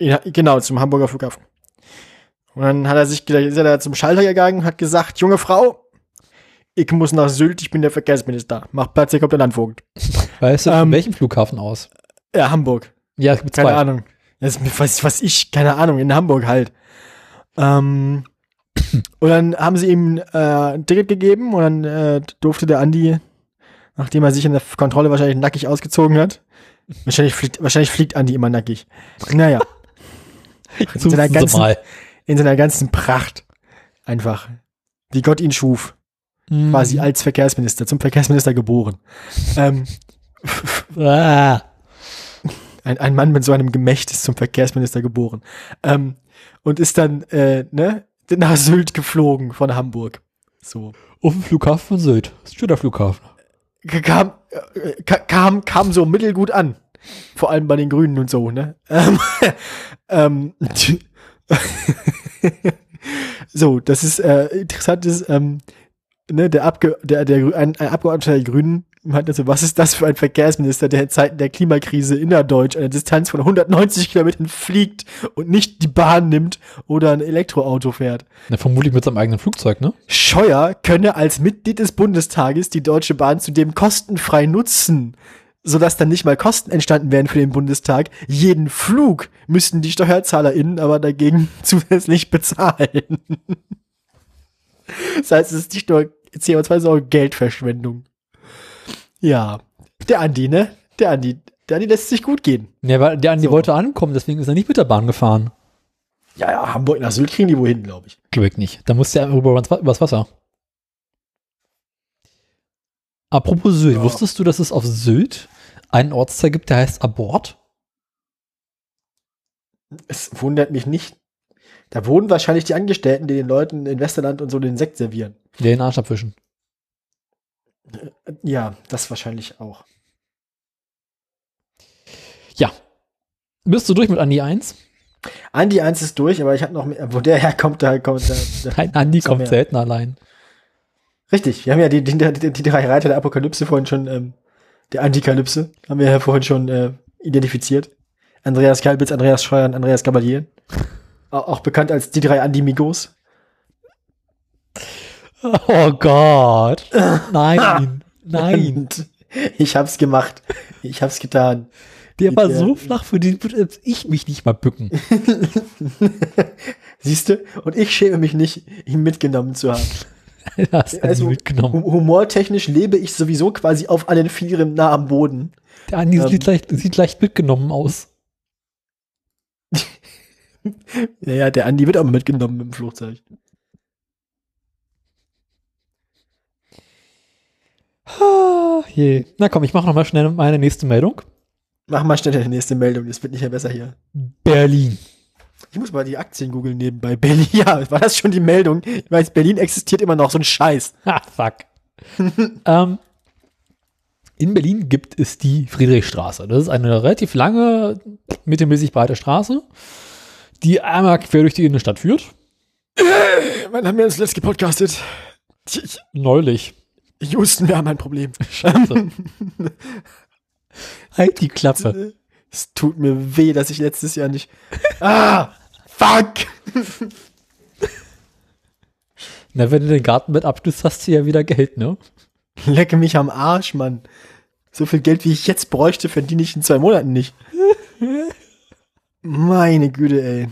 Ja, genau, zum Hamburger Flughafen. Und dann hat er sich ist er da zum Schalter gegangen und hat gesagt, junge Frau, ich muss nach Sylt, ich bin der Verkehrsminister. Mach Platz, hier kommt der Landvogt. Weißt du, Ähm, von welchem Flughafen aus? Ja, Hamburg. Ja, es gibt Keine zwei. Ahnung. Das ist, was, was ich, keine Ahnung, in Hamburg halt. Ähm, und dann haben sie ihm äh, ein Ticket gegeben und dann äh, durfte der Andi, nachdem er sich in der Kontrolle wahrscheinlich nackig ausgezogen hat, wahrscheinlich fliegt, wahrscheinlich fliegt Andi immer nackig. Naja, So, seiner ganzen- in seiner ganzen Pracht. Einfach. Wie Gott ihn schuf. Mhm. Quasi als Verkehrsminister, zum Verkehrsminister geboren. ähm, Ah. ein, ein Mann mit so einem Gemächt ist zum Verkehrsminister geboren. Ähm, und ist dann, äh, ne, nach Sylt geflogen von Hamburg. So. Auf dem Flughafen von Sylt. Das ist ein schöner Flughafen. Kam, äh, ka- kam, kam so mittelgut an. Vor allem bei den Grünen und so, ne? Ähm, ähm, so, das ist äh, interessant, ist, ähm, ne, der, Abge der, der ein, ein Abgeordneter der Grünen meinte so, was ist das für ein Verkehrsminister, der in Zeiten der Klimakrise innerdeutsch eine Distanz von 190 Kilometern fliegt und nicht die Bahn nimmt oder ein Elektroauto fährt. Na, vermutlich mit seinem eigenen Flugzeug, ne? Scheuer könne als Mitglied des Bundestages die Deutsche Bahn zudem kostenfrei nutzen, sodass dann nicht mal Kosten entstanden wären für den Bundestag. Jeden Flug müssten die SteuerzahlerInnen aber dagegen zusätzlich bezahlen. Das heißt, es ist nicht nur CO2, sondern auch Geldverschwendung. Ja, der Andi, ne? Der Andi, der Andi lässt sich gut gehen. Ja, weil der Andi So. wollte ankommen, deswegen ist er nicht mit der Bahn gefahren. Ja, ja, Hamburg nach Sylt kriegen die wohin, glaube ich. Glaube ich nicht. Da musste er über, übers Wasser. Apropos Sylt, Ja. wusstest du, dass es auf Sylt einen Ortsteil gibt, der heißt Abort? Es wundert mich nicht. Da wohnen wahrscheinlich die Angestellten, die den Leuten in Westerland und so den Sekt servieren. Der den Arsch abwischen. Ja, das wahrscheinlich auch. Ja. Bist du durch mit Andi 1? Andi 1 ist durch, aber ich habe noch mehr. Wo der herkommt, da kommt der. Nein, Andi Komm kommt her. selten allein. Richtig, wir haben ja die, die, die, die drei Reiter der Apokalypse vorhin schon, ähm, der Antikalypse, haben wir ja vorhin schon äh, identifiziert. Andreas Kalbitz, Andreas Scheuer und Andreas Gabalier. Auch, bekannt als die drei Andimigos. Oh Gott. Nein. Nein. Ich hab's gemacht. Ich hab's getan. Der war Der- so flach, für den würde ich mich nicht mal bücken. Siehst du? Und ich schäme mich nicht, ihn mitgenommen zu haben. Das hat Also, mitgenommen. Hu- Humortechnisch lebe ich sowieso quasi auf allen Vieren nah am Boden. Der Andi ähm, sieht, leicht, sieht leicht mitgenommen aus. Naja, der Andi wird auch mitgenommen im Flugzeug. Ah, je. Na komm, ich mache noch mal schnell meine nächste Meldung. Mach mal schnell die nächste Meldung, das wird nicht mehr besser hier. Berlin. Ich muss mal die Aktien googeln nebenbei. Berlin, ja, war das schon die Meldung? Ich weiß, Berlin existiert immer noch, so ein Scheiß. Ah, fuck. ähm, in Berlin gibt es die Friedrichstraße. Das ist eine relativ lange, mittelmäßig breite Straße, die einmal quer durch die Innenstadt führt. Wann haben wir uns letzt gepodcastet? Ich- Neulich. Houston, wir haben ein Problem. Scheiße. halt die Klappe. Es tut mir weh, dass ich letztes Jahr nicht. Ah! Fuck! Na, wenn du den Gartenbett abschließt, hast du ja wieder Geld, ne? Lecke mich am Arsch, Mann. So viel Geld, wie ich jetzt bräuchte, verdiene ich in zwei Monaten nicht. Meine Güte, ey.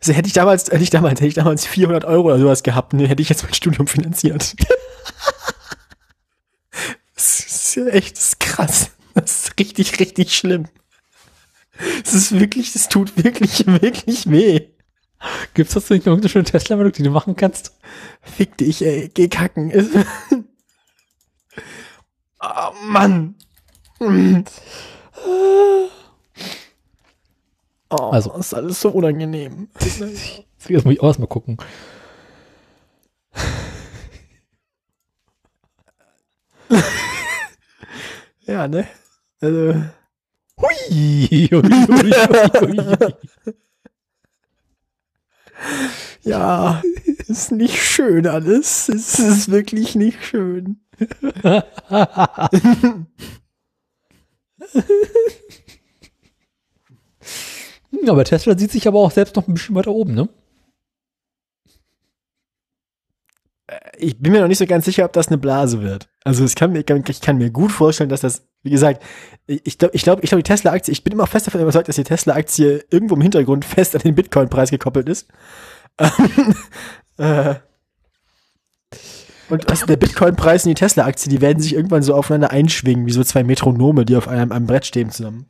Also hätte ich damals, hätte ich damals, hätte ich damals 400 Euro oder sowas gehabt, ne, hätte ich jetzt mein Studium finanziert. Das ist ja echt, das ist krass. Das ist richtig, richtig schlimm. Das ist wirklich, das tut wirklich, wirklich weh. Gibt's das nicht noch irgendeine schöne Tesla-Meldung, die du machen kannst? Fick dich, ey, geh kacken. oh, Mann. Oh, Also. ist alles so unangenehm. Jetzt muss ich auch erst mal gucken. Ja, ne? Also, Hui, hui, hui, hui, hui. ja, ist nicht schön alles. Es ist wirklich nicht schön. Hm, Aber Tesla sieht sich aber auch selbst noch ein bisschen weiter oben, ne? Ich bin mir noch nicht so ganz sicher, ob das eine Blase wird. Also es kann mir, ich kann mir gut vorstellen, dass das, wie gesagt, ich glaube, ich glaube, ich glaube, die Tesla-Aktie, ich bin immer fest davon überzeugt, dass die Tesla-Aktie irgendwo im Hintergrund fest an den Bitcoin-Preis gekoppelt ist. Ähm, äh, und was der Bitcoin-Preis und die Tesla-Aktie, die werden sich irgendwann so aufeinander einschwingen, wie so zwei Metronome, die auf einem, einem Brett stehen zusammen.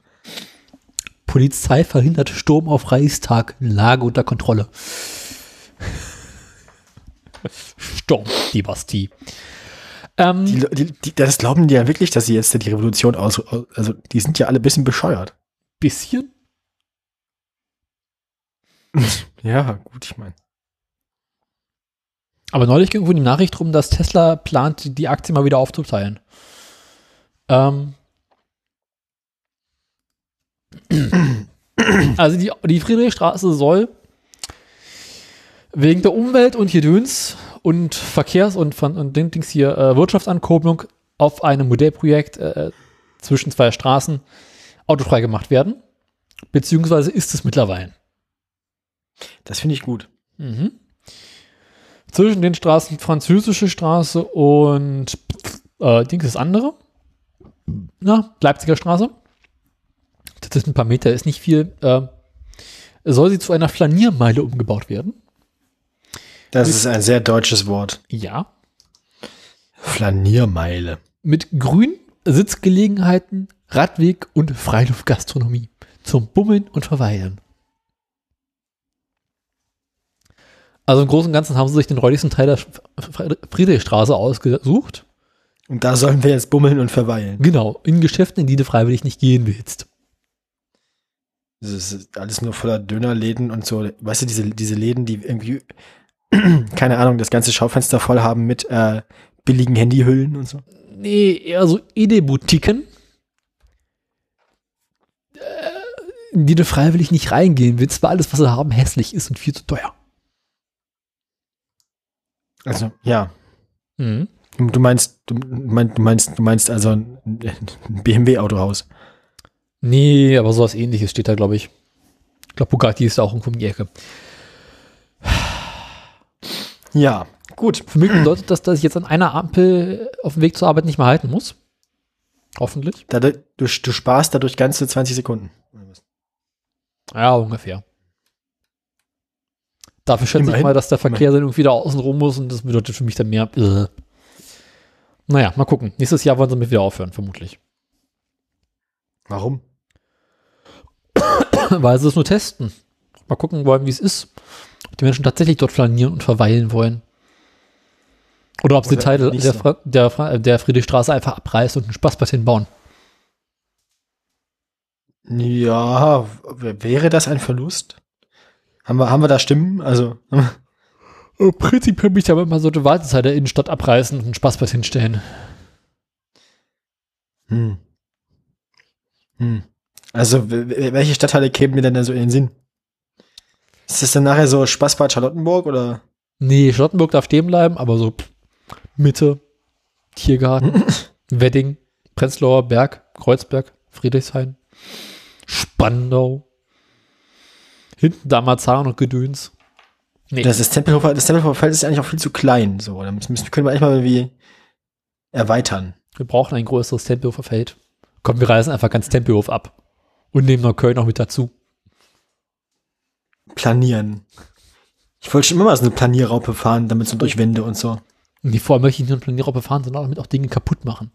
Polizei verhindert Sturm auf Reichstag. Lage unter Kontrolle. Sturm, die Bastille. Ähm, Die, die, die, das glauben die ja wirklich, dass sie jetzt die Revolution aus, also die sind ja alle ein bisschen bescheuert. bisschen? Ja, gut, ich meine. Aber neulich ging irgendwo die Nachricht rum, dass Tesla plant, die Aktie mal wieder aufzuteilen. Ähm. Also die, die Friedrichstraße soll wegen der Umwelt und Gedöns und Verkehrs- und, von, und Dings hier äh, Wirtschaftsankurbelung auf einem Modellprojekt äh, zwischen zwei Straßen autofrei gemacht werden. Beziehungsweise ist es mittlerweile. Das finde ich gut. Mhm. Zwischen den Straßen Französische Straße und äh, Dings ist andere. Na, Leipziger Straße. Das ist ein paar Meter, ist nicht viel. Äh, soll sie zu einer Flaniermeile umgebaut werden? Das ist ein sehr deutsches Wort. Ja. Flaniermeile. mit Grün, Sitzgelegenheiten, Radweg und Freiluftgastronomie zum Bummeln und Verweilen. Also im Großen und Ganzen haben sie sich den räudigsten Teil der Friedrichstraße ausgesucht. Und da sollen wir jetzt bummeln und verweilen. Genau, in Geschäften, in die du freiwillig nicht gehen willst. Das ist alles nur voller Dönerläden und so. Weißt du, diese, diese Läden, die irgendwie, keine Ahnung, das ganze Schaufenster voll haben mit äh, billigen Handyhüllen und so. Nee, eher so Ede-Boutiquen, äh, in die du freiwillig nicht reingehen willst, weil alles, was sie haben, hässlich ist und viel zu teuer. Also, ja. Mhm. Du meinst, du meinst, du meinst, du meinst also ein BMW-Autohaus. Nee, aber sowas ähnliches steht da, glaube ich. Ich glaube, Bugatti ist auch um die Ecke. Ja, gut. Für mich bedeutet das, dass ich jetzt an einer Ampel auf dem Weg zur Arbeit nicht mehr halten muss. Hoffentlich. Dadurch, du, du sparst dadurch ganze 20 Sekunden. Ja, ungefähr. Dafür schätze Immerhin. ich mal, dass der Verkehr dann irgendwie da außen rum muss und das bedeutet für mich dann mehr. Äh. Naja, mal gucken. Nächstes Jahr wollen sie mit wieder aufhören, vermutlich. Warum? Weil sie es nur testen. Mal gucken wollen, wie es ist. Ob die Menschen tatsächlich dort flanieren und verweilen wollen. Oder ob sie Oder Teile der, so. der, der Friedrichstraße einfach abreißen und einen Spaßplatz hinbauen. Ja, wäre das ein Verlust? Haben wir, haben wir da Stimmen? Also. Im Prinzip könnte ich aber so eine Wartezeit der Innenstadt abreißen und einen Spaßplatz hinstellen. Hm. Hm. Also, welche Stadtteile kämen mir denn da so in den Sinn? Ist das dann nachher so Spaßbad Charlottenburg oder? Nee, Charlottenburg darf stehen bleiben, aber so Mitte, Tiergarten, Wedding, Prenzlauer Berg, Kreuzberg, Friedrichshain, Spandau, hinten Damazan und Gedöns. Nee. Das, ist Tempelhofer, das Tempelhofer Feld ist eigentlich auch viel zu klein. So, da müssen, können wir eigentlich mal irgendwie erweitern. Wir brauchen ein größeres Tempelhofer Feld. Komm, wir reißen einfach ganz Tempelhof ab. Und nehmen noch Köln noch mit dazu. Planieren. Ich wollte schon immer mal so eine Planierraupe fahren, damit so durch Wände und so. Und die vor allem möchte ich nicht nur eine Planierraupe fahren, sondern auch damit auch Dinge kaputt machen.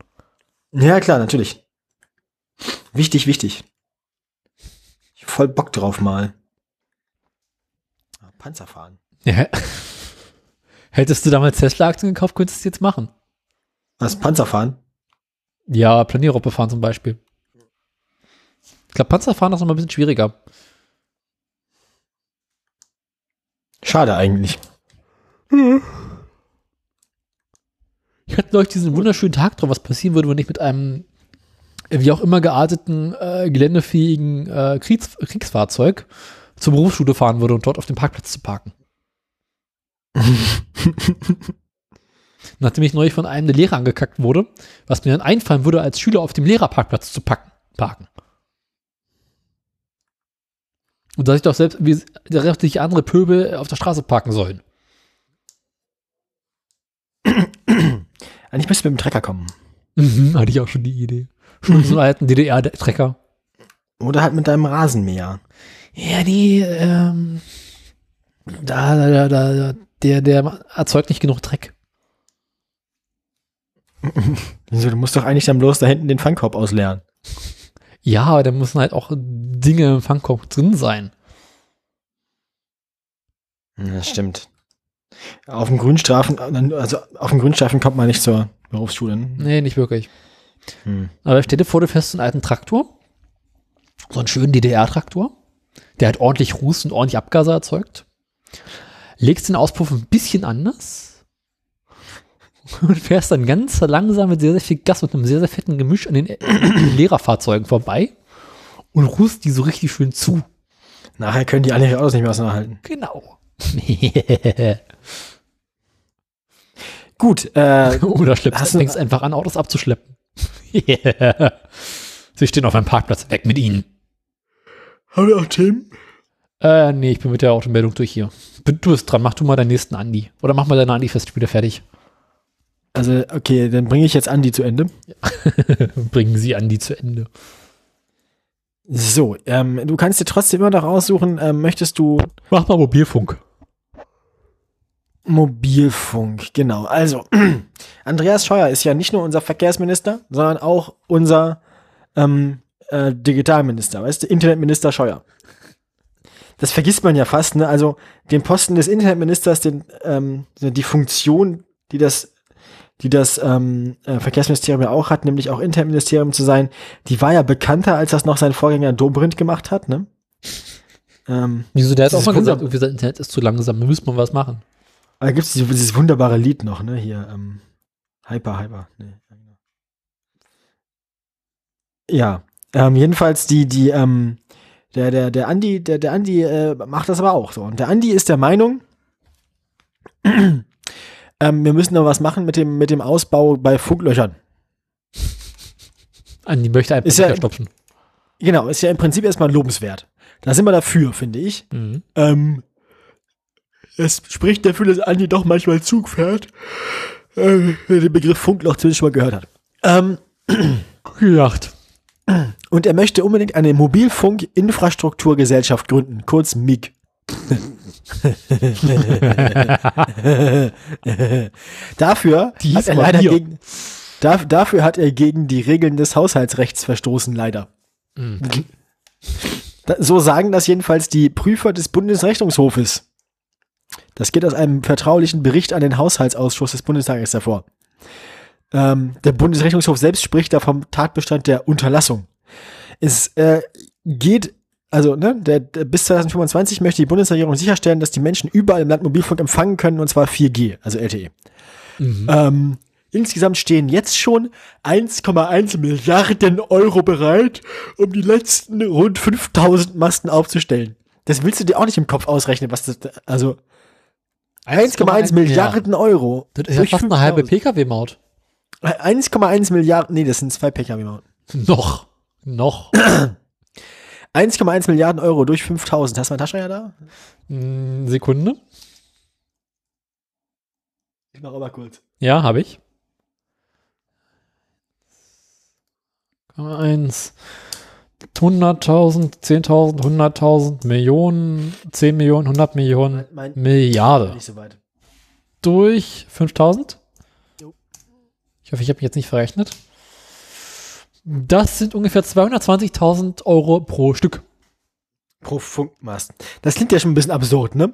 Ja, klar, natürlich. Wichtig, wichtig. Ich voll Bock drauf mal. Panzer fahren. Ja. Hättest du damals Tesla-Aktien gekauft, könntest du es jetzt machen. Was, Panzer fahren? Ja, Planierroppe fahren zum Beispiel. Ich glaube, Panzerfahren ist noch mal ein bisschen schwieriger. Schade eigentlich. Ich hatte euch diesen wunderschönen Tag drauf, was passieren würde, wenn ich mit einem wie auch immer gearteten, äh, geländefähigen äh, Kriegs Kriegsfahrzeug zur Berufsschule fahren würde und dort auf dem Parkplatz zu parken. Nachdem ich neulich von einem der Lehrer angekackt wurde, was mir dann einfallen würde, als Schüler auf dem Lehrerparkplatz zu packen, parken. Und dass ich doch selbst wie restliche andere Pöbel auf der Straße parken sollen. Eigentlich müsste mit dem Trecker kommen. Mhm, hatte ich auch schon die Idee. Schon so alten DDR-Trecker. Oder halt mit deinem Rasenmäher. Ja, die, ähm, da, da, da, da, der, der erzeugt nicht genug Dreck. Du musst doch eigentlich dann bloß da hinten den Fangkorb ausleeren. Ja, aber da müssen halt auch Dinge im Fangkorb drin sein. Das stimmt. Auf dem Grünstreifen, also auf dem Grünstreifen kommt man nicht zur Berufsschule. Ne? Nee, nicht wirklich. Hm. Aber stell dir vor, du fährst einen alten Traktor. So einen schönen DDR-Traktor. Der hat ordentlich Ruß und ordentlich Abgase erzeugt. Legst den Auspuff ein bisschen anders und fährst dann ganz langsam mit sehr, sehr viel Gas und einem sehr, sehr fetten Gemisch an den Leererfahrzeugen vorbei und ruhst die so richtig schön zu. Nachher können die alle ihre Autos nicht mehr auseinanderhalten. Genau. Gut. Äh, Oder schleppst, du fängst einfach an, Autos abzuschleppen. Sie stehen auf einem Parkplatz, weg mit ihnen. Haben wir auch Themen? Äh, nee, ich bin mit der Automeldung durch hier. Du bist dran, mach du mal deinen nächsten Andi. Oder mach mal deine Andi-Festspiele fertig. Also, okay, dann bringe ich jetzt Andi zu Ende. Bringen Sie Andi zu Ende. So, ähm, du kannst dir trotzdem immer noch aussuchen, ähm, möchtest du. Mach mal Mobilfunk. Mobilfunk, genau. Also, Andreas Scheuer ist ja nicht nur unser Verkehrsminister, sondern auch unser ähm, äh, Digitalminister, weißt du, Internetminister Scheuer. Das vergisst man ja fast, ne? Also den Posten des Internetministers, den, ähm, die Funktion, die das, die das ähm, äh, Verkehrsministerium ja auch hat, nämlich auch Internetministerium zu sein, die war ja bekannter, als das noch sein Vorgänger Dobrindt gemacht hat, ne? Ähm, Wieso, der hat auch mal gesagt, irgendwie sein Internet ist zu langsam, da müsste man was machen. Da gibt es dieses, dieses, wunderbare Lied noch, ne? Hier, ähm, Hyper, Hyper. Nee, genau. Ja, ähm, jedenfalls die, die, ähm, der, der, der Andi, der, der Andi äh, macht das aber auch so. Und der Andi ist der Meinung, ähm, wir müssen noch was machen mit dem, mit dem Ausbau bei Funklöchern. Andi möchte einfach ja, stopfen. Genau, ist ja im Prinzip erstmal lobenswert. Da sind wir dafür, finde ich. Mhm. Ähm, es spricht dafür, dass Andi doch manchmal Zug fährt, äh, den Begriff Funkloch zumindest schon mal gehört hat. Ähm, Gedacht. Und er möchte unbedingt eine Mobilfunk-Infrastrukturgesellschaft gründen, kurz MIG. dafür hat er leider gegen, da, dafür hat er gegen die Regeln des Haushaltsrechts verstoßen, leider. Mhm. So sagen das jedenfalls die Prüfer des Bundesrechnungshofes. Das geht aus einem vertraulichen Bericht an den Haushaltsausschuss des Bundestages hervor. Ähm, der Bundesrechnungshof selbst spricht da vom Tatbestand der Unterlassung. Es äh, geht, also ne, der, der, bis 2025 möchte die Bundesregierung sicherstellen, dass die Menschen überall im Land Mobilfunk empfangen können, und zwar 4G, also LTE. Mhm. Ähm, insgesamt stehen jetzt schon 1,1 Milliarden Euro bereit, um die letzten rund 5000 Masten aufzustellen. Das willst du dir auch nicht im Kopf ausrechnen, was das, also 1,1 Milliarden ja. Euro. Das ist ja fast eine halbe Pkw-Maut. 1,1 Milliarden, nee, das sind zwei Pkw-Maut. Noch. Noch. 1,1 Milliarden Euro durch 5000. Hast du mein Taschenrechner da? Mm, Sekunde. Ich mach aber kurz. Ja, habe ich. 1, 100.000, 10.000, 100.000, Millionen, 10 Millionen, 100 Millionen, mein, mein Milliarde. Nicht so weit. Durch 5.000? Ich hoffe, ich habe mich jetzt nicht verrechnet. Das sind ungefähr 220.000 Euro pro Stück. Pro Funkmast. Das klingt ja schon ein bisschen absurd, ne?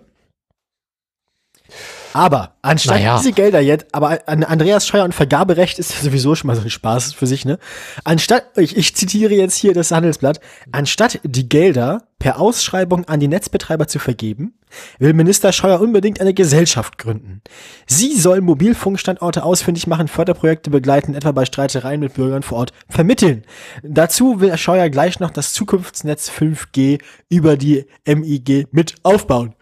Aber anstatt naja. diese Gelder jetzt, aber an Andreas Scheuer und Vergaberecht ist sowieso schon mal so ein Spaß für sich, ne? Anstatt, ich, ich zitiere jetzt hier das Handelsblatt, anstatt die Gelder per Ausschreibung an die Netzbetreiber zu vergeben, will Minister Scheuer unbedingt eine Gesellschaft gründen. Sie soll Mobilfunkstandorte ausfindig machen, Förderprojekte begleiten, etwa bei Streitereien mit Bürgern vor Ort vermitteln. Dazu will Scheuer gleich noch das Zukunftsnetz 5G über die MIG mit aufbauen.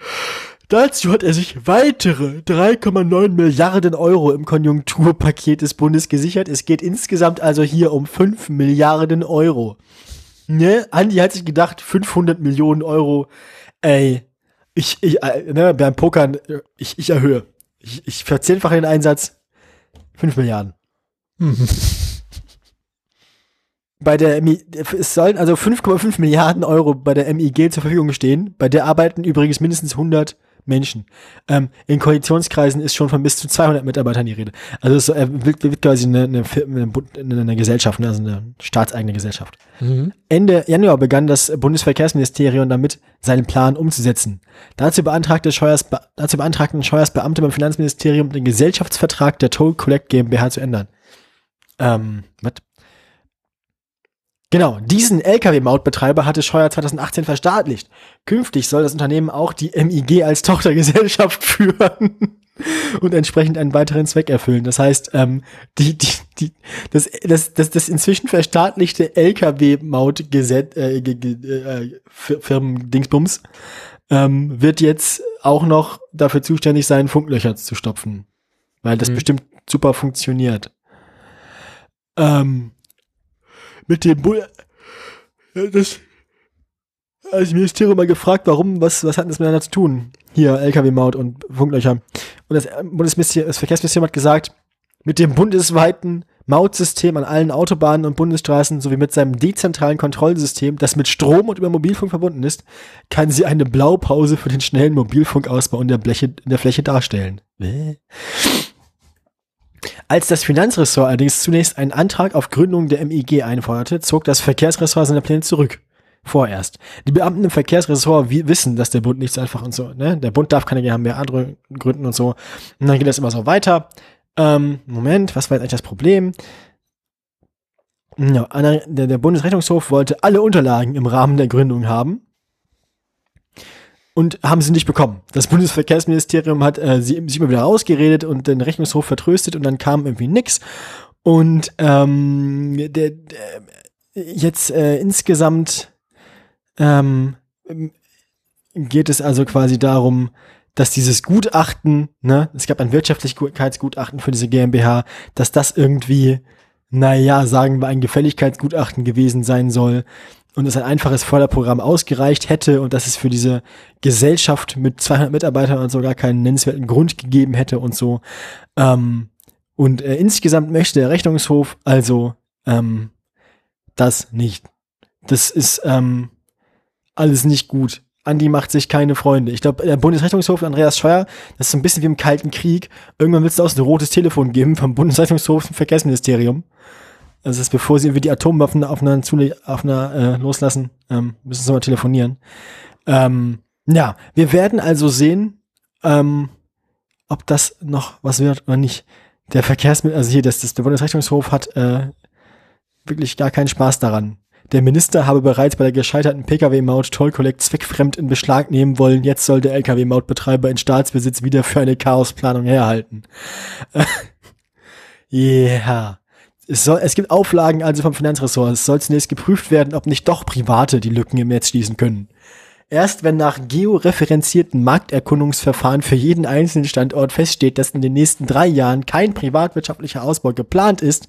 Dazu hat er sich weitere 3,9 Milliarden Euro im Konjunkturpaket des Bundes gesichert. Es geht insgesamt also hier um 5 Milliarden Euro. Ne? Andi hat sich gedacht, 500 Millionen Euro, ey, ich, ich, äh, ne, beim Pokern, ich, ich erhöhe. Ich, ich verzehnfache den Einsatz, 5 Milliarden. Mhm. Bei der MI, es sollen also 5,5 Milliarden Euro bei der MIG zur Verfügung stehen. Bei der arbeiten übrigens mindestens 100 Menschen. Ähm, in Koalitionskreisen ist schon von bis zu 200 Mitarbeitern die Rede. Also es äh, wird, wird quasi eine, eine, eine, eine Gesellschaft, ne? also eine staatseigene Gesellschaft. Mhm. Ende Januar begann das Bundesverkehrsministerium damit, seinen Plan umzusetzen. Dazu beantragte Scheuers, dazu beantragten Scheuers Beamte beim Finanzministerium, den Gesellschaftsvertrag der Toll Collect GmbH zu ändern. Ähm, was? Genau, diesen Lkw-Mautbetreiber hatte Scheuer 2018 verstaatlicht. Künftig soll das Unternehmen auch die MIG als Tochtergesellschaft führen und entsprechend einen weiteren Zweck erfüllen. Das heißt, ähm, die, die, die, das, das, das, das inzwischen verstaatlichte Lkw-Mautgesetz, äh, äh, Firmen-Dingsbums, ähm, wird jetzt auch noch dafür zuständig sein, Funklöcher zu stopfen. Weil das mhm. bestimmt super funktioniert. Ähm, mit dem Bull. Das. Also Ministerium mal gefragt, warum, was, was hat das miteinander zu tun? Hier, LKW-Maut und Funklöcher. Und das Bundesministerium, das Verkehrsministerium hat gesagt, mit dem bundesweiten Mautsystem an allen Autobahnen und Bundesstraßen sowie mit seinem dezentralen Kontrollsystem, das mit Strom und über Mobilfunk verbunden ist, kann sie eine Blaupause für den schnellen Mobilfunkausbau in der Fläche, in der Fläche darstellen. Als das Finanzressort allerdings zunächst einen Antrag auf Gründung der MIG einforderte, zog das Verkehrsressort seine Pläne zurück. Vorerst. Die Beamten im Verkehrsressort wi- wissen, dass der Bund nichts einfach und so, ne? Der Bund darf keine GmbH grü- gründen und so. Und dann geht das immer so weiter. Ähm, Moment, was war jetzt eigentlich das Problem? Ja, der Bundesrechnungshof wollte alle Unterlagen im Rahmen der Gründung haben und haben sie nicht bekommen. Das Bundesverkehrsministerium hat äh, sie, sich immer wieder rausgeredet und den Rechnungshof vertröstet und dann kam irgendwie nix. Und ähm, der, der jetzt äh, insgesamt ähm, geht es also quasi darum, dass dieses Gutachten, ne, es gab ein Wirtschaftlichkeitsgutachten für diese GmbH, dass das irgendwie, naja, sagen wir, ein Gefälligkeitsgutachten gewesen sein soll und es ein einfaches Förderprogramm ausgereicht hätte und dass es für diese Gesellschaft mit 200 Mitarbeitern und so gar keinen nennenswerten Grund gegeben hätte und so. Ähm, und äh, insgesamt möchte der Rechnungshof also ähm, das nicht. Das ist ähm, alles nicht gut. Andi macht sich keine Freunde. Ich glaube, der Bundesrechnungshof Andreas Scheuer, das ist so ein bisschen wie im Kalten Krieg. Irgendwann willst du auch so ein rotes Telefon geben vom Bundesrechnungshof zum Verkehrsministerium. Das ist, bevor sie irgendwie die Atomwaffen auf einer, Zule auf einer äh, loslassen, ähm, müssen sie mal telefonieren. Ähm, ja, wir werden also sehen, ähm, ob das noch was wird oder nicht. Der Verkehrsminister, also hier, das, das, der Bundesrechnungshof hat äh, wirklich gar keinen Spaß daran. Der Minister habe bereits bei der gescheiterten Pkw-Maut Toll Collect zweckfremd in Beschlag nehmen wollen. Jetzt soll der Lkw-Mautbetreiber in Staatsbesitz wieder für eine Chaosplanung herhalten. Ja. Es, soll, es gibt Auflagen also vom Finanzressort. Es soll zunächst geprüft werden, ob nicht doch Private die Lücken im Netz schließen können. Erst wenn nach georeferenzierten Markterkundungsverfahren für jeden einzelnen Standort feststeht, dass in den nächsten drei Jahren kein privatwirtschaftlicher Ausbau geplant ist,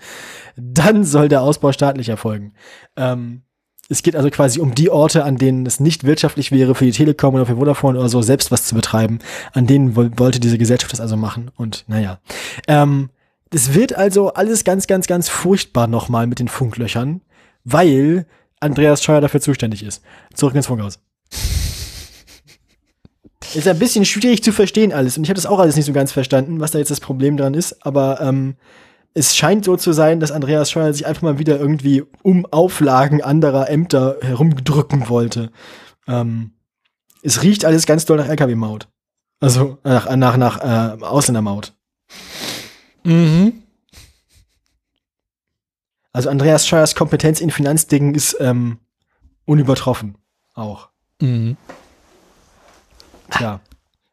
dann soll der Ausbau staatlich erfolgen. Ähm, es geht also quasi um die Orte, an denen es nicht wirtschaftlich wäre, für die Telekom oder für Vodafone oder so selbst was zu betreiben. An denen woll wollte diese Gesellschaft das also machen. Und naja. Ähm, das wird also alles ganz, ganz, ganz furchtbar nochmal mit den Funklöchern, weil Andreas Scheuer dafür zuständig ist. Zurück ins Funkhaus. Ist ein bisschen schwierig zu verstehen alles. Und ich habe das auch alles nicht so ganz verstanden, was da jetzt das Problem dran ist. Aber ähm, es scheint so zu sein, dass Andreas Scheuer sich einfach mal wieder irgendwie um Auflagen anderer Ämter herumdrücken wollte. Ähm, es riecht alles ganz doll nach LKW-Maut. Also nach, nach, nach äh, Ausländermaut. Mhm. Also Andreas Scheuers Kompetenz in Finanzdingen ist ähm, unübertroffen. Auch. Mhm. Tja.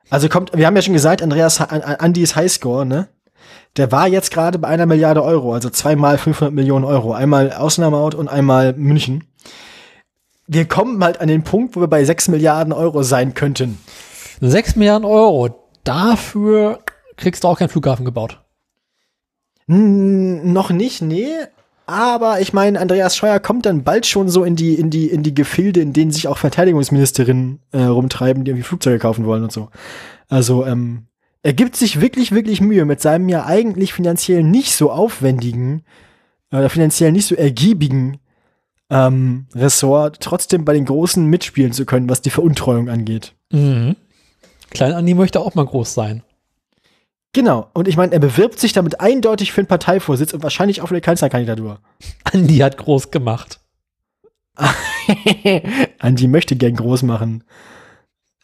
Also kommt, wir haben ja schon gesagt, Andreas, An- An- Andys Highscore, ne? Der war jetzt gerade bei einer Milliarde Euro, also zweimal 500 Millionen Euro. Einmal Ausnahmeout und einmal München. Wir kommen halt an den Punkt, wo wir bei 6 Milliarden Euro sein könnten. 6 Milliarden Euro. Dafür kriegst du auch keinen Flughafen gebaut. Noch nicht, nee. Aber ich meine, Andreas Scheuer kommt dann bald schon so in die, in die, in die Gefilde, in denen sich auch Verteidigungsministerinnen äh, rumtreiben, die irgendwie Flugzeuge kaufen wollen und so. Also, ähm, er gibt sich wirklich, wirklich Mühe mit seinem ja eigentlich finanziell nicht so aufwendigen, oder finanziell nicht so ergiebigen ähm, Ressort, trotzdem bei den Großen mitspielen zu können, was die Veruntreuung angeht. Mhm. Klein Andi möchte auch mal groß sein. Genau. Und ich meine, er bewirbt sich damit eindeutig für einen Parteivorsitz und wahrscheinlich auch für eine Kanzlerkandidatur. Andi hat groß gemacht. Andi möchte gern groß machen.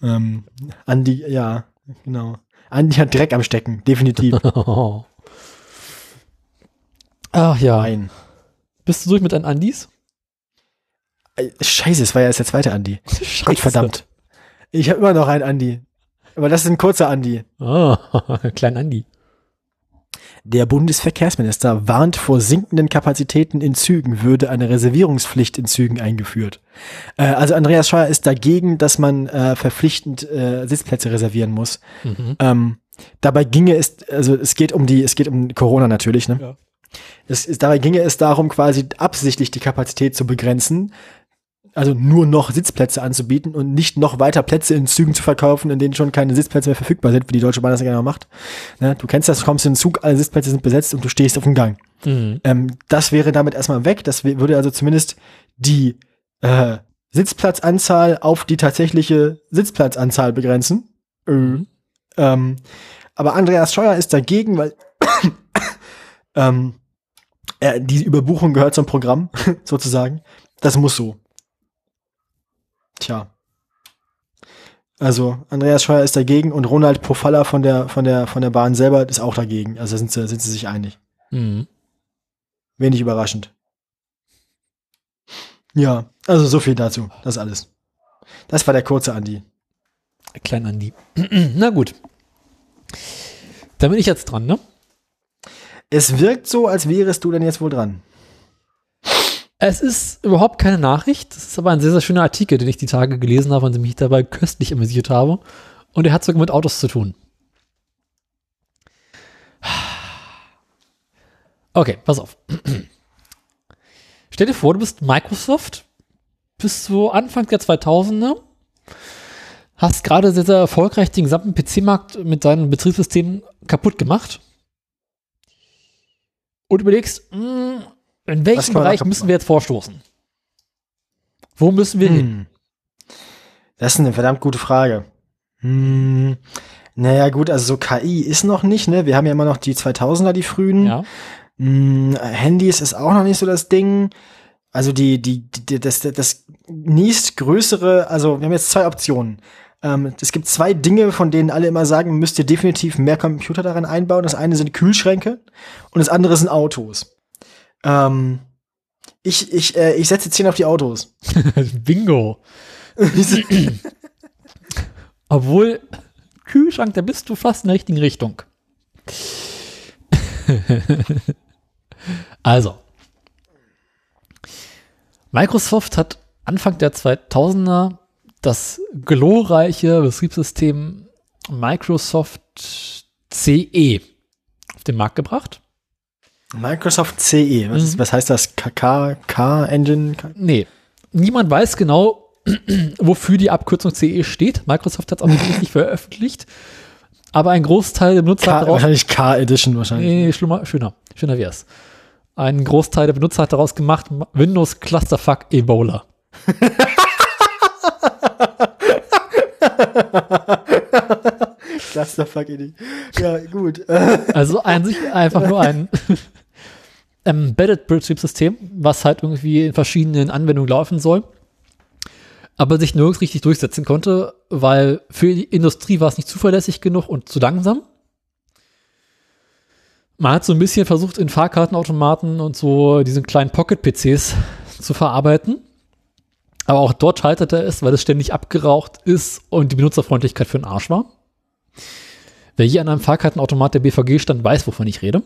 Ähm, Andi, ja, genau. Andi hat Dreck am Stecken, definitiv. Ach ja. Nein. Bist du durch mit deinen Andis? Äh, Scheiße, es war ja jetzt der zweite Andi. Scheiße. Gott verdammt. Ich habe immer noch einen Andi. Aber das ist ein kurzer Andi. Ah, klein Andi. Der Bundesverkehrsminister warnt vor sinkenden Kapazitäten in Zügen, würde eine Reservierungspflicht in Zügen eingeführt. Äh, also Andreas Scheuer ist dagegen, dass man äh, verpflichtend äh, Sitzplätze reservieren muss. Mhm. Ähm, dabei ginge es, also es geht um die, es geht um Corona natürlich, ne? Ja. Es ist, dabei ginge es darum, quasi absichtlich die Kapazität zu begrenzen, also nur noch Sitzplätze anzubieten und nicht noch weiter Plätze in Zügen zu verkaufen, in denen schon keine Sitzplätze mehr verfügbar sind, wie die Deutsche Bahn das gerne macht. Ne? Du kennst das, du kommst in den Zug, alle Sitzplätze sind besetzt und du stehst auf dem Gang. Mhm. Ähm, das wäre damit erstmal weg. Das würde also zumindest die äh, Sitzplatzanzahl auf die tatsächliche Sitzplatzanzahl begrenzen. Äh, ähm, aber Andreas Scheuer ist dagegen, weil ähm, er, die Überbuchung gehört zum Programm, sozusagen. Das muss so. Tja. Also, Andreas Scheuer ist dagegen und Ronald Pofalla von der, von der, von der Bahn selber ist auch dagegen. Also sind sie, sind sie sich einig. Mhm. Wenig überraschend. Ja, also so viel dazu. Das alles. Das war der kurze Andi. Klein Andi. Na gut. Dann bin ich jetzt dran, ne? Es wirkt so, als wärest du denn jetzt wohl dran. Es ist überhaupt keine Nachricht. Es ist aber ein sehr, sehr schöner Artikel, den ich die Tage gelesen habe und mich dabei köstlich amüsiert habe. Und er hat sogar mit Autos zu tun. Okay, pass auf. Stell dir vor, du bist Microsoft, bist so Anfang der 2000er, hast gerade sehr, sehr erfolgreich den gesamten PC-Markt mit deinen Betriebssystemen kaputt gemacht und überlegst, mh, in welchem Bereich müssen wir jetzt vorstoßen? Wo müssen wir hin? Hm. Das ist eine verdammt gute Frage. Hm. Naja, gut, also so KI ist noch nicht, ne? Wir haben ja immer noch die 2000er, die frühen. Ja. Hm, Handys ist auch noch nicht so das Ding. Also die, die, die das, das nächstgrößere, also wir haben jetzt zwei Optionen. Ähm, es gibt zwei Dinge, von denen alle immer sagen, müsst ihr definitiv mehr Computer darin einbauen. Das eine sind Kühlschränke und das andere sind Autos. Ähm, ich, ich, äh, ich setze 10 auf die Autos. Bingo. Obwohl, Kühlschrank, da bist du fast in der richtigen Richtung. also, Microsoft hat Anfang der 2000er das glorreiche Betriebssystem Microsoft CE auf den Markt gebracht. Microsoft CE, was, ist, Mhm. was heißt das? KK, K-Engine? K- Nee, niemand weiß genau, wofür die Abkürzung CE steht. Microsoft hat es auch nicht richtig veröffentlicht. Aber ein Großteil der Benutzer K hat daraus. wahrscheinlich K-Edition wahrscheinlich. Nee, schlimmer, schöner. Schöner wär's. Ein Großteil der Benutzer hat daraus gemacht, Windows Clusterfuck Ebola. Clusterfuck Idee. Ja, gut. Also an sich einfach nur ein Embedded-Betriebssystem, was halt irgendwie in verschiedenen Anwendungen laufen soll, aber sich nirgends richtig durchsetzen konnte, weil für die Industrie war es nicht zuverlässig genug und zu langsam. Man hat so ein bisschen versucht, in Fahrkartenautomaten und so diesen kleinen Pocket-PCs zu verarbeiten. Aber auch dort scheiterte es, weil es ständig abgeraucht ist und die Benutzerfreundlichkeit für den Arsch war. Wer hier an einem Fahrkartenautomat der BVG stand, weiß, wovon ich rede.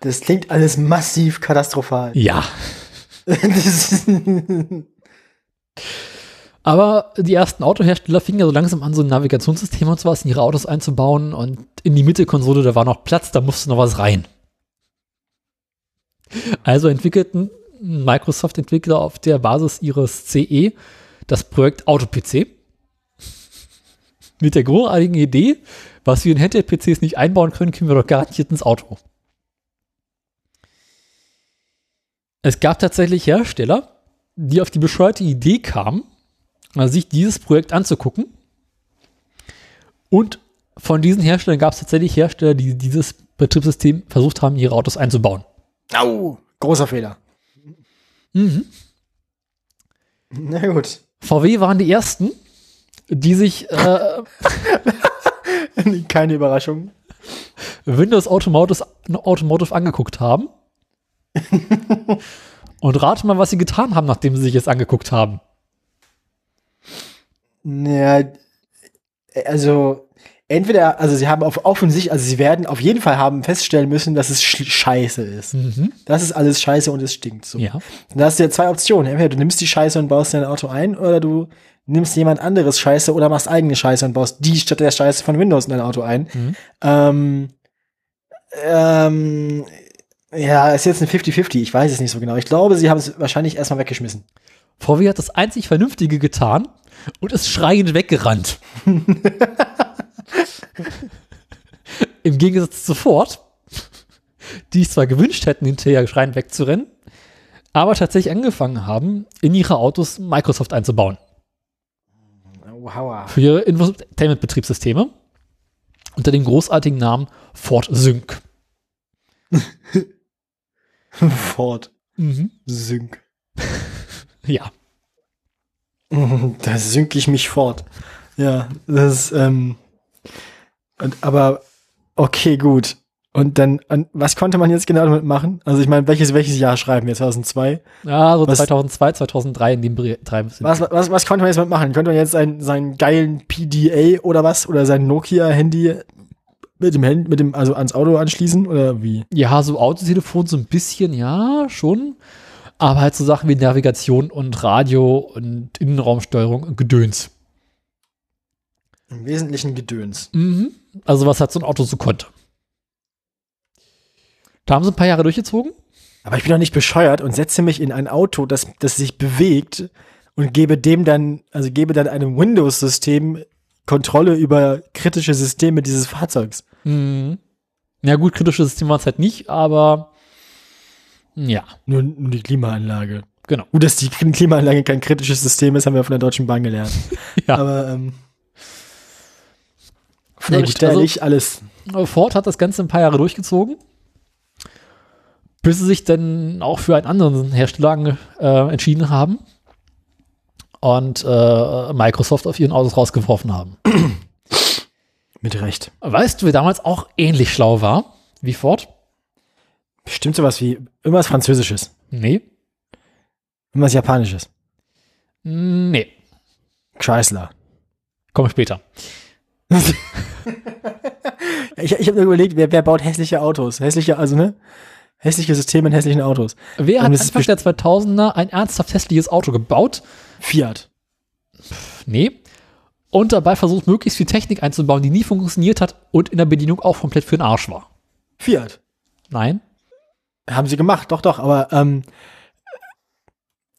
Das klingt alles massiv katastrophal. Ja. Aber die ersten Autohersteller fingen ja so langsam an, so ein Navigationssystem und sowas in ihre Autos einzubauen und in die Mittelkonsole, da war noch Platz, da musste noch was rein. Also entwickelten Microsoft-Entwickler auf der Basis ihres CE das Projekt AutoPC mit der großartigen Idee, was wir in Handheld-PCs nicht einbauen können, können wir doch garantiert ins Auto. Es gab tatsächlich Hersteller, die auf die bescheuerte Idee kamen, also sich dieses Projekt anzugucken. Und von diesen Herstellern gab es tatsächlich Hersteller, die dieses Betriebssystem versucht haben, ihre Autos einzubauen. Au, großer Fehler. Mhm. Na gut. VW waren die ersten, die sich äh, Keine Überraschung. Windows Automotive, Automotive angeguckt haben. Und rate mal, was sie getan haben, nachdem sie sich es angeguckt haben. Naja, also entweder, also sie haben auf offensichtlich, also sie werden auf jeden Fall haben feststellen müssen, dass es sch- scheiße ist. Mhm. Das ist alles scheiße und es stinkt. So. Ja. Und da hast du ja zwei Optionen. Entweder du nimmst die Scheiße und baust dein Auto ein, oder du nimmst jemand anderes Scheiße oder machst eigene Scheiße und baust die statt der Scheiße von Windows in dein Auto ein. Mhm. Ähm, ähm, ja, ist jetzt ein 50-50, ich weiß es nicht so genau. Ich glaube, sie haben es wahrscheinlich erstmal weggeschmissen. VW hat das einzig Vernünftige getan und ist schreiend weggerannt. Im Gegensatz zu Ford, die es zwar gewünscht hätten, hinterher schreiend wegzurennen, aber tatsächlich angefangen haben, in ihre Autos Microsoft einzubauen. Wow. Für ihre Infotainment-Betriebssysteme unter dem großartigen Namen Ford Sync. Ford. Mhm. Sync. Ja. Da sync ich mich fort. Ja, das ist, ähm, und, aber okay, gut. Und dann, an, was konnte man jetzt genau damit machen? Also ich meine, welches, welches Jahr schreiben wir? 2002? Ja, so Was- 2002, 2003 in dem drei Was, was, was konnte man jetzt damit machen? Könnte man jetzt seinen, seinen geilen PDA oder was? Oder sein Nokia-Handy mit dem Handy, mit dem, also ans Auto anschließen? Oder wie? Ja, so Autotelefon so ein bisschen, ja, schon. Aber halt so Sachen wie Navigation und Radio und Innenraumsteuerung und Gedöns. Im Wesentlichen Gedöns. Mhm. Also was halt so ein Auto so konnte. Da haben sie ein paar Jahre durchgezogen. Aber ich bin doch nicht bescheuert und setze mich in ein Auto, das, das sich bewegt und gebe dem dann, also gebe dann einem Windows-System Kontrolle über kritische Systeme dieses Fahrzeugs. Mhm. Ja gut, kritisches System war es halt nicht, aber ja, Nur, nur die Klimaanlage. genau. Gut, dass die Klimaanlage kein kritisches System ist, haben wir von der Deutschen Bahn gelernt. Ja. Aber ähm, Ja, gut, fürchterlich alles. Ford hat das Ganze ein paar Jahre durchgezogen, bis sie sich dann auch für einen anderen Hersteller äh, entschieden haben und äh, Microsoft auf ihren Autos rausgeworfen haben. Mit Recht. Weißt du, wer damals auch ähnlich schlau war wie Ford? Bestimmt sowas wie irgendwas Französisches, Nee. irgendwas Japanisches. Nee. Chrysler. Komme später. Ich, ich habe mir überlegt, wer, wer baut hässliche Autos? Hässliche, also ne? Hässliche Systeme in hässlichen Autos. Wer Und hat Anfang der 2000er ein ernsthaft hässliches Auto gebaut? Fiat. Nee. Und dabei versucht, möglichst viel Technik einzubauen, die nie funktioniert hat und in der Bedienung auch komplett für den Arsch war. Fiat. Nein. Haben sie gemacht, doch, doch, aber ähm,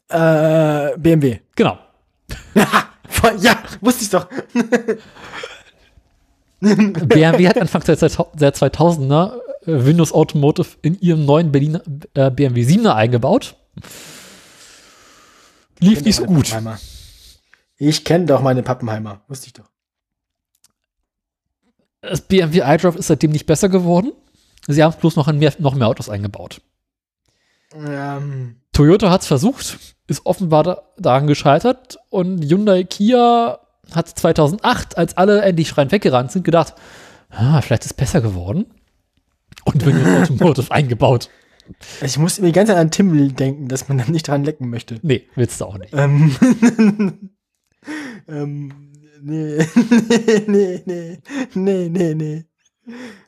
äh, BMW. Genau. Ja, wusste ich doch. BMW hat Anfang der 2000er äh, Windows Automotive in ihrem neuen Berliner äh, BMW 7er eingebaut. Lief nicht so gut. Pappenheimer. Ich kenne doch meine Pappenheimer. Wusste ich doch. Das BMW iDrive ist seitdem nicht besser geworden. Sie haben bloß noch, mehr, noch mehr Autos eingebaut. Ähm, Toyota hat es versucht, ist offenbar da, daran gescheitert und Hyundai Kia hat 2008, als alle endlich schreiend weggerannt sind, gedacht, ah, vielleicht ist es besser geworden und Windows Automotive eingebaut. ich muss mir die ganze Zeit an Timmel denken, dass man dann nicht dran lecken möchte. Nee, willst du auch nicht. Ähm, ähm, nee, nee, nee, nee, nee, nee.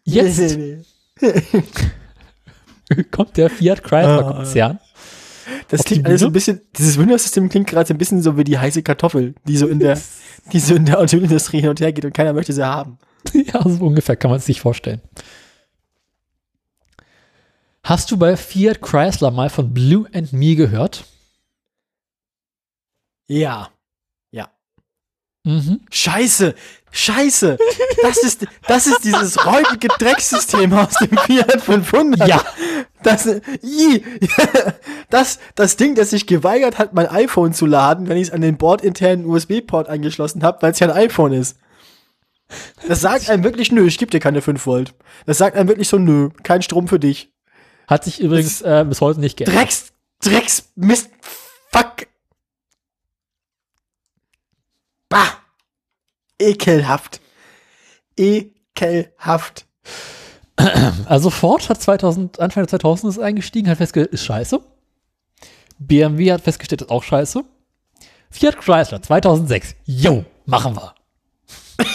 Jetzt Nee, nee, nee. kommt der Fiat Chrysler Konzern. Das Auf die klingt alles so ein bisschen, dieses Windows-System klingt gerade so ein bisschen so wie die heiße Kartoffel, die so in der, die so in der Automobilindustrie hin und her geht und keiner möchte sie haben. Ja, so ungefähr kann man es sich vorstellen. Hast du bei Fiat Chrysler mal von Blue and Me gehört? Ja. Mhm. Scheiße! Scheiße! Das ist, das ist dieses räudige Drecksystem aus dem Fiat 500. Ja. Das, i, das, das Ding, das sich geweigert hat, mein iPhone zu laden, wenn ich es an den bordinternen USB-Port angeschlossen habe, weil es ja ein iPhone ist. Das sagt einem wirklich, nö, ich gebe dir keine 5 Volt. Das sagt einem wirklich so, nö, kein Strom für dich. Hat sich übrigens äh, bis heute nicht geändert. Drecks, Drecks, Mist, fuck. Bah. Ekelhaft. Ekelhaft. Also Ford hat 2000, Anfang der 2000 ist eingestiegen, hat festgestellt, ist scheiße. BMW hat festgestellt, ist auch scheiße. Fiat Chrysler 2006, yo, machen wir.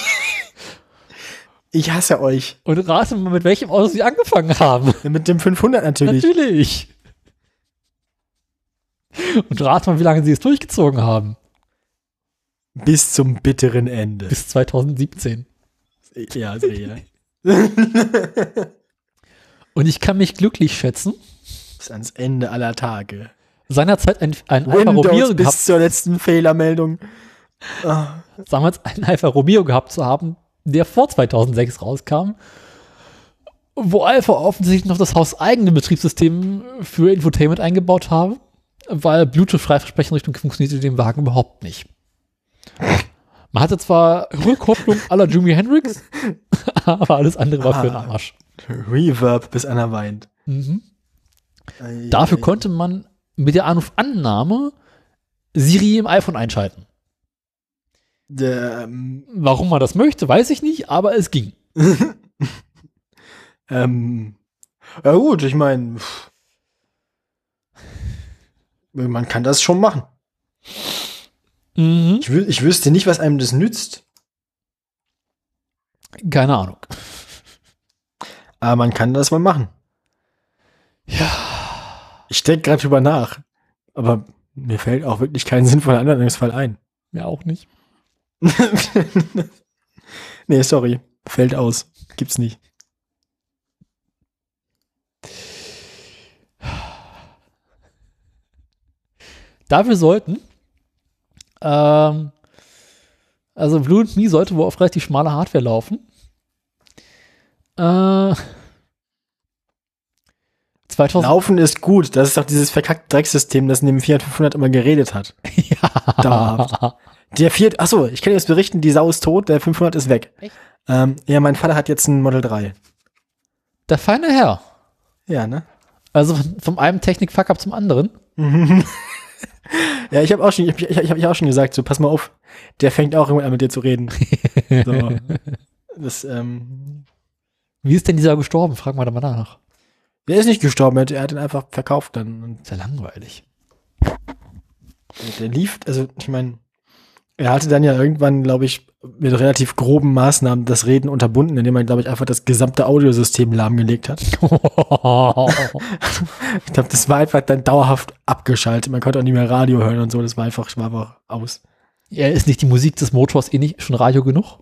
Ich hasse euch. Und rate mal, mit welchem Auto sie angefangen haben. Mit dem 500 natürlich. Natürlich. Und rate mal, wie lange sie es durchgezogen haben. Bis zum bitteren Ende. Bis 2017. Ja, sehr. Und ich kann mich glücklich schätzen, Bis ans Ende aller Tage. seinerzeit ein, ein Alfa Romeo gehabt, bis zur letzten Fehlermeldung. Ah, damals einen Alfa Romeo gehabt zu haben, der vor 2006 rauskam, wo Alpha offensichtlich noch das hauseigene Betriebssystem für Infotainment eingebaut habe, weil Bluetooth-Freifresprechenrichtung funktionierte dem Wagen überhaupt nicht. Man hatte zwar Rückkopplung aller Jimi Hendrix, aber alles andere war für den Ah. Arsch. Reverb, bis einer weint. Mhm. Ei, Dafür ei. konnte man mit der Anrufannahme Siri im iPhone einschalten. Ähm, Warum man das möchte, weiß ich nicht, aber es ging. ähm, ja gut, ich meine, man kann das schon machen. Mhm. Ich, wü ich wüsste nicht, was einem das nützt, Keine Ahnung. aber man kann das mal machen. Ja. Ich denke gerade drüber nach, aber mir fällt auch wirklich kein sinnvoller Anwendungsfall ein. Mir auch nicht. nee, sorry, fällt aus. Gibt's nicht. Dafür sollten, ähm, also Blue and Me sollte wohl auf relativ schmale Hardware laufen. Äh, 2000, Laufen ist gut. Das ist doch dieses verkackte Drecksystem, das in dem Fiat 500 immer geredet hat. ja. Dauerhaft. Der Fiat, achso, ich kann dir jetzt berichten, die Sau ist tot, der 500 ist weg. Echt? Ähm, ja, mein Vater hat jetzt ein Model 3. Der feine Herr. Ja, ne? Also von, vom einem Technik-Fuck-Up zum anderen. Ja, ich habe auch schon, ich, ich, ich habe auch schon gesagt, so pass mal auf, der fängt auch irgendwann an mit dir zu reden. So. Das, ähm, Wie ist denn dieser gestorben? Fragen wir da mal nach. der ist nicht gestorben, er hat, ihn einfach verkauft dann. Und Ist ja langweilig. der lief, also ich meine, er hatte dann ja irgendwann, glaube ich, mit relativ groben Maßnahmen das Reden unterbunden, indem er, glaube ich, einfach das gesamte Audiosystem lahmgelegt hat. Ich glaube, das war einfach dann dauerhaft abgeschaltet. Man konnte auch nicht mehr Radio hören und so. Das war einfach, war einfach aus. ja, ist nicht die Musik des Motors eh nicht schon Radio genug?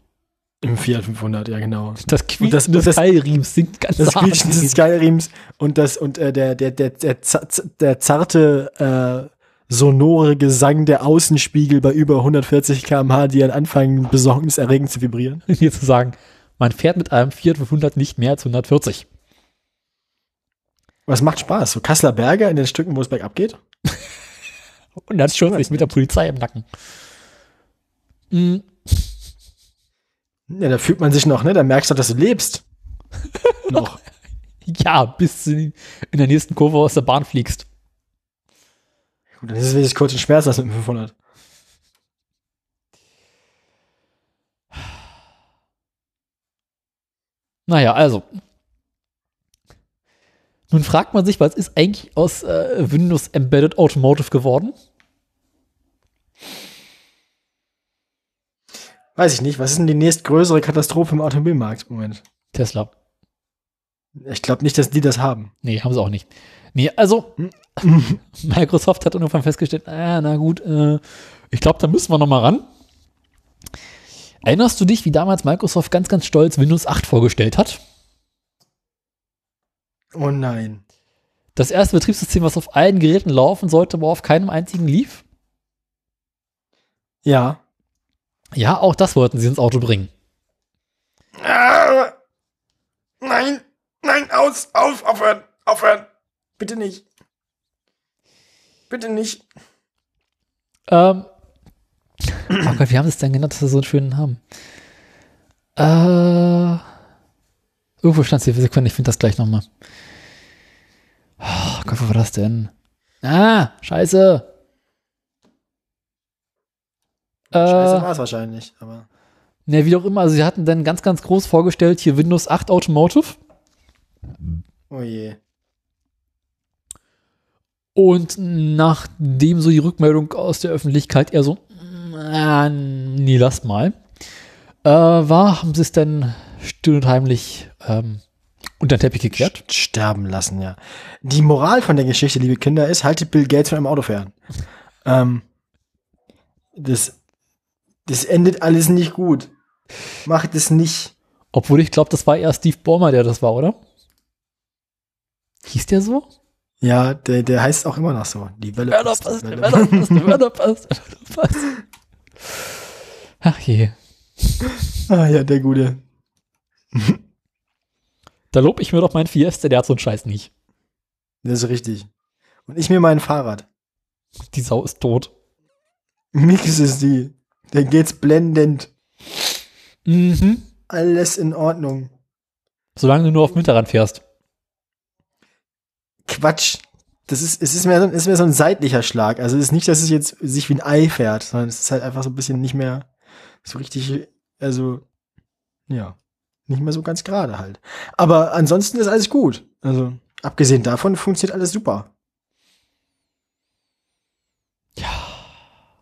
Im Fiat 500, ja genau. Das Quietschen das- des Keilriems singt ganz Das. Quietschen des Skyriems und das und äh, der der der der, der zarte äh, sonore Gesang der Außenspiegel bei über 140 km/h, die dann anfangen besorgniserregend zu vibrieren. hier zu sagen, man fährt mit einem Fiat 500 nicht mehr als 140. Aber es macht Spaß. So Kasseler Berge in den Stücken, wo es bergab geht. Und das schon sich mit der Polizei im Nacken. Mm, Ja, da fühlt man sich noch, ne? Da merkst du, dass du lebst. noch. Ja, bis du in der nächsten Kurve aus der Bahn fliegst. Gut, dann ist es wenigstens kurz und schmerzlos mit dem 500. Naja, also. Nun fragt man sich, was ist eigentlich aus äh, Windows Embedded Automotive geworden? Weiß ich nicht. Was ist denn die nächstgrößere Katastrophe im Automobilmarkt im Moment? Tesla. Ich glaube nicht, dass die das haben. Nee, haben sie auch nicht. Nee, also Microsoft hat irgendwann festgestellt, ah, na gut, äh, ich glaube, da müssen wir noch mal ran. Erinnerst du dich, wie damals Microsoft ganz, ganz stolz Windows 8 vorgestellt hat? Oh nein. Das erste Betriebssystem, was auf allen Geräten laufen sollte, aber auf keinem einzigen lief? Ja. Ja, auch das wollten sie ins Auto bringen. Ah, nein, nein, aus, auf, aufhören, aufhören. Bitte nicht. Bitte nicht. Ähm, oh Gott, wie haben sie es denn genannt, dass sie so einen schönen Namen? Äh, irgendwo stand es hier, Sekunde, ich finde das gleich nochmal. Oh Gott, wo war das denn? Ah, scheiße. Scheiße Äh, war es wahrscheinlich, aber. ne, wie auch immer, also sie hatten dann ganz, ganz groß vorgestellt, hier Windows 8 Automotive. Oh je. Und nachdem so die Rückmeldung aus der Öffentlichkeit eher so, äh, nee, lasst mal, äh, war, haben sie es dann still und heimlich ähm, unter den Teppich gekehrt. St- Sterben lassen, ja. Die Moral von der Geschichte, liebe Kinder, ist, haltet Bill Gates von einem Auto fern. ähm, das, das endet alles nicht gut. Macht es nicht. Obwohl ich glaube, das war eher Steve Ballmer, der das war, oder? Hieß der so? Ja, der, der heißt auch immer noch so. Developers, Developers, Developers, Developers. Ach je. Ah ja, der Gute. Da lob ich mir doch meinen Fiesta, der hat so einen Scheiß nicht. Das ist richtig. Und ich mir mein Fahrrad. Die Sau ist tot. Nix ist die. Der geht's blendend. Mhm. Alles in Ordnung. Solange du nur auf Winterrad fährst. Quatsch. Das ist, es ist mehr, so, ist mehr so ein seitlicher Schlag. Also es ist nicht, dass es jetzt sich wie ein Ei fährt, sondern es ist halt einfach so ein bisschen nicht mehr so richtig, also, ja, nicht mehr so ganz gerade halt. Aber ansonsten ist alles gut. Also, abgesehen davon funktioniert alles super.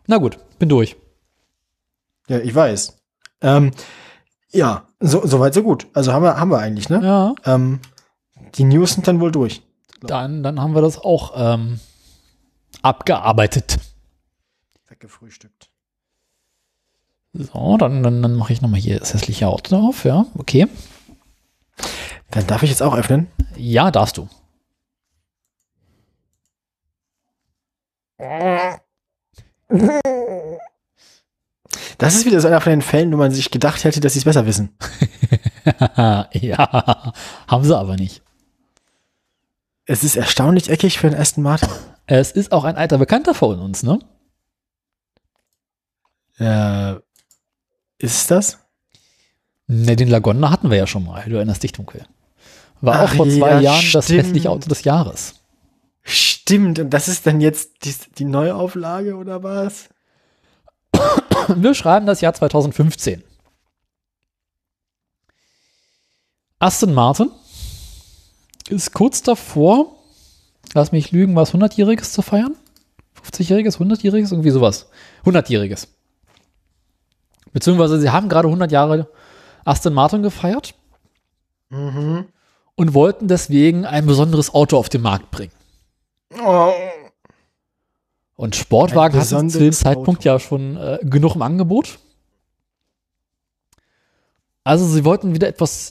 Na gut, bin durch. Ja, ich weiß. Ähm, ja, so, soweit so gut. Also haben wir, haben wir eigentlich, ne? Ja. Ähm, die News sind dann wohl durch. Dann, dann haben wir das auch ähm, abgearbeitet. Weggefrühstückt. So, dann, dann, dann mache ich nochmal hier das hässliche Auto drauf. Ja, okay. Dann darf ich jetzt auch öffnen. Ja, darfst du. Das ist wieder so einer von den Fällen, wo man sich gedacht hätte, dass sie es besser wissen. ja, haben sie aber nicht. Es ist erstaunlich eckig für einen Aston Martin. Es ist auch ein alter Bekannter von uns, ne? Äh, ist es das? Ne, den Lagonda hatten wir ja schon mal. Du erinnerst dich dunkel. War auch Ach vor zwei ja, Jahren das stimmt. hässliche Auto des Jahres. Stimmt, und das ist dann jetzt die, die Neuauflage oder was? Wir schreiben das Jahr 2015. Aston Martin ist kurz davor, lass mich lügen, was 100-Jähriges zu feiern? 50-Jähriges, 100-Jähriges, irgendwie sowas. 100-Jähriges. Beziehungsweise sie haben gerade 100 Jahre Aston Martin gefeiert Mhm. und wollten deswegen ein besonderes Auto auf den Markt bringen. Oh. Und Sportwagen hatten zu dem Zeitpunkt Auto. ja schon äh, genug im Angebot. Also sie wollten wieder etwas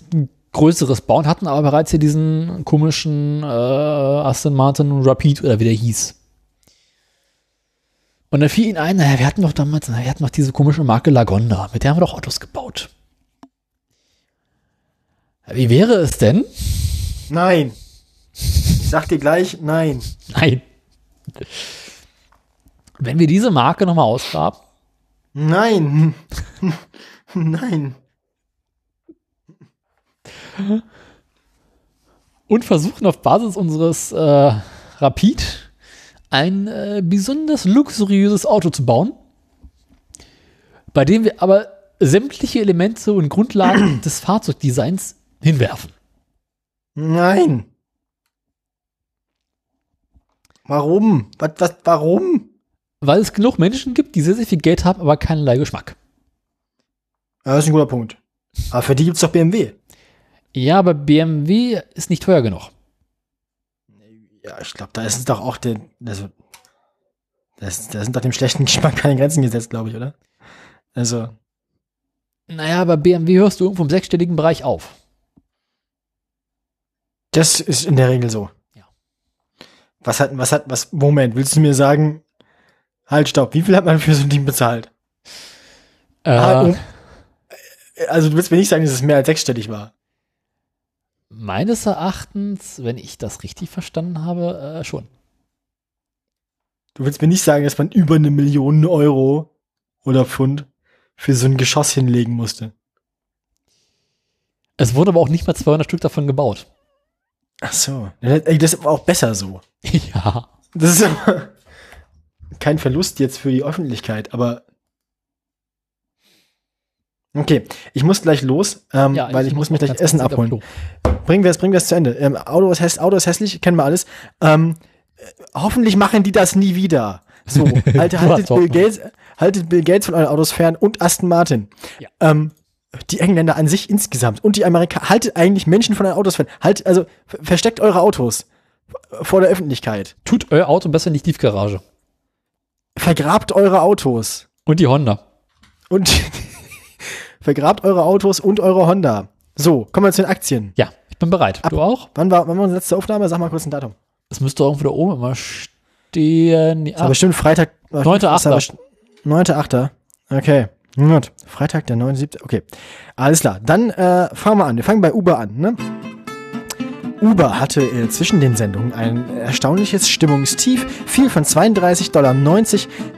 Größeres bauen, hatten aber bereits hier diesen komischen äh, Aston Martin Rapid oder wie der hieß. Und dann fiel ihnen ein, naja, wir hatten doch damals, naja, wir hatten doch diese komische Marke Lagonda, mit der haben wir doch Autos gebaut. Wie wäre es denn? Nein. Ich sag dir gleich, nein. Nein. Wenn wir diese Marke nochmal ausgraben, Nein. nein. Und versuchen auf Basis unseres äh, Rapid ein äh, besonders luxuriöses Auto zu bauen, bei dem wir aber sämtliche Elemente und Grundlagen des Fahrzeugdesigns hinwerfen. Nein. Warum? Was, was, warum? Weil es genug Menschen gibt, die sehr, sehr viel Geld haben, aber keinerlei Geschmack. Ja, das ist ein guter Punkt. Aber für die gibt's doch BMW. Ja, aber BMW ist nicht teuer genug. Ja, ich glaube, da ist es doch auch der, also, das, da sind doch dem schlechten Geschmack keine Grenzen gesetzt, glaube ich, oder? Also, Naja, bei BMW hörst du irgendwo im sechsstelligen Bereich auf. das ist in der Regel so. Ja. Was hat, was hat, was, Moment, willst du mir sagen, halt, stopp, wie viel hat man für so ein Ding bezahlt? Äh, Ah, also, du willst mir nicht sagen, dass es mehr als sechsstellig war. Meines Erachtens, wenn ich das richtig verstanden habe, äh, schon. Du willst mir nicht sagen, dass man über eine Million Euro oder Pfund für so ein Geschoss hinlegen musste. Es wurde aber auch nicht mal 200 Stück davon gebaut. Ach so. Das ist aber auch besser so. ja. Das ist aber kein Verlust jetzt für die Öffentlichkeit, aber okay, ich muss gleich los, ähm, ja weil ich, muss mich gleich Essen abholen. Bringen wir es, bringen wir es zu Ende. Ähm, Auto, ist häss, Auto ist hässlich, kennen wir alles. Ähm, äh, hoffentlich machen die das nie wieder. So, Du haltet Bill. Gates, haltet Bill Gates von euren Autos fern und Aston Martin. Ja. Ähm, die Engländer an sich insgesamt und die Amerikaner, haltet eigentlich Menschen von euren Autos fern. Halt, also ver- versteckt eure Autos vor der Öffentlichkeit. Tut euer Auto besser in die Tiefgarage. Vergrabt eure Autos. Und die Honda. Und vergrabt eure Autos und eure Honda. So, kommen wir zu den Aktien. Ja, ich bin bereit. Du auch? Wann war, wann war unsere letzte Aufnahme? Sag mal kurz ein Datum. Es müsste irgendwo da oben immer stehen. Ist aber bestimmt Freitag. 9.8.. 9.8. Okay. Gut. Freitag, der 9.7. Okay. Alles klar. Dann äh, fangen wir an. Wir fangen bei Uber an, ne? Uber hatte äh, zwischen den Sendungen ein erstaunliches Stimmungstief, fiel von 32,90 Dollar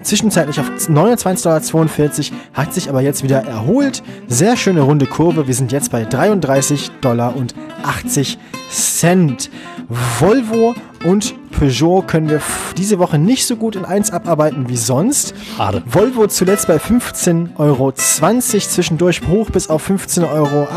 zwischenzeitlich auf 29,42 Dollar, hat sich aber jetzt wieder erholt. Sehr schöne runde Kurve. Wir sind jetzt bei 33,80 Dollar Volvo und Peugeot können wir diese Woche nicht so gut in 1 abarbeiten wie sonst. Schade. Volvo zuletzt bei 15,20 Euro, zwischendurch hoch bis auf 15,80 Euro.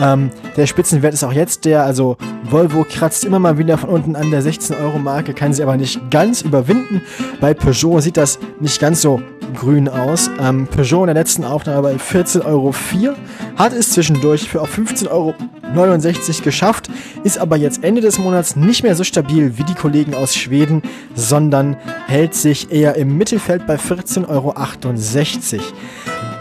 Ähm, der Spitzenwert ist auch jetzt der, also Volvo kratzt immer mal wieder von unten an der 16 Euro Marke, kann sie aber nicht ganz überwinden. Bei Peugeot sieht das nicht ganz so grün aus. Ähm, Peugeot in der letzten Aufnahme bei 14,04 Euro, hat es zwischendurch für auf 15,69 Euro geschafft, ist aber jetzt Ende des Monats nicht mehr so stabil wie die Kollegen aus Schweden, sondern hält sich eher im Mittelfeld bei 14,68 Euro.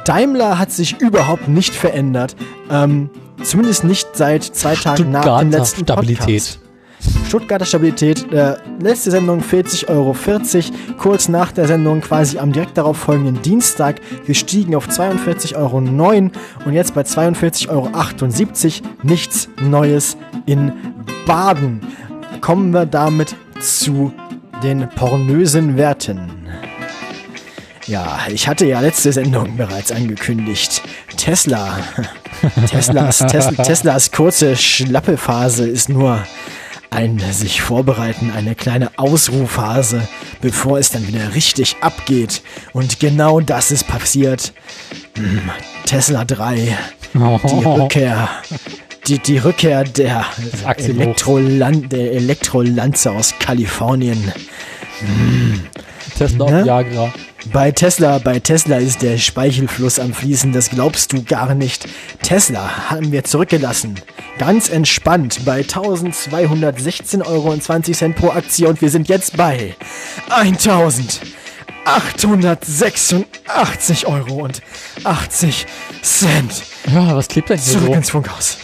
Daimler hat sich überhaupt nicht verändert. Ähm, zumindest nicht seit zwei Tagen nach dem letzten Stabilität. Podcast. Stuttgarter Stabilität, äh, letzte Sendung 40,40 Euro, kurz nach der Sendung quasi am direkt darauf folgenden Dienstag gestiegen auf 42,09 Euro und jetzt bei 42,78 Euro. Nichts Neues in Baden. Kommen wir damit zu den pornösen Werten. Ja, ich hatte ja letzte Sendung bereits angekündigt. Tesla. Teslas, Tes Teslas kurze Schlappephase ist nur ein sich vorbereiten, eine kleine Ausruhphase, bevor es dann wieder richtig abgeht. Und genau das ist passiert. Hm, Tesla 3, die Rückkehr. Die, die Rückkehr der Elektrolan der Elektrolanze aus Kalifornien. Hm. Tesla ne? Viagra. Bei Tesla, bei Tesla ist der Speichelfluss am Fließen, das glaubst du gar nicht. Tesla haben wir zurückgelassen. Ganz entspannt bei 1216,20 Euro pro Aktie und wir sind jetzt bei 1886 Euro und 80 Cent. Ja, was klebt denn hier Zurück so? ins Funkhaus.